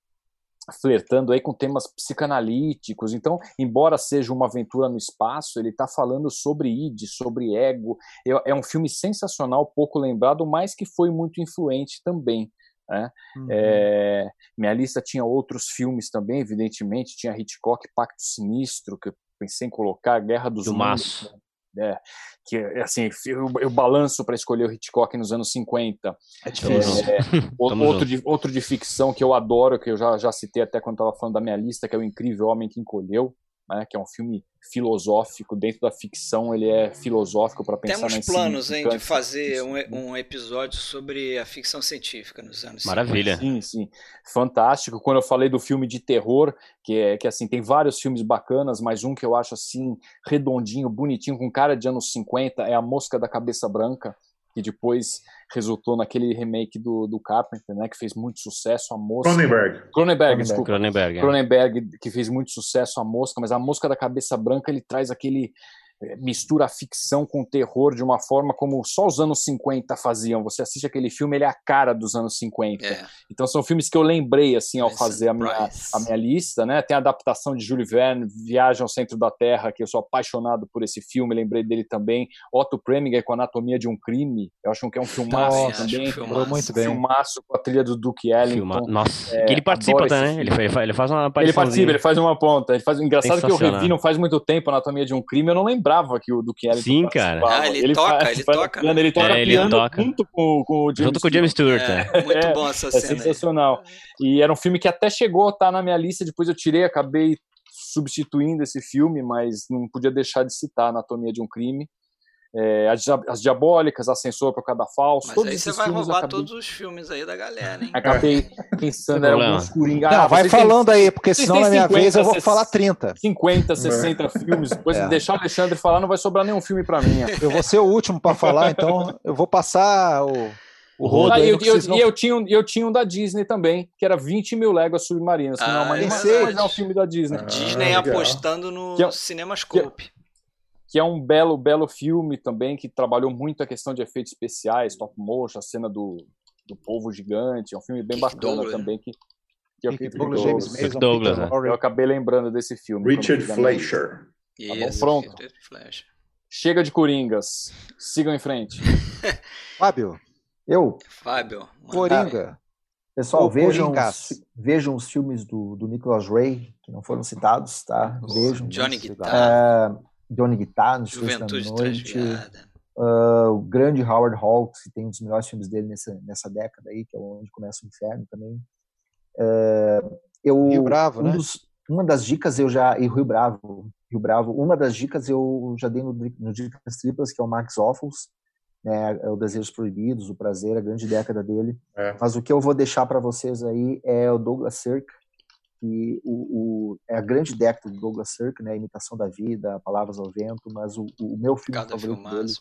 flertando aí com temas psicanalíticos. Então, embora seja uma aventura no espaço, ele está falando sobre id, sobre ego. É, é um filme sensacional, pouco lembrado, mas que foi muito influente também. Né? Uhum. É, minha lista tinha outros filmes também, evidentemente. Tinha Hitchcock, Pacto Sinistro, que eu pensei em colocar, Guerra dos Do Mundos, Maço. né? que assim eu, eu balanço para escolher o Hitchcock nos anos 50 É difícil. é, outro, de, outro de ficção que eu adoro, que eu já, já citei até quando estava falando da minha lista, que é O Incrível Homem que Encolheu, né, que é um filme filosófico, dentro da ficção ele é filosófico para pensar Temos planos hein, de fazer um, um episódio sobre a ficção científica nos anos 50. Maravilha. Sim, sim. Fantástico. Quando eu falei do filme de terror, que é que assim, tem vários filmes bacanas, mas um que eu acho assim redondinho, bonitinho, com cara de anos 50 é A Mosca da Cabeça Branca, que depois resultou naquele remake do, do Carpenter, né, que fez muito sucesso, A Mosca. Cronenberg. Cronenberg, desculpa. Cronenberg. é. Cronenberg, que fez muito sucesso a Mosca, mas a Mosca da Cabeça Branca ele traz aquele mistura a ficção com terror de uma forma como só os anos 50 faziam. Você assiste aquele filme, ele é a cara dos anos 50. É. Então são filmes que eu lembrei assim ao fazer a minha, a minha lista, né? Tem a adaptação de Jules Verne, Viagem ao Centro da Terra, que eu sou apaixonado por esse filme, lembrei dele também. Otto Preminger com Anatomia de um Crime, eu acho que é um filmaço Nossa, também. Filmaço. muito bem. Filmaço com a trilha do Duke Ellington. Nossa, é, que ele participa também, né? Ele, ele faz uma Ele participa, ele faz uma ponta. Ele faz... Engraçado que eu revi não faz muito tempo Anatomia de um Crime, eu não lembrava que o Duke Ellington Sim, cara. Ah, ele, ele toca, faz, ele faz toca. Piano, ele toca é, ele piano toca. junto com, com o James Junto com o James Stewart. É, é. muito bom essa é cena. É sensacional. Aí. E era um filme que até chegou a estar na minha lista, depois eu tirei, acabei substituindo esse filme, mas não podia deixar de citar Anatomia de um Crime é, as, as, Diabólicas, Ascensor para cada Falso. Mas todos aí você vai roubar acabei... todos os filmes aí da galera, hein? Acabei pensando em alguns Coringa. Não, ah, vai falando tem... aí, porque senão na minha 50, vez eu vou falar 30. 50, 60 é. filmes. Depois é. deixar o Alexandre falar, não vai sobrar nenhum filme para mim. Eu vou ser o último para falar, então eu vou passar o. O rodo ah, eu, eu, não... E eu tinha, um, eu tinha um da Disney também, que era 20 mil léguas submarinas. Que ah, não é animação, mas é um filme da Disney. Disney ah, apostando no que é, Cinemascope que é um belo, belo filme também, que trabalhou muito a questão de efeitos especiais, top motion, a cena do, do povo gigante, é um filme bem bacana Douglas. também, que, que é o Keith Douglas. Douglas. Mason, Douglas né? Eu acabei lembrando desse filme. Richard Fleischer. Tá bom, pronto. Chega de Coringas. Sigam em frente. Fábio. Eu? Fábio. Coringa. Pessoal, vejam os, vejam os filmes do, do Nicholas Ray, que não foram citados, tá? Vejam. Johnny Guitar. É, Johnny Guitar, no Juventude Noite, uh, o grande Howard Hawks, que tem um dos melhores filmes dele nessa, nessa década aí, que é onde começa o inferno também. Uh, eu, Rio Bravo, um né? Dos, uma das dicas eu já. E Rio Bravo. Rio Bravo. Uma das dicas eu já dei no, no Dicas Triplas, que é o Max Offals. Né, é o Desejos Proibidos, o Prazer, a grande década dele. É. Mas o que eu vou deixar para vocês aí é o Douglas Sirk, que o, o, é a grande década do Douglas Sirk, né, imitação da vida, palavras ao vento, mas o, o meu filme Cada favorito filmaço. dele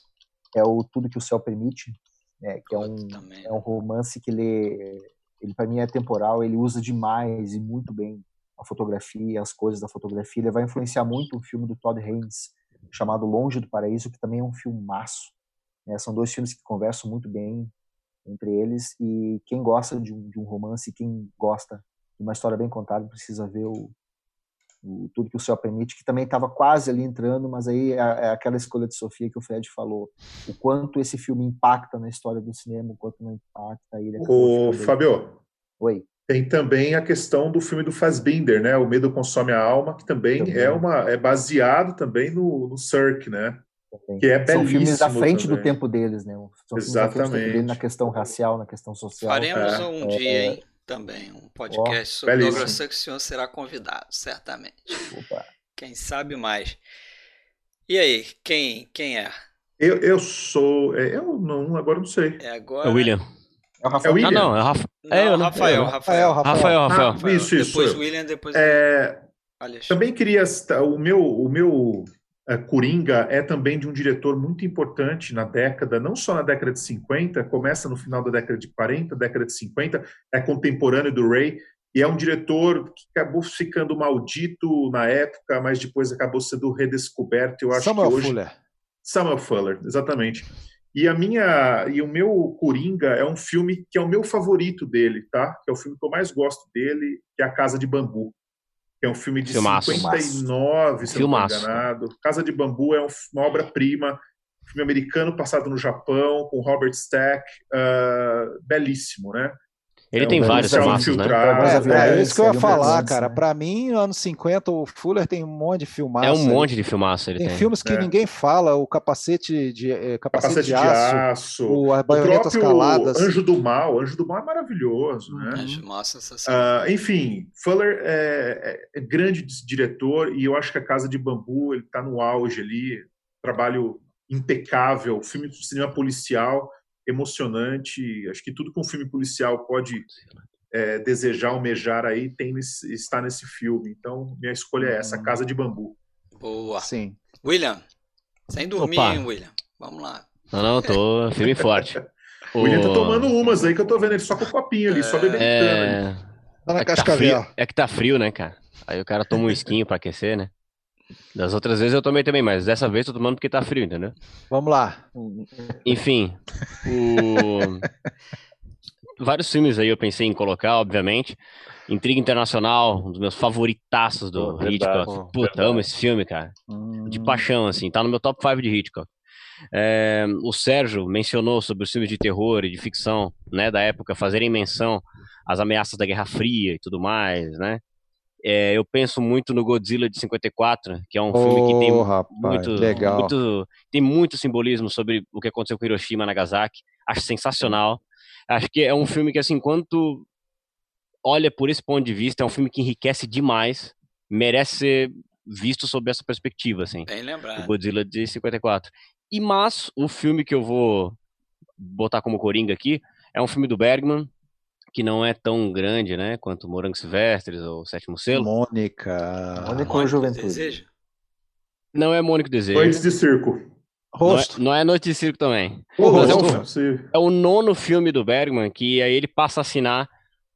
é o Tudo que o Céu Permite, né, que é um, é um romance que ele, ele para mim é temporal, ele usa demais e muito bem a fotografia, as coisas da fotografia, ele vai influenciar muito o filme do Todd Haynes, chamado Longe do Paraíso, que também é um filmaço, né, são dois filmes que conversam muito bem entre eles, e quem gosta de um, de um romance, quem gosta uma história bem contada, precisa ver o, o Tudo que o Céu Permite, que também estava quase ali entrando, mas aí é, é, aquela escolha de Sofia que o Fred falou, o quanto esse filme impacta na história do cinema, o quanto não impacta. Ele o Fábio, Oi. Tem também a questão do filme do Fassbinder, né? O Medo Consome a Alma, que também, também. é uma é baseado também no, no Cirque, né? Também. Que é São filmes à frente também. do tempo deles, né? São Exatamente. na questão racial, na questão social. Faremos é. um é, dia, hein? Também, um podcast oh, sobre belíssimo. Douglas Sirk, o senhor será convidado, certamente. Opa. Quem sabe mais. E aí, quem, quem é? Eu, eu sou. É, eu não, agora não sei. É agora. É o William. É o Rafael. É o William? Ah, não, é o Rafa... não, é, eu, Rafael, Rafael, Rafael, Rafael. Rafael, Rafael. Ah, isso, isso. Depois o William, depois é... Também queria. O meu, o meu Coringa é também de um diretor muito importante na década, não só na década de 50, começa no final da década de 40, década de 50, é contemporâneo do Ray, e é um diretor que acabou ficando maldito na época, mas depois acabou sendo redescoberto. Eu acho Samuel que hoje... Fuller. Samuel Fuller, exatamente. E a minha e o meu Coringa é um filme que é o meu favorito dele, tá? Que é o filme que eu mais gosto dele, que é A Casa de Bambu é um filme de Filmaço. 59, se Filmaço. não enganado. Casa de Bambu é uma obra-prima, filme americano passado no Japão, com Robert Stack, uh, belíssimo, né? Ele é tem vários filmaços, né? É, é, isso que eu ia falar, cara. Pra mim, anos 50, o Fuller tem um monte de filmaço. É um monte de filmaço ele tem. Tem filmes que é. ninguém fala, o capacete de, eh, capacete, capacete de, aço, de aço, o, as baionetas caladas. Anjo do Mal, Anjo do Mal é maravilhoso, né? Anjo, nossa, uh, enfim, Fuller é, é, grande diretor e eu acho que a Casa de Bambu, ele tá no auge ali, trabalho impecável, filme de cinema policial, emocionante. Acho que tudo que um filme policial pode é, desejar, almejar aí, tem nesse, está nesse filme. Então, minha escolha é essa, hum. Casa de Bambu. Boa. Sim. William, sem dormir, Opa. hein, William? Vamos lá. Não, não, tô firme e forte. o William tá tomando umas aí que eu tô vendo ele só com o copinho ali, é... só bebendo é... Tá na é, que tá frio, é que tá frio, né, cara? Aí o cara toma um esquinho pra aquecer, né? Das outras vezes eu tomei também, mas dessa vez eu tô tomando porque tá frio, entendeu? Vamos lá. Enfim, o... vários filmes aí eu pensei em colocar, obviamente. Intriga Internacional, um dos meus favoritaços do oh, Hitchcock. Puta, amo esse filme, cara. Hum. De paixão, assim. Tá no meu top 5 de Hitchcock. É, o Sérgio mencionou sobre os filmes de terror e de ficção, né, da época, fazerem menção às ameaças da Guerra Fria e tudo mais, né? É, eu penso muito no Godzilla de 54, que é um oh, filme que tem rapaz, muito, legal. muito, tem muito simbolismo sobre o que aconteceu com Hiroshima e Nagasaki. Acho sensacional. Acho que é um filme que, assim, enquanto olha por esse ponto de vista, é um filme que enriquece demais, merece ser visto sob essa perspectiva, assim. Bem lembrado. O Godzilla de 54. E mas o filme que eu vou botar como coringa aqui é um filme do Bergman, que não é tão grande, né, quanto Morangos Silvestres ou Sétimo Selo. Mônica. Mônica ou Juventude? Desejo. Não é Mônica Desejo. Noites de Circo. Rosto. Não é, não é Noite de Circo também. O Mas rosto. É, um, é o nono filme do Bergman, que aí ele passa a assinar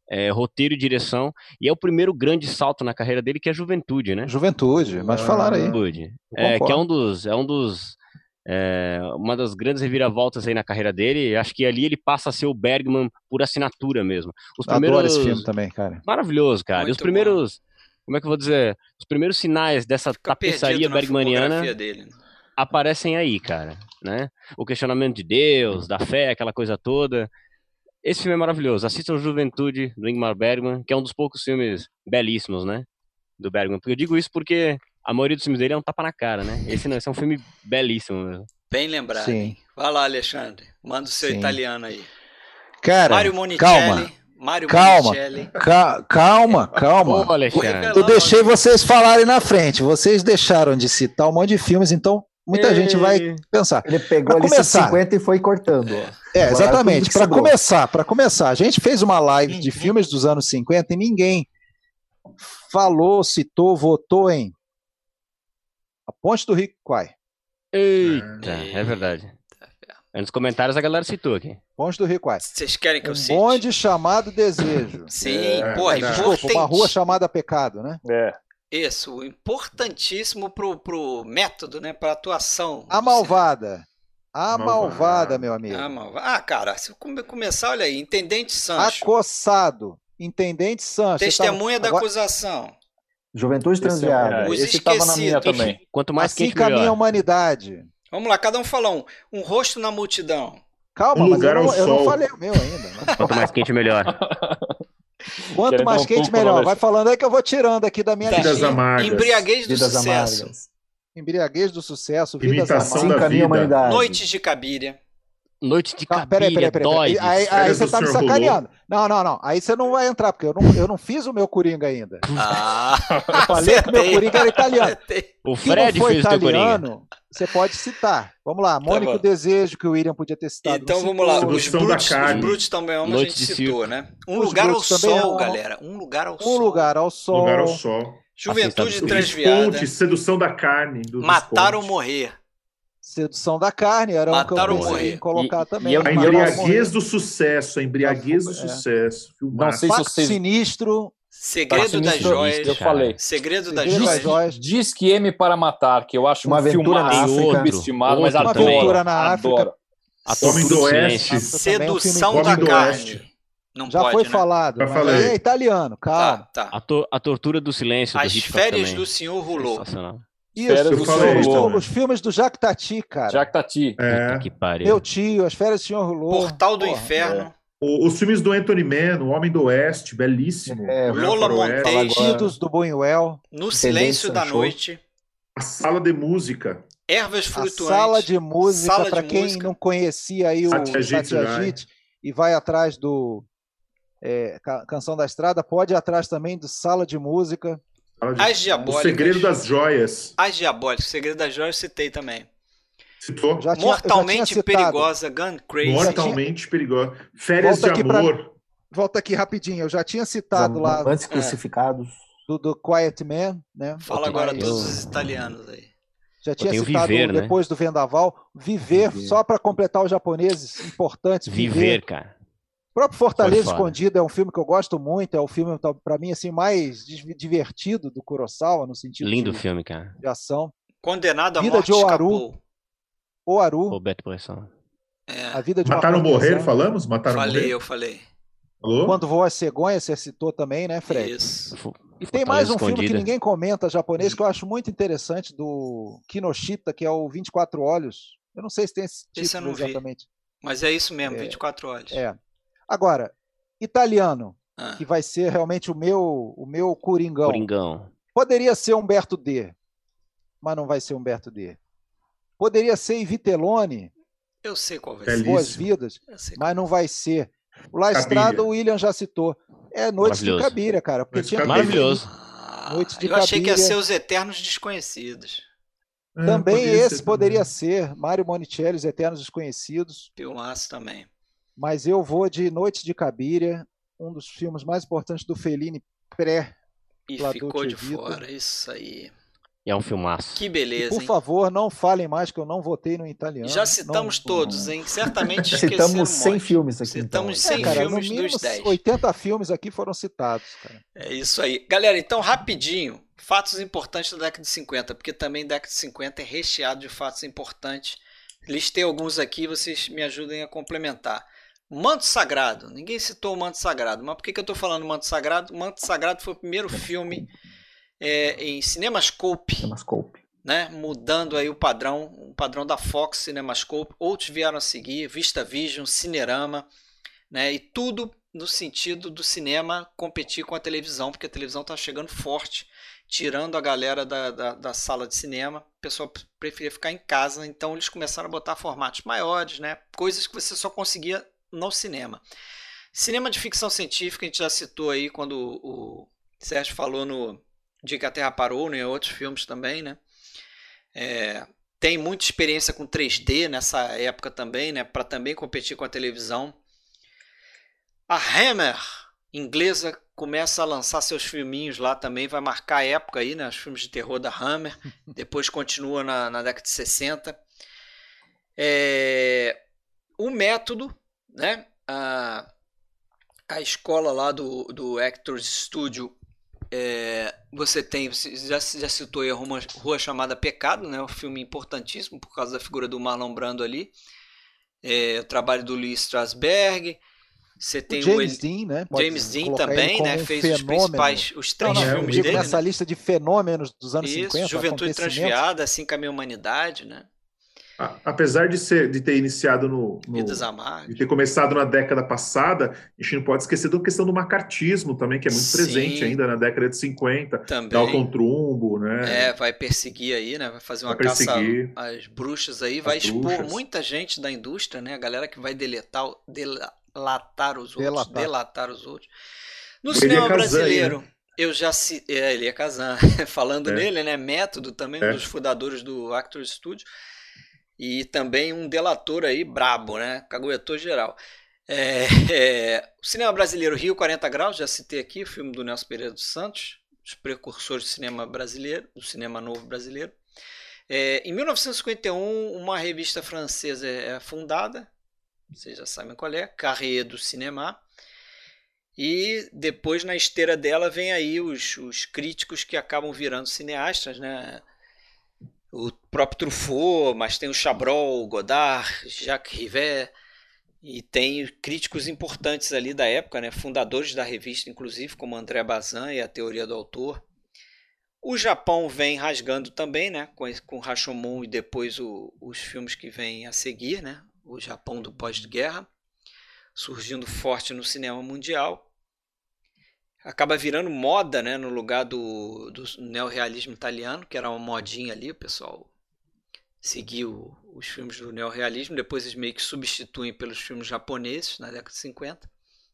é, roteiro e direção, e é o primeiro grande salto na carreira dele, que é Juventude, né? Juventude, mas falaram aí. Juventude. É, que é um dos, é um dos é, uma das grandes reviravoltas aí na carreira dele. Acho que ali ele passa a ser o Bergman por assinatura mesmo. Os primeiros... Adoro esse filme também, cara. Maravilhoso, cara. Muito e os primeiros, bom. como é que eu vou dizer? Os primeiros sinais dessa Fica tapeçaria bergmaniana dele. Né? aparecem aí, cara. Né? O questionamento de Deus, da fé, aquela coisa toda. Esse filme é maravilhoso. Assistam Juventude, do Ingmar Bergman, que é um dos poucos filmes belíssimos, né? Do Bergman. Porque eu digo isso porque a maioria dos filmes dele é um tapa na cara, né? Esse não, esse é um filme belíssimo mesmo. Bem lembrado. Sim. Vai lá, Alexandre. Manda o seu Sim. italiano aí. Cara, Mário Monicelli. Mário calma, Monicelli. Ca calma, calma. Ô, Eu deixei vocês falarem na frente. Vocês deixaram de citar um monte de filmes, então muita gente vai pensar. Ele pegou pra ali começar, 50 e foi cortando. É, exatamente. Para começar, para começar, a gente fez uma live de filmes dos anos 50 e ninguém falou, citou, votou em A Ponte do Rio Quai. Eita, é verdade. Nos comentários a galera citou aqui. Ponte do Rio Quai. Vocês querem que eu um cite? Um bonde chamado Desejo. Sim, é, porra, é, Desculpa, uma rua chamada Pecado, né? É. Isso, importantíssimo pro, pro método, né? Pra atuação. A Malvada. A Malvada, malvada meu amigo. A malvada. Ah, cara, se começar, olha aí, Intendente Sancho. Acossado. Intendente Sancho. Testemunha tá... da Agora... acusação. Juventude Transviada. Os Esse estava na minha também. Quanto mais assim caminha a humanidade. Vamos lá, cada um fala um. Um rosto na multidão. Calma, um mas eu não, eu não, falei o meu ainda. Quanto mais quente, melhor. Quanto mais quente, melhor. Vai falando aí que eu vou tirando aqui da minha Vidas amargas. Embriaguez do Vidas sucesso. Amargas. Embriaguez do sucesso. Imitação da vida. Humanidade. Noites de Cabiria. Noite de Cabiria, peraí, peraí, peraí. Dói, aí, aí você tá me sacaneando. Não, não, não. Aí você não vai entrar, porque eu não, eu não fiz o meu Coringa ainda. Ah, eu falei que o meu Coringa era italiano. O Fred fez italiano, você pode citar. Vamos lá, Mônica tá Desejo, que o William podia ter citado. Então vamos lá, os Brutos, os Brutos também é uma Noite a gente citou, né? Um os lugar ao sol, é galera. Um lugar ao um sol. Um lugar ao sol. Um lugar ao sol. Juventude transviada. Sedução da carne. Matar ou morrer. Sedução da carne, era Mataram um que eu pensei em colocar e, também. E a embriaguez do sucesso, a embriaguez do é. sucesso. Não sei se vocês... Sinistro. Segredo das Joias. Eu falei. Segredo das Joias. Joias. Diz que M para Matar, que eu acho uma um aventura na África. estimado, mas uma aventura na África. A Homem do Oeste. Sedução é um da carne. Não Já pode, foi né? falado. Já falei. É italiano, calma. Tá, tá. A, to a, tortura do silêncio. As do férias também. do senhor Rulou. Isso, os, filmes do, os filmes do Jacques Tati, cara. Jacques Tati. É. Que pariu. Meu tio, As Férias do Senhor Rulou. Portal do Porra, Inferno. É. Os filmes do Anthony Mann, O Homem do Oeste, belíssimo. É, Lola Montes. do Buñuel. No Silêncio da Noite. A Sala de Música. Ervas Flutuantes. A Sala de Música, para quem música. não conhecia aí o Satyajit e vai atrás do é, Canção da Estrada, pode ir atrás também do Sala de Música. As Diabólicas. O Segredo das Joias. As Diabólicas. O Segredo das Joias eu citei também. Citou? Já tinha, Mortalmente já Perigosa, Gun Crazy. Mortalmente Perigosa. Férias volta de Amor. Pra... Volta aqui rapidinho. Eu já tinha citado lá. Antes crucificados. Do, do Quiet Man, né? Fala agora todos os italianos aí. Já tinha citado viver, né? depois né? do Vendaval. Viver, viver. só para completar os japoneses importantes. Viver, viver cara. O próprio Fortaleza Escondido é um filme que eu gosto muito, é o filme para mim assim mais divertido do Kurosawa no sentido lindo de, filme, cara. De ação. Condenado à Vida morte de Oaru. Oaru. Roberto Pressão. É. A vida de Mataram morrer, falamos? Mataram falei, morrer. eu falei. Alô? Quando voa a cegonha, você citou também, né, Fred? Isso. E tem mais um filme que ninguém comenta japonês que eu acho muito interessante do Kinoshita, que é o 24 Olhos. Eu não sei se tem esse título esse eu não exatamente. Vi. Mas é isso mesmo, é, 24 Olhos. É. Agora, italiano, ah. que vai ser realmente o meu o meu Coringão. Coringão. Poderia ser Humberto D, mas não vai ser Humberto D. Poderia ser Ivitelone. Eu sei qual vai ser. Boas Vidas, mas não vai ser. O La Estrada, o William já citou. É Noite de Cabira, cara. Porque tinha Maravilhoso. Noite de eu achei que ia ser Os Eternos Desconhecidos. É, também esse ser, poderia também. ser Mário Monicelli, Os Eternos Desconhecidos. Filmaço também. Mas eu vou de Noite de Cabiria, um dos filmes mais importantes do Fellini pré E ficou de Vita. fora, isso aí. E é um filmaço. Que beleza. E por hein? favor, não falem mais que eu não votei no italiano. Já citamos não, todos, hein? Certamente Citamos 100 filmes aqui. Citamos então. 100 é, cara, filmes dos 10. 80 filmes aqui foram citados, cara. É isso aí. Galera, então, rapidinho, fatos importantes da década de 50, porque também década de 50 é recheado de fatos importantes. Listei alguns aqui, vocês me ajudem a complementar. Manto Sagrado. Ninguém citou o Manto Sagrado, mas por que, que eu estou falando Manto Sagrado? O Manto Sagrado foi o primeiro filme é, em Cinemascope. Cinemascope. Né, mudando aí o padrão, o padrão da Fox Cinemascope. Outros vieram a seguir, Vista Vision, Cinerama, né, e tudo no sentido do cinema competir com a televisão, porque a televisão está chegando forte, tirando a galera da, da, da, sala de cinema. O pessoal preferia ficar em casa, então eles começaram a botar formatos maiores, né, coisas que você só conseguia no cinema. Cinema de ficção científica, a gente já citou aí quando o Sérgio falou no Dia que a Terra Parou, né, outros filmes também, né? É, tem muita experiência com 3D nessa época também, né, para também competir com a televisão. A Hammer, inglesa, começa a lançar seus filminhos lá também, vai marcar a época aí, né, os filmes de terror da Hammer. Depois continua na, na década de 60. É, o método, né? A, a escola lá do, do Actors Studio, é, você tem, você já, já citou aí a Rua, Rua Chamada Pecado, né? Um filme importantíssimo por causa da figura do Marlon Brando ali. É, o trabalho do Lee Strasberg. Você tem o James o Dean, né? Pode James Dean também, né? Um Fez fenômeno. os principais, os três não, não, filmes dele. Nessa né? lista de fenômenos dos anos Isso, 50. Juventude Transviada, Assim com a Minha Humanidade, né? Apesar de, ser, de ter iniciado no, no de ter começado na década passada, a gente não pode esquecer da questão do macartismo também, que é muito Sim. presente ainda na década de 50. Também. Dalton Trumbo, né? É, vai perseguir aí, né? Vai fazer uma vai caça às bruxas aí, vai expor bruxas. muita gente da indústria, né? A galera que vai deletar, delatar os outros, delatar, delatar os outros. No cinema brasileiro, né? eu já se é, ele é Kazan, falando é. nele, né? Método também, é. um dos fundadores do Actor Studio e também um delator aí brabo, né? Caguetou geral. É, é, o cinema brasileiro Rio 40 Graus, já citei aqui, o filme do Nelson Pereira dos Santos, os precursores do cinema brasileiro, do cinema novo brasileiro. É, em 1951, uma revista francesa é, é fundada, vocês já sabem qual é, Carré do Cinema. E depois, na esteira dela, vem aí os, os críticos que acabam virando cineastas, né? O próprio Truffaut, mas tem o Chabrol, Godard, Jacques Rivet, e tem críticos importantes ali da época, né? fundadores da revista, inclusive, como André Bazin e a Teoria do Autor. O Japão vem rasgando também, né? com, com Rashomon e depois o, os filmes que vêm a seguir, né? o Japão do pós-guerra, surgindo forte no cinema mundial acaba virando moda, né, no lugar do, do neorrealismo italiano, que era uma modinha ali, o pessoal seguiu os filmes do neorrealismo, depois eles meio que substituem pelos filmes japoneses na década de 50.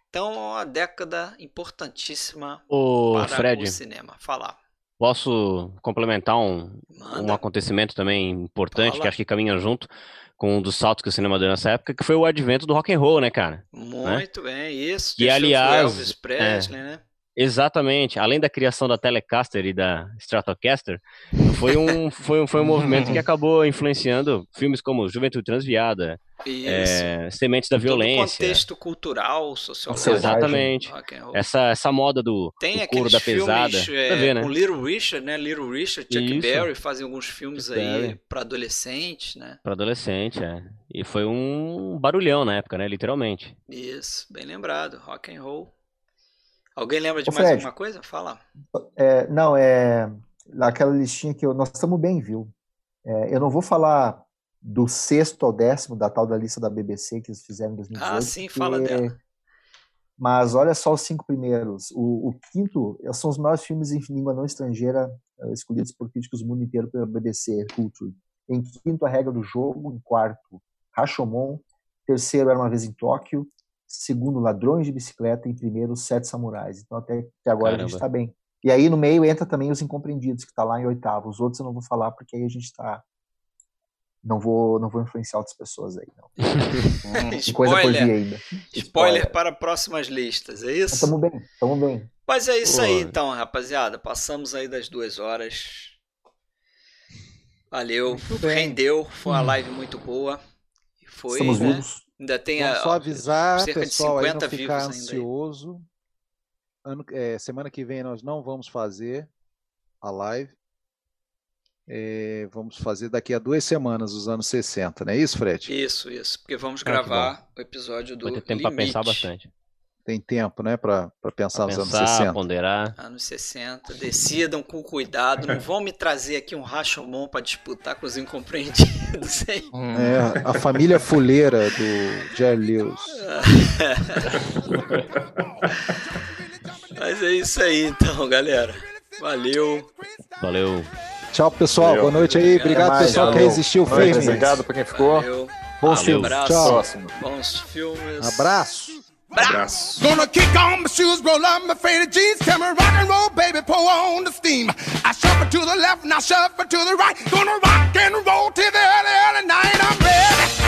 Então, é uma década importantíssima o para Fred, o cinema. Falar. Posso complementar um, um acontecimento também importante Fala. que acho que caminha junto com um dos saltos que o cinema deu nessa época, que foi o advento do rock and roll, né, cara? Muito né? bem, isso. E aliás, Elvis Presley, é, né? Exatamente. Além da criação da Telecaster e da Stratocaster, foi um, foi um, foi um movimento que acabou influenciando filmes como Juventude Transviada, é, Sementes da Violência. Todo contexto cultural, sociológico. Exatamente. Essa, essa moda do, Tem do couro da pesada. É, ver, né? O Little Richard, né? Little Richard, Chuck Isso. Berry fazem alguns filmes Chuck aí para adolescentes, né? Para adolescente, é. E foi um barulhão na época, né? Literalmente. Isso, bem lembrado. Rock and roll. Alguém lembra de Ô, mais Fred, alguma coisa? Fala. É, não, é aquela listinha que eu, nós estamos bem, viu? É, eu não vou falar do sexto ao décimo da tal da lista da BBC que eles fizeram em 2018. Ah, sim, fala dela. Mas olha só os cinco primeiros. O, o, quinto são os maiores filmes em língua não estrangeira uh, escolhidos por críticos do mundo inteiro pela BBC Culture. Em quinto, A Regra do Jogo. Em quarto, Rashomon. Terceiro, Era Uma Vez em Tóquio segundo Ladrões de Bicicleta, em primeiro Sete Samurais. Então até, até agora Caramba. a gente está bem. E aí no meio entra também Os Incompreendidos, que está lá em oitavo. Os outros eu não vou falar porque aí a gente está não vou não vou influenciar outras pessoas aí não. Hum, coisa por vir ainda. Spoiler para próximas listas, é isso? Estamos bem, estamos bem. Mas é isso Pô. aí então, rapaziada. Passamos aí das duas horas. Valeu, rendeu, foi uma hum. live muito boa. Foi, Estamos né? vivos. Ainda tem Vamos a, só avisar, cerca pessoal, de 50 aí não ficar ansioso. Ano, é, semana que vem nós não vamos fazer a live. É, vamos fazer daqui a duas semanas, os anos 60, não é isso, Fred? Isso, isso. Porque vamos ah, gravar o episódio do. Vai ter tempo para pensar bastante tem tempo, né, para pensar pra nos pensar, anos 60. ponderar. Anos 60, decidam com cuidado, não vão me trazer aqui um Rashomon para disputar com os incompreendidos, hein? É, a família fuleira do Jerry Lewis. Mas é isso aí então, galera. Valeu. Valeu. Tchau, pessoal. Valeu. Boa noite aí. Obrigado, mais, pessoal, valeu. que resistiu firme. Obrigado para quem ficou. Valeu. Bons filmes. Tchau. Bons filmes. Abraço. Abraço. Gonna kick on my shoes, roll up my faded jeans, tell me rock and roll, baby, pour on the steam. I shuffle to the left, and now shuffle to the right. Gonna rock and roll till the early, early night. I'm